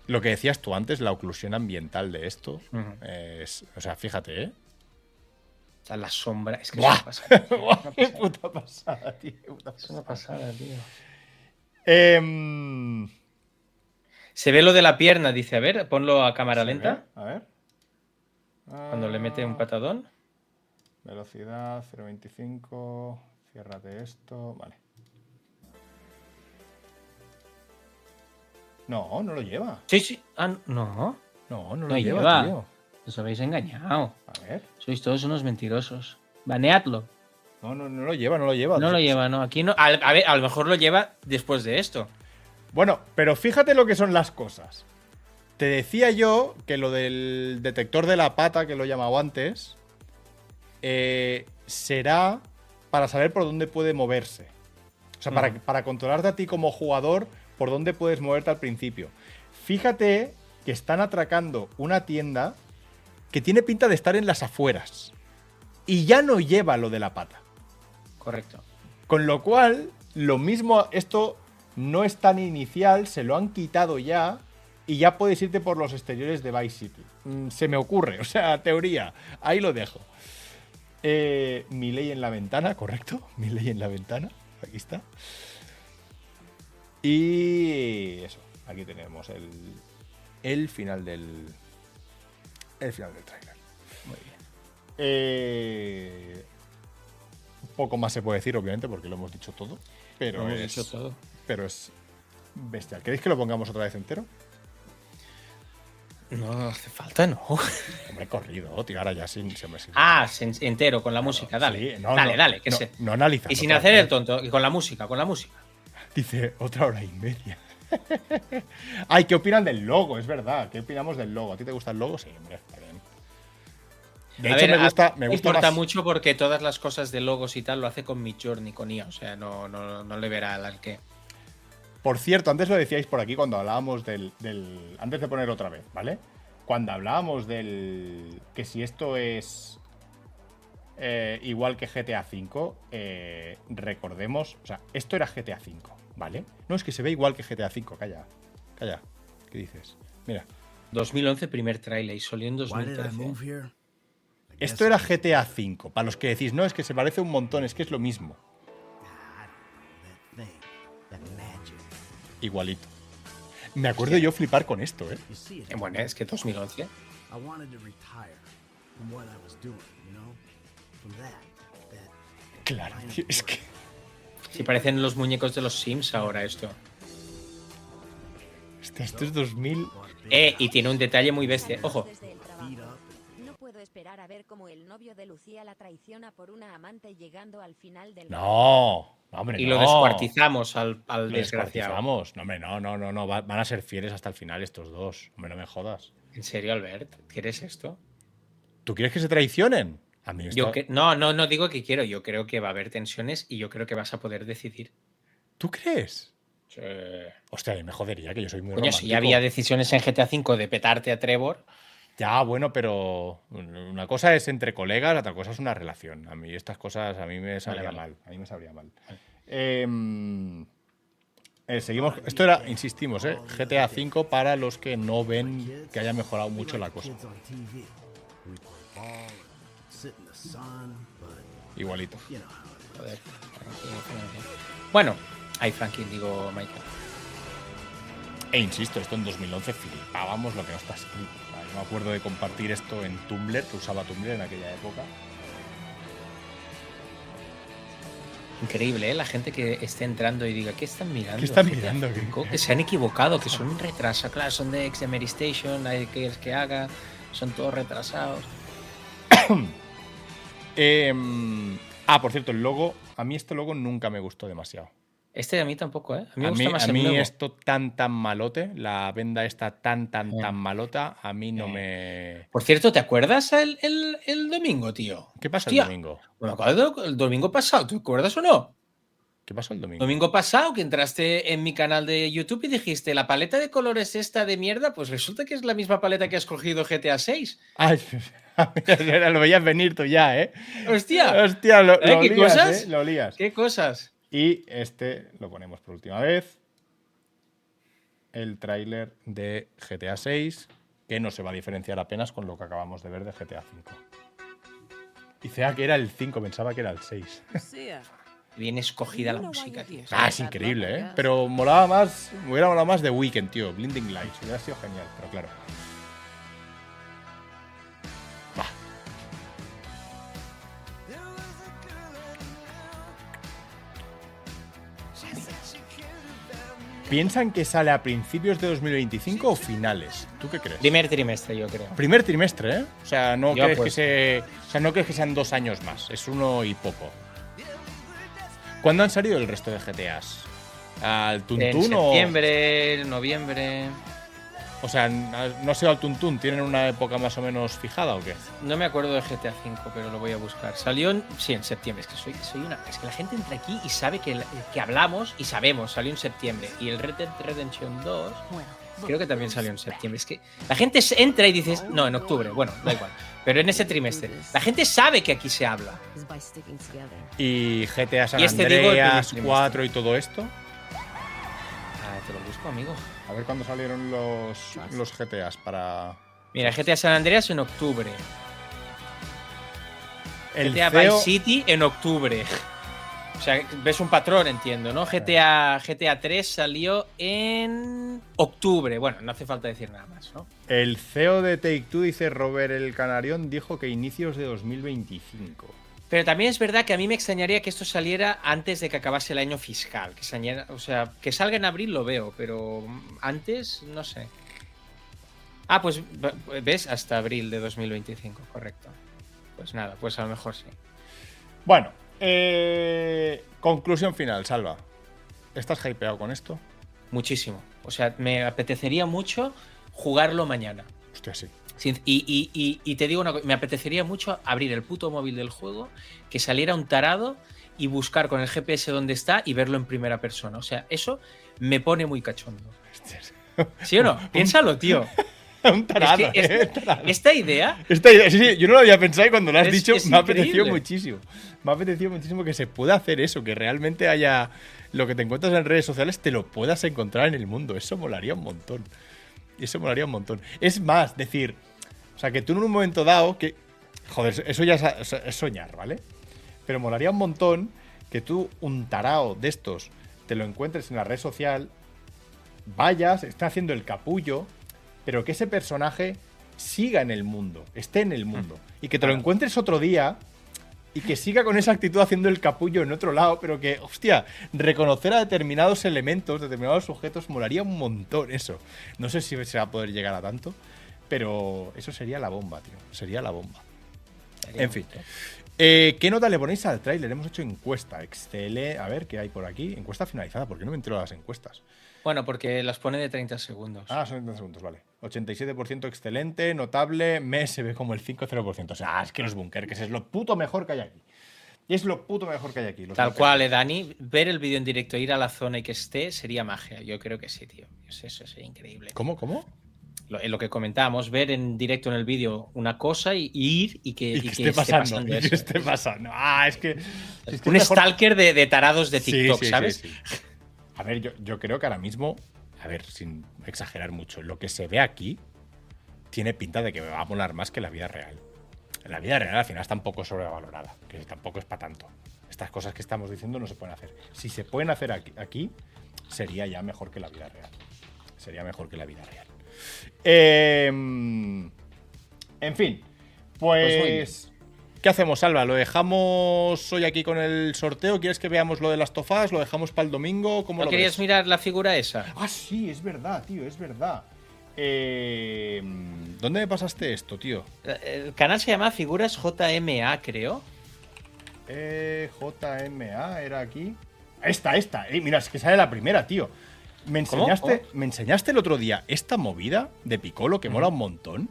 Lo que decías tú antes, la oclusión ambiental de esto. Es, o sea, fíjate, ¿eh? O sea, la sombra. Es que ¡Buah! es una pasada. Buah, ¡Qué puta pasada, tío! qué puta Es una pasada. pasada, tío. Em, Se ve lo de la pierna, dice. A ver, ponlo a cámara ¿se lenta. ve? A ver. Cuando le mete un Ah, patadón. Velocidad 0.25. Ciérrate esto. Vale. No, no lo lleva. Sí, sí. Ah, no. No, no lo No lleva, lleva. tío. Os habéis engañado. A ver. Sois todos unos mentirosos. Baneadlo. No, no, no lo lleva, no lo lleva. No lo lleva, no. Aquí no. A, a ver, a lo mejor lo lleva después de esto. Bueno, pero fíjate lo que son las cosas. Te decía yo que lo del detector de la pata, que lo he llamado antes, eh, será para saber por dónde puede moverse. O sea, para, para controlarte a ti como jugador por dónde puedes moverte al principio. Fíjate que están atracando una tienda que tiene pinta de estar en las afueras. Y ya no lleva lo de la pata. Correcto. Con lo cual, lo mismo, esto no es tan inicial, se lo han quitado ya y ya puedes irte por los exteriores de Vice City. Mm, Se me ocurre, o sea, teoría. Ahí lo dejo. Eh, mi ley en la ventana, correcto. Mi ley en la ventana. Aquí está. Y eso, aquí tenemos el, el final del. El final del tráiler. Muy bien. Eh, poco más se puede decir, obviamente, porque lo hemos dicho todo. Pero, Lo hemos es, dicho todo. pero es bestial. ¿Queréis que lo pongamos otra vez entero? No hace falta, no. Hombre, corrido, tío, ahora ya sin. sin- sin- Ah, sen- entero, con la música, dale. Sí, no, dale, no, dale, que no, sé. No analizando. Y sin hacer el tonto, y con la música, con la música. Dice otra hora y media. Ay, ¿qué opinan del logo? Es verdad. ¿Qué opinamos del logo? ¿A ti te gusta el logo? Sí, hombre. De A hecho, ver, me gusta, me gusta importa más- mucho porque todas las cosas de logos y tal lo hace con Midjourney, con IA, o sea, no, no, no le verá al que. Por cierto, antes lo decíais por aquí cuando hablábamos del, del- Antes de poner otra vez, ¿vale? Cuando hablábamos del. Que si esto es. eh, igual que GTA V, eh, recordemos. O sea, esto era GTA V, Vale. No, es que se ve igual que GTA V. Calla. Calla. ¿Qué dices? Mira. 2011 primer trailer y salió en Why did I 2013. move here? I guess Esto era GTA V. Para los que decís, no, es que se parece un montón, es que es lo mismo. Igualito. Me acuerdo yo flipar con esto, ¿eh? Eh, Bueno, es que 2011. I wanted to retire from what I was doing, you know? From that. That Claro, tío, es que. Si parecen los muñecos de los Sims ahora esto. Esto es 2000. Eh, y tiene un detalle muy bestia. Ojo, puedo esperar a ver cómo el novio de Lucía la traiciona por una amante llegando al final del No, no, hombre, y no. lo descuartizamos al, al Lo desgraciado. descuartizamos. No, hombre, no, no, no, no. va- Van a ser fieles hasta el final estos dos. Hombre, no me jodas. ¿En serio, Albert? ¿Quieres esto? ¿Tú quieres que se traicionen? A mí esto... Yo que, no, no, no digo que quiero. Yo creo que va a haber tensiones y yo creo que vas a poder decidir. ¿Tú crees? Sí. Hostia, a mí me jodería que yo soy muy Coño, si romántico. ya había decisiones en GTA V de petarte a Trevor. Ya, bueno, pero una cosa es entre colegas, otra cosa es una relación. A mí estas cosas, a mí me sabría vale. mal. A mí me sabría mal. Em, eh, seguimos. Esto era, insistimos, ¿eh? GTA V para los que no ven que haya mejorado mucho la cosa. Igualito. Joder, Frankie, Frankie. Bueno, ay, Frankie, digo Michael. E insisto, esto en 2011 flipábamos lo que no está escrito. Me acuerdo de compartir esto en Tumblr, que usaba Tumblr en aquella época. Increíble, ¿eh? La gente que esté entrando y diga, ¿qué están mirando? ¿Qué están GTA mirando? Que se han equivocado, que son un retraso. Claro, son de ex de Mary Station, hay que es que haga, son todos retrasados. Em, ah, por cierto, el logo. A mí este logo nunca me gustó demasiado. Este a mí tampoco, ¿eh? A mí me A gusta mí, más a mí esto tan tan malote, la venda esta tan tan Eh. tan malota, a mí no Eh. me. Por cierto, ¿te acuerdas el, el- el domingo, tío? ¿Qué pasó Hostia, el domingo? Acuerdo el domingo pasado, ¿te acuerdas o no? ¿Qué pasó el domingo? Domingo pasado que entraste en mi canal de YouTube y dijiste, la paleta de colores esta de mierda, pues resulta que es la misma paleta que has cogido GTA 6. Ay, lo veías venir tú ya, ¿eh? ¡Hostia! Hostia, lo, ¿Eh? lo ¿Qué lías, cosas? ¿eh? Lo lías. ¿Qué cosas? Y este lo ponemos por última vez. El tráiler de GTA 6, que no se va a diferenciar apenas con lo que acabamos de ver de GTA 5. Dice, ah, que era el 5, pensaba que era el 6. Bien escogida la música, tío. Ah, es increíble, ¿eh? Pero molaba más, me hubiera molado más de Weekend, tío. Blinding Lights, hubiera sido genial, pero claro. ¿Piensan que sale a principios de 2025 o finales? ¿Tú qué crees? Primer trimestre, yo creo. Primer trimestre, ¿eh? O sea, no Yo crees que apuesto. se, o sea, no crees que sean dos años más, es uno y poco. ¿Cuándo han salido el resto de GTAs? ¿Al En Tuntún o...? septiembre, noviembre. O sea, no sé al Tuntún, ¿tienen una época más o menos fijada o qué? No me acuerdo de GTA V, pero lo voy a buscar. Salió en, sí, en septiembre. Es que soy, soy una. Es que la gente entra aquí y sabe que, que hablamos y sabemos. Salió en septiembre. Y el Red Dead Redemption 2 creo que también salió en septiembre. Es que la gente entra y dices, no, en octubre. Bueno, da igual. Pero en ese trimestre. La gente sabe que aquí se habla. is by sticking together. ¿Y GTA San Y este digo el Andreas primer 4 y todo esto? Ah, te lo busco, amigo. A ver cuándo salieron los, los GTAs para... Mira, GTA San Andreas en octubre. El GTA CEO Vice City en octubre. O sea, ves un patrón, entiendo, ¿no? GTA, GTA 3 salió en octubre. Bueno, no hace falta decir nada más, ¿no? El CEO de Take Two, dice Robert el Canarión, dijo que inicios de 2025. Pero también es verdad que a mí me extrañaría que esto saliera antes de que acabase el año fiscal. Que saliera- o sea, que salga en abril lo veo, pero antes no sé. Ah, pues ves, hasta abril de 2025, correcto. Pues nada, pues a lo mejor sí. Bueno, eh, conclusión final, Salva. ¿Estás hypeado con esto? Muchísimo. O sea, me apetecería mucho jugarlo mañana. Hostia, sí. Sin- Y, y- y- y te digo una cosa, me apetecería mucho abrir el puto móvil del juego, que saliera un tarado y buscar con el GPS dónde está y verlo en primera persona. O sea, eso me pone muy cachondo. ¿Sí o no? Piénsalo, tío. Un tarado, Es que eh, esta, tarado. esta idea, Esta idea, sí, sí, yo no lo había pensado y cuando lo has Es- dicho es me ha apetecido muchísimo. Me ha apetecido muchísimo que se pueda hacer eso, que realmente haya lo que te encuentras en redes sociales te lo puedas encontrar en el mundo. Eso molaría un montón. Eso molaría un montón. Es más, decir, o sea, que tú en un momento dado, que, joder, eso ya es, es soñar, ¿vale? Pero molaría un montón que tú, un tarao de estos, te lo encuentres en la red social, vayas, esté haciendo el capullo, pero que ese personaje siga en el mundo, esté en el mundo. Y que te lo encuentres otro día y que siga con esa actitud haciendo el capullo en otro lado, pero que, hostia, reconocer a determinados elementos, determinados sujetos, molaría un montón eso. No sé si se va a poder llegar a tanto, pero eso sería la bomba, tío. Sería la bomba. En fin. Eh, ¿Qué nota le ponéis al tráiler? Hemos hecho encuesta. Excelente. A ver, ¿qué hay por aquí? Encuesta finalizada. ¿Por qué no me entero de las encuestas? Bueno, porque las pone de 30 segundos. Ah, son 30 segundos, vale. 87% excelente, notable, me se ve como el 5-0%. O sea, es que los bunker, que es lo puto mejor que hay aquí. Y es lo puto mejor que hay aquí. Tal cual, eh, Dani. Ver el vídeo en directo, ir a la zona y que esté, sería magia. Yo creo que sí, tío. Eso, eso sería increíble. ¿Cómo? ¿Cómo? Lo, en lo que comentábamos, ver en directo en el vídeo una cosa y, y ir y que, Y y que que esté pasando. eso. que esté pasando. Ah, es que. es que Un mejor- stalker de, de tarados de TikTok, sí, sí, ¿sabes? sí. A ver, yo, yo creo que ahora mismo, a ver, sin exagerar mucho, lo que se ve aquí tiene pinta de que me va a molar más que la vida real. La vida real al final está un poco sobrevalorada, que tampoco es para tanto. Estas cosas que estamos diciendo no se pueden hacer. Si se pueden hacer aquí, aquí, sería ya mejor que la vida real. Sería mejor que la vida real. Eh, en fin, Pues pues ¿Qué hacemos, Alba? ¿Lo dejamos hoy aquí con el sorteo? ¿Quieres que veamos lo de las tofás? ¿Lo dejamos para el domingo? ¿Cómo ¿No lo querías ves? mirar la figura esa? Ah, sí, es verdad, tío, es verdad. Eh, ¿Dónde me pasaste esto, tío? El canal se llama Figuras JMA, creo. Eh, JMA, era aquí. Esta, esta. Eh, mira, es que sale la primera, tío. Me enseñaste, ¿Cómo? me enseñaste el otro día esta movida de Piccolo que mola un montón.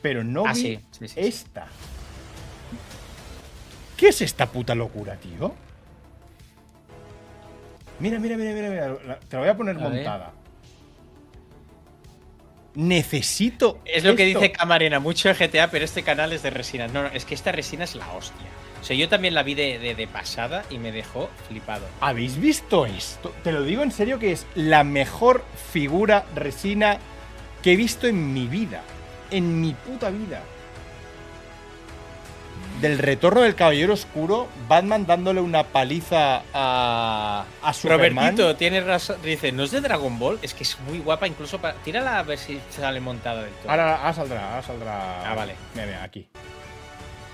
Pero no Ah, vi sí, sí, sí, sí. esta. ¿Qué es esta puta locura, tío? Mira, mira, mira, mira, mira. Te la voy a poner A ver. montada. Necesito. Es lo que dice Camarena, mucho de GTA, pero este canal es de resina. No, no, es que esta resina es la hostia. O sea, yo también la vi de, de- de pasada y me dejó flipado. ¿Habéis visto esto? Te lo digo en serio que es la mejor figura resina que he visto en mi vida. En mi puta vida. Del retorno del Caballero Oscuro, Batman dándole una paliza a, a Superman. Robertito, tienes razón. Dice, ¿no es de Dragon Ball? Es que es muy guapa, incluso para. Tírala a ver si sale montada del todo. Ahora, ahora saldrá, ahora saldrá. Ah, vale. Mira, mira, aquí.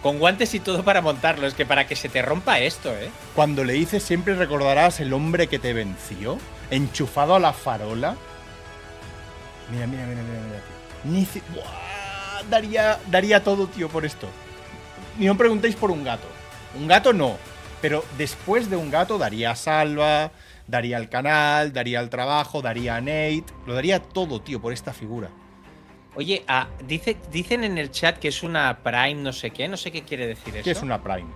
Con guantes y todo para montarlo. Es que para que se te rompa esto, ¿eh? Cuando le dices siempre recordarás el hombre que te venció, enchufado a la farola. Mira, mira, mira, mira, mira. Ni daría, daría todo, tío, por esto. Ni no preguntéis por un gato. Un gato no. Pero después de un gato daría a Salva, daría al canal, daría al trabajo, daría a Nate. Lo daría todo, tío, por esta figura. Oye, ah, dice, dicen en el chat que es una Prime no sé qué. No sé qué quiere decir eso. ¿Qué es una Prime?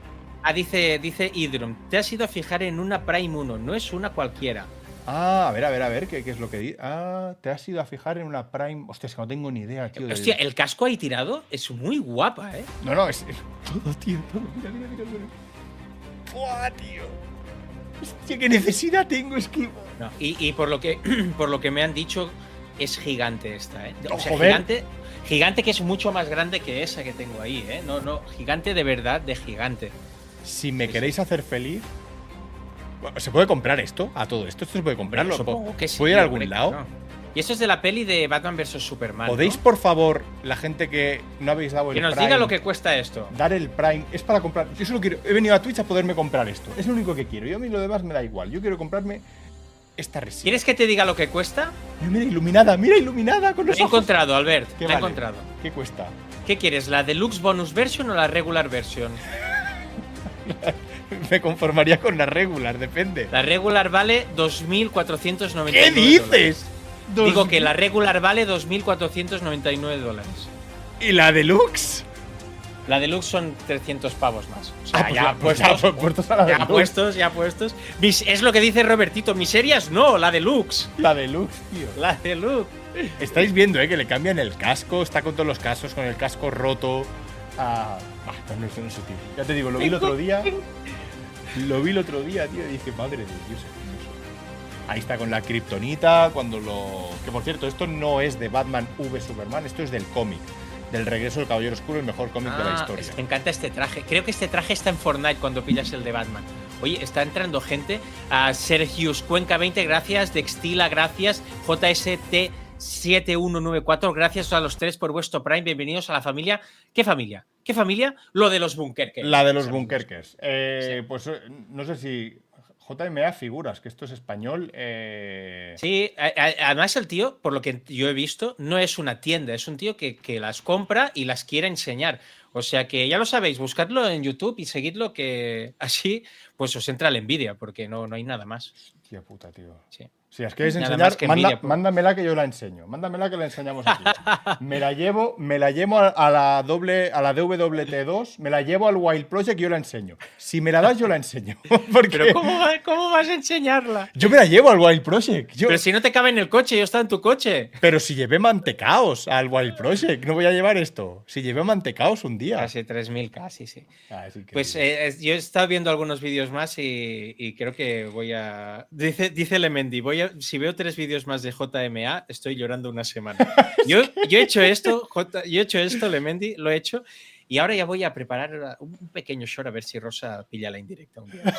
Ah, dice, dice Idrum. Te has ido a fijar en una Prime 1. No es una cualquiera. Ah, a ver, a ver, a ver, ¿qué, qué es lo que dice? Ah, te has ido a fijar en una Prime. Hostia, es que no tengo ni idea, tío. Hostia, el casco ahí tirado es muy guapa, ¿eh? No, no, es todo, tío, todo. Mira, mira, mira, mira. Buah, tío. Hostia, qué necesidad tengo, es que. No, y, y por lo que por lo que me han dicho, es gigante esta, ¿eh? O sea, gigante, gigante que es mucho más grande que esa que tengo ahí, ¿eh? No, no, gigante de verdad, de gigante. Si me Sí, queréis hacer feliz. ¿Se puede comprar esto? A todo esto. ¿Esto se puede comprarlo? Supongo que sí. ¿Puede ir a algún lado? Y esto es de la peli de Batman vs Superman. ¿no? ¿Podéis, por favor, la gente que no habéis dado el que nos Prime, diga lo que cuesta esto. dar el Prime? Es para comprar. Yo solo quiero. He venido a Twitch a poderme comprar esto. Es lo único que quiero. Yo a mí lo demás me da igual. Yo quiero comprarme esta resina. ¿Quieres que te diga lo que cuesta? Mira, iluminada, mira, iluminada con Lo los he ojos. encontrado, Albert. ¿Qué he encontrado. ¿Qué cuesta? ¿Qué quieres? ¿La Deluxe Bonus Version o la Regular Version? Me conformaría con la regular, depende. La Regular vale 2.499 ¿Qué dices? Digo que la Regular vale 2.499 dólares. ¿Y la deluxe? La Deluxe son 300 pavos más. O sea, Ah, pues ya, la- pues puestos, ya, pues puestos a la ya puestos, ya puestos. Es lo que dice Robertito. Miserias no, la Deluxe. La deluxe, tío. La Deluxe. Estáis viendo, ¿eh? Que le cambian el casco. Está con todos los casos, con el casco roto. Ah, pues no, no sé, tío. Ya te digo, lo vi el otro día. Lo vi el otro día, tío. Y dije, madre de Dios. Ahí está con la kriptonita, cuando lo... Que por cierto, esto no es de Batman v Superman, esto es del cómic. Del regreso del Caballero Oscuro, el mejor cómic de la Ah, historia. es- me encanta este traje. Creo que este traje está en Fortnite cuando pillas el de Batman. Oye, está entrando gente. A Sergius Cuenca 20, gracias. Dextila, gracias. JST 7194, gracias a los tres por vuestro Prime. Bienvenidos a la familia. ¿Qué familia? ¿Qué familia? Lo de los Bunkerkers. La de los. Bunkerkers. Eh, Sí. Pues eh, no sé si. JMA figuras, que esto es español. eh, Sí, además el tío, por lo que yo he visto, no es una tienda, es un tío que, que las compra y las quiere enseñar. O sea que ya lo sabéis, buscadlo en YouTube y seguidlo que así pues os entra la envidia, porque no, no hay nada más. Hostia puta, tío. Sí. Si las queréis enseñar, que manda- mándamela que yo la enseño. Mándamela que la enseñamos aquí. me la llevo, me la llevo a, la doble, a la DWT2, me la llevo al Wild Project y yo la enseño. Si me la das, yo la enseño. Porque Pero ¿cómo, va- cómo vas a enseñarla? yo me la llevo al Wild Project. Yo- Pero si no te cabe en el coche, yo estaba en tu coche. pero si llevé mantecaos al Wild Project, no voy a llevar esto. Si llevé mantecaos un día. Casi 3.000, casi, sí. Ah. Pues eh, yo he estado viendo algunos vídeos más y, y creo que voy a. Dice, dice Lemendi, voy a, si veo tres vídeos más de JMA, estoy llorando una semana. Yo, yo he hecho esto, J- yo he hecho esto, Lemendi, lo he hecho. Y ahora ya voy a preparar un pequeño short a ver si Rosa pilla la indirecta un día.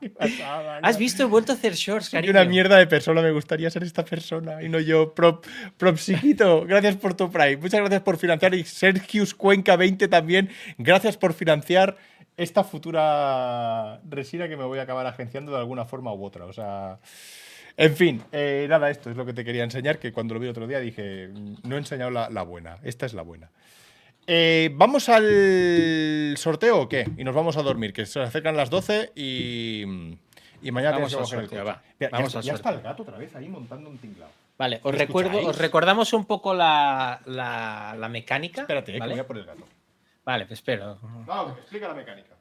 Qué pasada, ¿Has visto? He vuelto a hacer shorts, Soy cariño. una mierda de persona, me gustaría ser esta persona y no yo. Prop, Propsiquito, gracias por tu Prime. Muchas gracias por financiar. Y Sergius Cuenca 20 también, gracias por financiar esta futura resina que me voy a acabar agenciando de alguna forma u otra. O sea. En fin, eh, nada, esto es lo que te quería enseñar, que cuando lo vi otro día dije, no he enseñado la, la buena, esta es la buena. Eh, ¿Vamos al sorteo o qué? Y nos vamos a dormir, que se acercan las 12 y, y mañana Vamos que el sorteo, coche. va. Mira, Vamos ya, al ya está el sorteo. gato otra vez ahí montando un tinglado. Vale, os, ¿Me recuerdo, escucháis? os recordamos un poco la, la- la mecánica. Espérate, eh, que ¿vale? voy a por el gato. Vale, pues espero. No, explica la mecánica.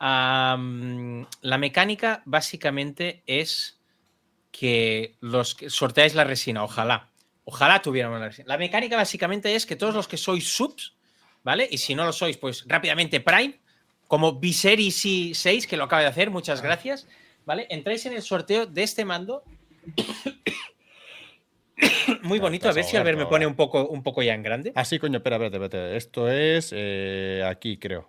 La mecánica básicamente es que los que sorteáis la resina, ojalá. Ojalá tuviéramos la resina. La mecánica básicamente es que todos los que sois subs, ¿vale? Y si no lo sois, pues rápidamente Prime, como Viserys 6, que lo acaba de hacer, muchas gracias, ¿vale? Entráis en el sorteo de este mando. Muy bonito, a ver si Albert me pone un poco, un poco ya en grande. Ah, sí, coño, espera, espérate, espérate. Esto es eh, aquí, creo.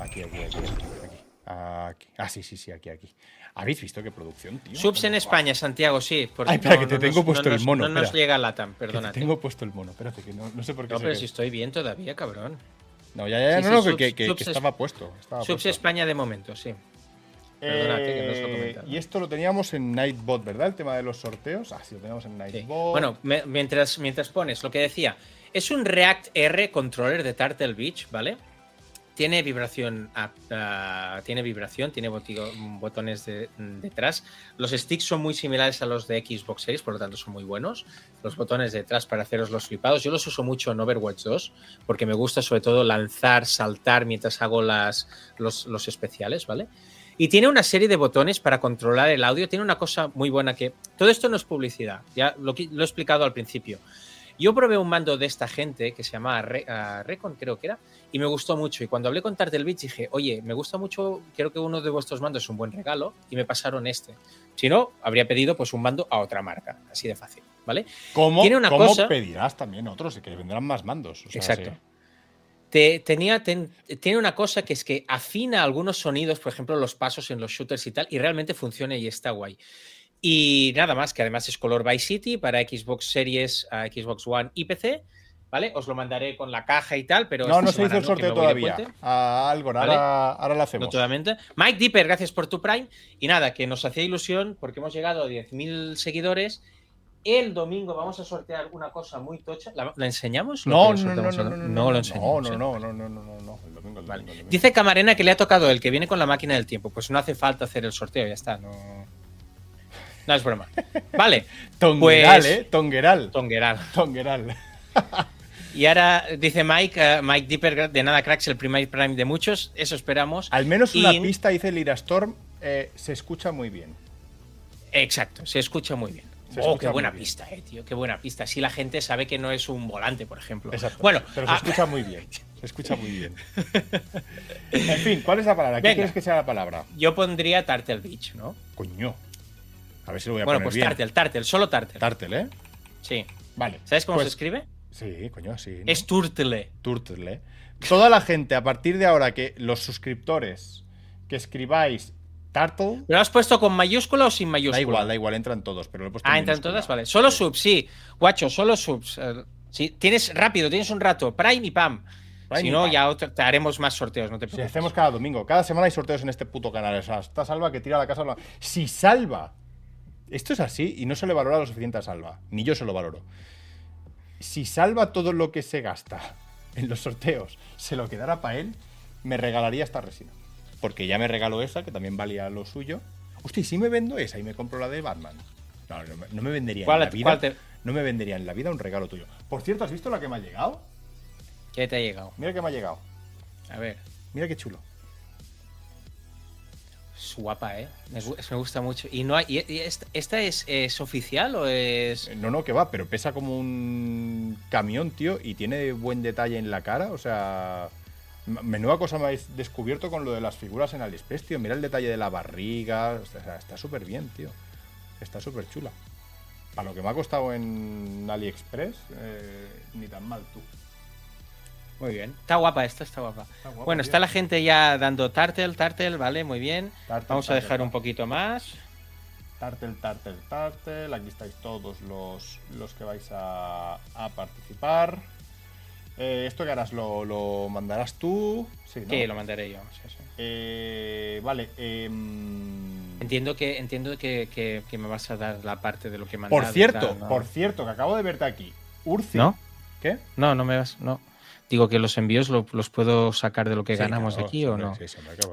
Aquí, aquí, aquí, aquí, aquí. Ah, sí, sí, sí, aquí, aquí. ¿Habéis visto qué producción, tío? Subs en. España, Santiago, sí. Ay, espera, que te tengo nos- puesto el nos- mono, No nos espera. llega LATAM, Que te tengo puesto el mono, espérate, que no, no sé por qué. No, pero si estoy bien todavía, cabrón. No, ya, ya, ya, Sí, no, sí, no, que- subs- que, subs estaba puesto. Estaba Subs puesto. España de momento, sí. Perdónate, que no os lo he Eh, y esto lo teníamos en Nightbot, ¿verdad? El tema de los sorteos. Ah, sí, lo teníamos en Sí. Nightbot. Bueno, me- mientras, mientras pones lo que decía, es un React R controller de Turtle Beach, ¿vale? Tiene vibración, ah, tiene vibración, tiene botigo- botones de- detrás. Los sticks son muy similares a los de Xbox Series, por lo tanto son muy buenos. Los botones detrás para haceros los flipados. Yo los uso mucho en Overwatch 2 porque me gusta sobre todo lanzar, saltar mientras hago las, los, los especiales, ¿vale? Y tiene una serie de botones para controlar el audio. Tiene una cosa muy buena que... Todo esto no es publicidad, ya lo, lo he explicado al principio. Yo probé un mando de esta gente que se llamaba Re- ah, Recon, creo que era, y me gustó mucho. Y cuando hablé con Turtle Beach dije, oye, me gusta mucho, creo que uno de vuestros mandos es un buen regalo, y me pasaron este. Si no, habría pedido pues un mando a otra marca, así de fácil, ¿vale? ¿Cómo, tiene una cómo cosa- pedirás también otros? Que vendrán más mandos. o sea, Exacto. sí. Te- tenía, ten- tiene una cosa que es que afina algunos sonidos, por ejemplo, los pasos en los shooters y tal, y realmente funciona y está guay. Y nada más, que además es color Vice City para Xbox Series, a Xbox One y PC. ¿Vale? Os lo mandaré con la caja y tal, pero. No, no se hizo el sorteo de todavía. A algo, ¿Vale? ahora, ahora lo hacemos. No totalmente. Mike Dipper, gracias por tu Prime. Y nada, que nos hacía ilusión porque hemos llegado a 10.000 seguidores. El domingo vamos a sortear una cosa muy tocha. ¿La, la enseñamos? No, no, no, no, no, no, lo enseñamos. no, ¿eh? no, no, no, no, no, no, el domingo, el Vale. domingo, el domingo. Dice Camarena que le ha tocado el que viene con la máquina del tiempo. Pues no hace falta hacer el sorteo, ya está. No, no es broma. Vale, Tongueral, pues- ¿eh? Tongueral. Tongueral. Tongueral. Y ahora dice Mike, eh, Mike Dipper, de nada cracks, el primer prime de muchos. Eso esperamos. Al menos una Y- pista, dice el Irastorm, eh, se escucha muy bien. Exacto, se escucha muy bien. Se oh, qué buena pista, eh, tío. Qué buena pista. Así la gente sabe que no es un volante, por ejemplo. Exacto. Bueno, pero se ah, escucha muy bien. Se escucha muy bien. En fin, ¿cuál es la palabra? ¿Qué Venga. quieres que sea la palabra? Yo pondría Tartel Beach, ¿no? Coño. A ver si lo voy a Bueno, poner pues bien. Tartel, Tartel, solo Tartel. Tartel, ¿eh? Sí. Vale. ¿Sabes cómo Pues- se escribe? Sí, coño, sí. ¿no? Es Turtle. Turtle. Toda la gente, a partir de ahora que los suscriptores que escribáis Turtle, ¿Lo has puesto con mayúscula o sin mayúscula? da igual, da igual, entran todos, pero lo he puesto Ah, en entran todas, vale. Solo subs, sí. Guacho, solo subs. Eh, sí, tienes rápido, tienes un rato. Prime y Pam. Prime si y no, pam. ya otro- te haremos más sorteos, no te Si hacemos cada domingo, cada semana hay sorteos en este puto canal. O sea, está Salva que tira la casa. Si Salva, esto es así y no se le valora lo suficiente a Salva, ni yo se lo valoro. Si Salva todo lo que se gasta en los sorteos se lo quedara para él, me regalaría esta resina. Porque ya me regaló esa, que también valía lo suyo. Hostia, ¿y si me vendo esa y me compro la de Batman? No, no, me- no me vendería ¿Cuál- en la vida. te- No me vendería en la vida un regalo tuyo. Por cierto, ¿has visto la que me ha llegado? ¿Qué te ha llegado? Mira que me ha llegado. A ver. Mira qué chulo. Es guapa, ¿eh? Me, gu- me gusta mucho. ¿Y no hay, y- y esta, esta es, es oficial o es.? Eh, No, no, que va, pero pesa como un camión, tío, y tiene buen detalle en la cara. O sea, menuda cosa me habéis descubierto con lo de las figuras en AliExpress, tío. Mira el detalle de la barriga. O sea, está súper bien, tío. Está súper chula. Para lo que me ha costado en AliExpress, eh, ni tan mal, tú. Muy bien. Está guapa esta, está guapa. guapa, bueno, tío. está la gente ya dando tartel, tartel, vale, muy bien. Tartel, Vamos a tartel, dejar un poquito más. Tartel, tartel, tartel. Aquí estáis todos los, los que vais a, a participar. Eh, ¿Esto que harás? ¿Lo, lo mandarás tú? Sí, ¿no? Sí, lo mandaré yo. sí, sí. Eh, vale. em, Entiendo que entiendo que, que- que me vas a dar la parte de lo que mandado por cierto, tal, ¿no? por cierto, que acabo de verte aquí. Urci. ¿No? ¿Qué? No, no me vas. No. Digo que los envíos lo- los puedo sacar de lo que Sí, ganamos claro, aquí o no. sí.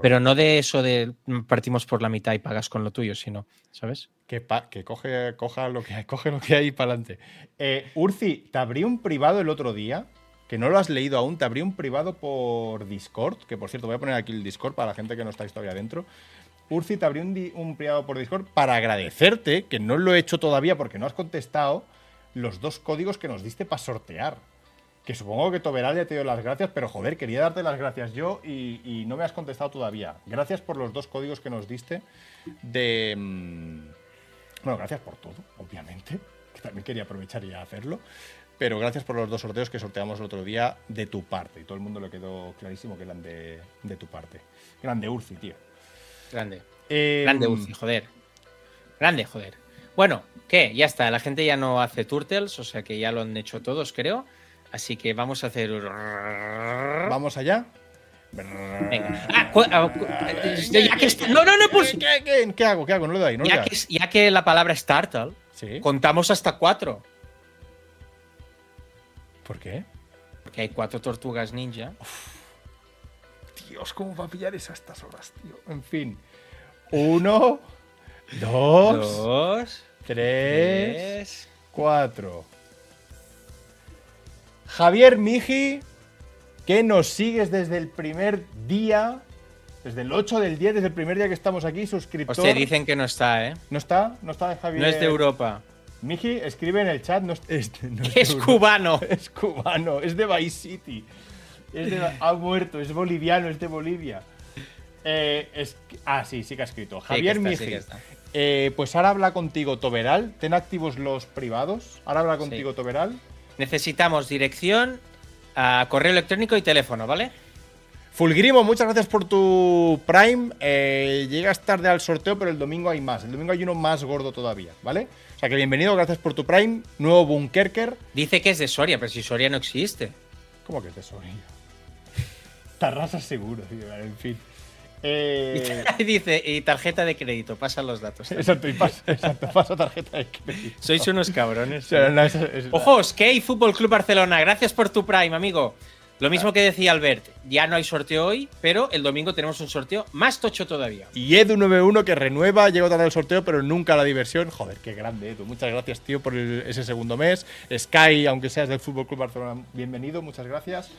Pero no de eso de partimos por la mitad y pagas con lo tuyo, sino, ¿sabes? Que, pa- que coge, coja lo que hay, coge lo que hay para adelante. Eh, Urci, te abrí un privado el otro día, que no lo has leído aún, te abrí un privado por Discord, que por cierto voy a poner aquí el Discord para la gente que no estáis todavía dentro. Urci, te abrí un, privado por Discord para agradecerte, que no lo he hecho todavía porque no has contestado, los dos códigos que nos diste para sortear. Que supongo que Toberal ya te dio las gracias, pero joder, quería darte las gracias yo y, y no me has contestado todavía. Gracias por los dos códigos que nos diste de... mm, Bueno, gracias por todo, obviamente, que también quería aprovechar y hacerlo. Pero gracias por los dos sorteos que sorteamos el otro día de tu parte. Y todo el mundo le quedó clarísimo que eran de, de tu parte. Que eran de Urci, tío. Grande. Eh, Grande Urzi, joder. Grande, joder. Bueno, ¿qué? Ya está. La gente ya no hace turtles, o sea que ya lo han hecho todos, creo. Así que vamos a hacer. Vamos allá. Venga. Ah, ya que está- No, no, no, pues. ¿Qué, qué, qué hago? ¿Qué hago? No le doy, no Ya que, ya que la palabra es turtle, Sí. contamos hasta cuatro. ¿Por qué? Porque hay cuatro tortugas ninja. Dios, ¿cómo va a pillar eso a estas horas, tío? En fin. Uno, dos, Dos, tres, tres. cuatro. Javier Miji, que nos sigues desde el primer día, desde el 8 del 10, desde el primer día que estamos aquí, suscriptor. Hostia, dicen que no está, ¿eh? ¿No está? ¿No está Javier? No es de Europa. Miji, escribe en el chat. No es, es- no es cubano. Es cubano, es de Vice City. Es de- ha muerto, es boliviano, es de Bolivia. Eh, es- ah, sí, sí que ha escrito. Javier está, Miji. sí está. eh, pues ahora habla contigo Toberal. Ten activos los privados. Ahora habla contigo Toberal. Necesitamos dirección, ah, correo electrónico y teléfono, ¿vale? Fulgrimo, muchas gracias por tu Prime. Eh, llegas tarde al sorteo, pero el domingo hay más. El domingo hay uno más gordo todavía, ¿vale? Sea que bienvenido, gracias por tu Prime. Nuevo Bunkerker. Dice que es de Soria, pero si Soria no existe. ¿Cómo que es de Soria? Tarrasa seguro, en fin. Eh, Dice, y tarjeta de crédito, pasan los datos. exacto, y pasa, exacto, pasa tarjeta de crédito. Sois unos cabrones. O sea, no, es- es- Ojo, Skate Fútbol Club Barcelona, gracias por tu Prime, amigo. Lo mismo que decía Albert, ya no hay sorteo hoy, pero el domingo tenemos un sorteo más tocho todavía. Y Edu91 que renueva, llega tarde al sorteo, pero nunca la diversión. Joder, qué grande, Edu. Muchas gracias, tío, por ese segundo mes. Sky, aunque seas del Fútbol Club Barcelona, bienvenido, muchas gracias.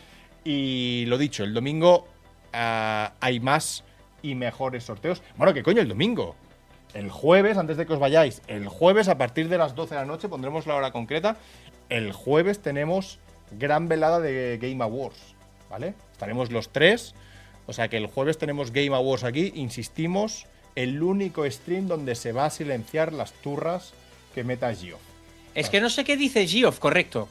Y lo dicho, el domingo ah, hay más y mejores sorteos. Bueno, ¿qué coño el domingo? El jueves, antes de que os vayáis, el jueves a partir de las 12 de la noche, pondremos la hora concreta. El jueves tenemos gran velada de Game Awards. ¿vale? Estaremos los tres. O sea que el jueves tenemos Game Awards aquí, insistimos, el único stream donde se va a silenciar las turras que meta Gio. Es que no sé qué dice Geoff, correcto.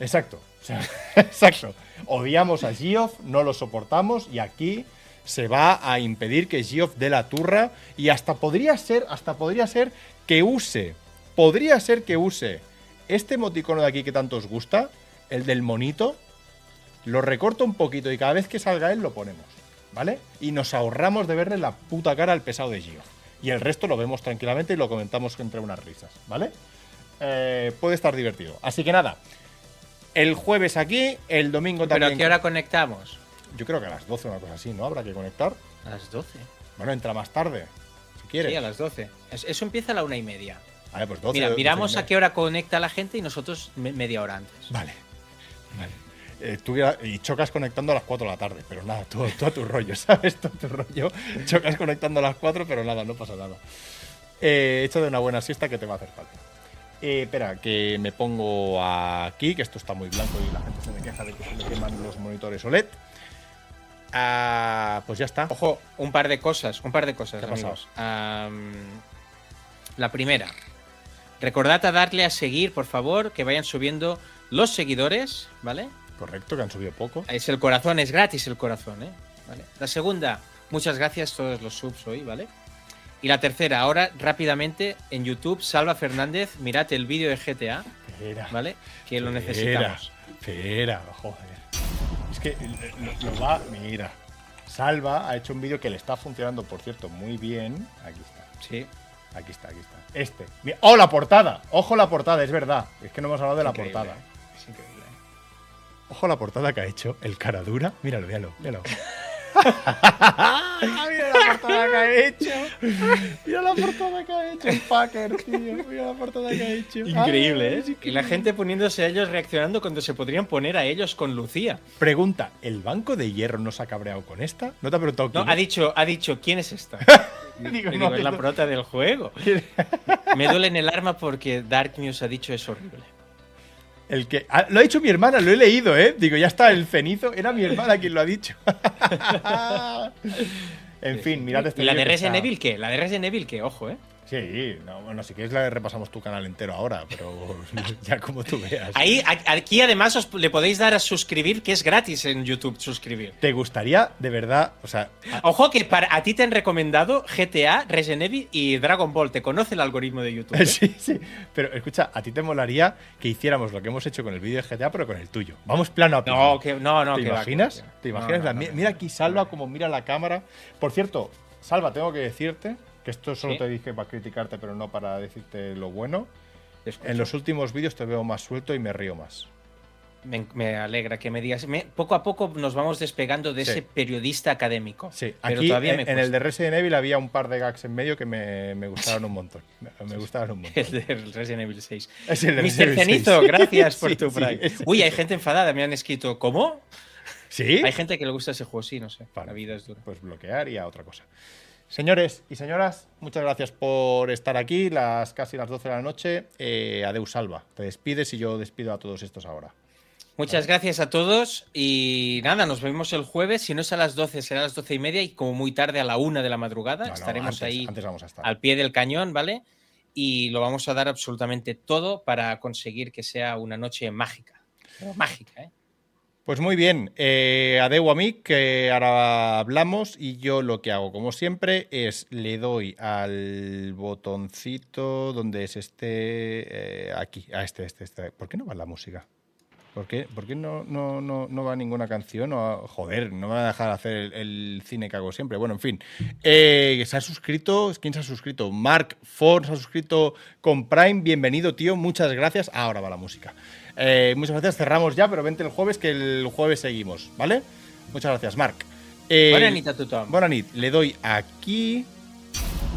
Exacto. o sea, exacto. Odiamos a Geoff, no lo soportamos y aquí se va a impedir que Geoff dé la turra y hasta podría ser, hasta podría ser que use, podría ser que use este emoticono de aquí que tanto os gusta, el del monito, lo recorto un poquito y cada vez que salga él lo ponemos, ¿vale? Y nos ahorramos de verle la puta cara al pesado de Geoff. Y el resto lo vemos tranquilamente y lo comentamos entre unas risas, ¿vale? Eh, puede estar divertido. Así que nada, el jueves aquí, el domingo Pero también. ¿a qué hora conectamos? Yo creo que a las 12 una cosa así, ¿no? Habrá que conectar. A las 12. Bueno, entra más tarde, si quieres. Sí, a las 12. Es- Eso empieza a la una y media. Vale, pues 12. Mira, 12 y miramos a qué hora conecta la gente y nosotros me- media hora antes. Vale. Vale. Eh, tú y chocas conectando a las 4 de la tarde, pero nada, todo, todo a tu rollo, ¿sabes? Todo a tu rollo. Chocas conectando a las 4, pero nada, no pasa nada. Eh, hecho de una buena siesta que te va a hacer falta. Eh, espera, que me pongo aquí, que esto está muy blanco y la gente se me queja de que se me queman los monitores OLED. Ah, pues ya está. Ojo, un par de cosas, un par de cosas, ¿Qué ha pasado? amigos. Am, la primera, recordad a darle a seguir, por favor, que vayan subiendo los seguidores, ¿vale? Correcto, que han subido poco. Es el corazón, es gratis el corazón, ¿eh? ¿Vale? La segunda, muchas gracias a todos los subs hoy, ¿vale? Y la tercera, ahora rápidamente en YouTube, Salva Fernández, mirad el vídeo de GTA, Espera. ¿vale? Que lo necesitamos. Espera, joder. Es que lo, lo va. Mira. Salva ha hecho un vídeo que le está funcionando, por cierto, muy bien. Aquí está. Sí. Aquí está, aquí está. Este. ¡Oh, la portada! Ojo la portada, es verdad. Es que no hemos hablado de la portada. Increíble. Ojo la portada que ha hecho el cara dura. Míralo, míralo, míralo. Mira la portada que ha hecho. Mira la portada que ha hecho el fucker, tío. Mira la portada que ha hecho. Increíble, Ay, ¿eh? es Y la gente poniéndose a ellos reaccionando cuando se podrían poner a ellos con Lucía. Pregunta, ¿el banco de hierro no se ha cabreado con esta? ¿No te ha preguntado No, quién ha es? dicho, ha dicho, ¿quién es esta? Digo, Y no, digo, es la no. prota del juego. Me duele en el arma porque Dark News ha dicho es horrible. El que ah, lo ha dicho mi hermana, lo he leído, ¿eh? Digo, ya está, el cenizo. Era mi hermana quien lo ha dicho. en fin, mirad este ¿Y la de Resident Evil qué? La de Resident Evil qué, ojo, ¿eh? Sí, no, bueno, si quieres la repasamos tu canal entero ahora, pero ya como tú veas. Ahí, aquí además os le podéis dar a suscribir, que es gratis en YouTube suscribir. ¿Te gustaría, de verdad, o sea, Ojo que para, a ti te han recomendado GTA, Resident Evil y Dragon Ball. Te conoce el algoritmo de YouTube. ¿eh? sí, sí, pero escucha, a ti te molaría que hiciéramos lo que hemos hecho con el vídeo de GTA, pero con el tuyo. Vamos plano a plano. No, que, no, no. ¿Te que imaginas? va, que. ¿Te imaginas? no, La- no, mi- no. mira aquí Salva como mira la cámara. Por cierto, Salva, tengo que decirte que esto solo Sí. te dije para criticarte, pero no para decirte lo bueno. Escucho. En los últimos vídeos te veo más suelto y me río más. Me, me alegra que me digas. me- poco a poco nos vamos despegando de Sí. ese periodista académico. Sí, pero aquí todavía en, me en el de Resident Evil había un par de gags en medio que me, me gustaron un montón. Me, gustaron un montón. El de Resident Evil 6. Es el de Mr. Cenizo, 6. gracias por Sí, tu sí, Prime. ese. Uy, hay gente enfadada, me han escrito. ¿Cómo? ¿Sí? Hay gente que le gusta ese juego, sí, no sé. Vale. La vida es dura. Pues bloquear y a otra cosa. Señores y señoras, muchas gracias por estar aquí, las casi las 12 de la noche. Eh, adeus, Salva. Te despides y yo despido a todos estos ahora. Muchas gracias a todos y nada, nos vemos el jueves. Si no es a las 12, será a las 12 y media y como muy tarde a la una de la madrugada. No, no, Estaremos antes, ahí Antes vamos a estar. al pie del cañón, ¿vale? Y lo vamos a dar absolutamente todo para conseguir que sea una noche mágica. Pero mágica, ¿eh? Pues muy bien, eh, adeu a mí, que ahora hablamos y yo lo que hago, como siempre, es le doy al botoncito donde es este, eh, aquí, a este, este, este. ¿Por qué no va la música? ¿Por qué, por qué no, no, no, no va ninguna canción? O, joder, no me van a dejar hacer el, el cine que hago siempre. Bueno, en fin. Eh, ¿Se ha suscrito? ¿Quién se ha suscrito? Mark Ford se ha suscrito con Prime. Bienvenido, tío. Muchas gracias. Ahora va la música. Eh, muchas gracias. Cerramos ya, pero vente el jueves, que el jueves seguimos, ¿vale? Muchas gracias, Mark. Eh, Bona nit a tothom. Bona nit. Le doy aquí.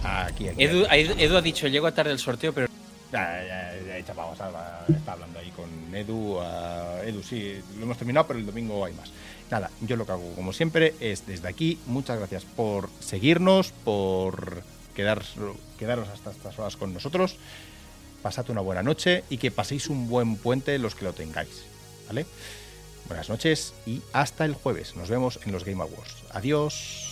Aquí, aquí. Edu, Edu ha dicho, llego tarde el sorteo, pero Ya, ya, ya, ya, chapamos, Alba está hablando ahí con Edu. Edu, sí, lo hemos terminado, pero el domingo hay más. Nada, yo lo que hago, como siempre, es desde aquí, muchas gracias por seguirnos, por quedar, quedaros hasta estas horas con nosotros. Pasad una buena noche y que paséis un buen puente los que lo tengáis. ¿Vale? Buenas noches y hasta el jueves. Nos vemos en los Game Awards. Adiós.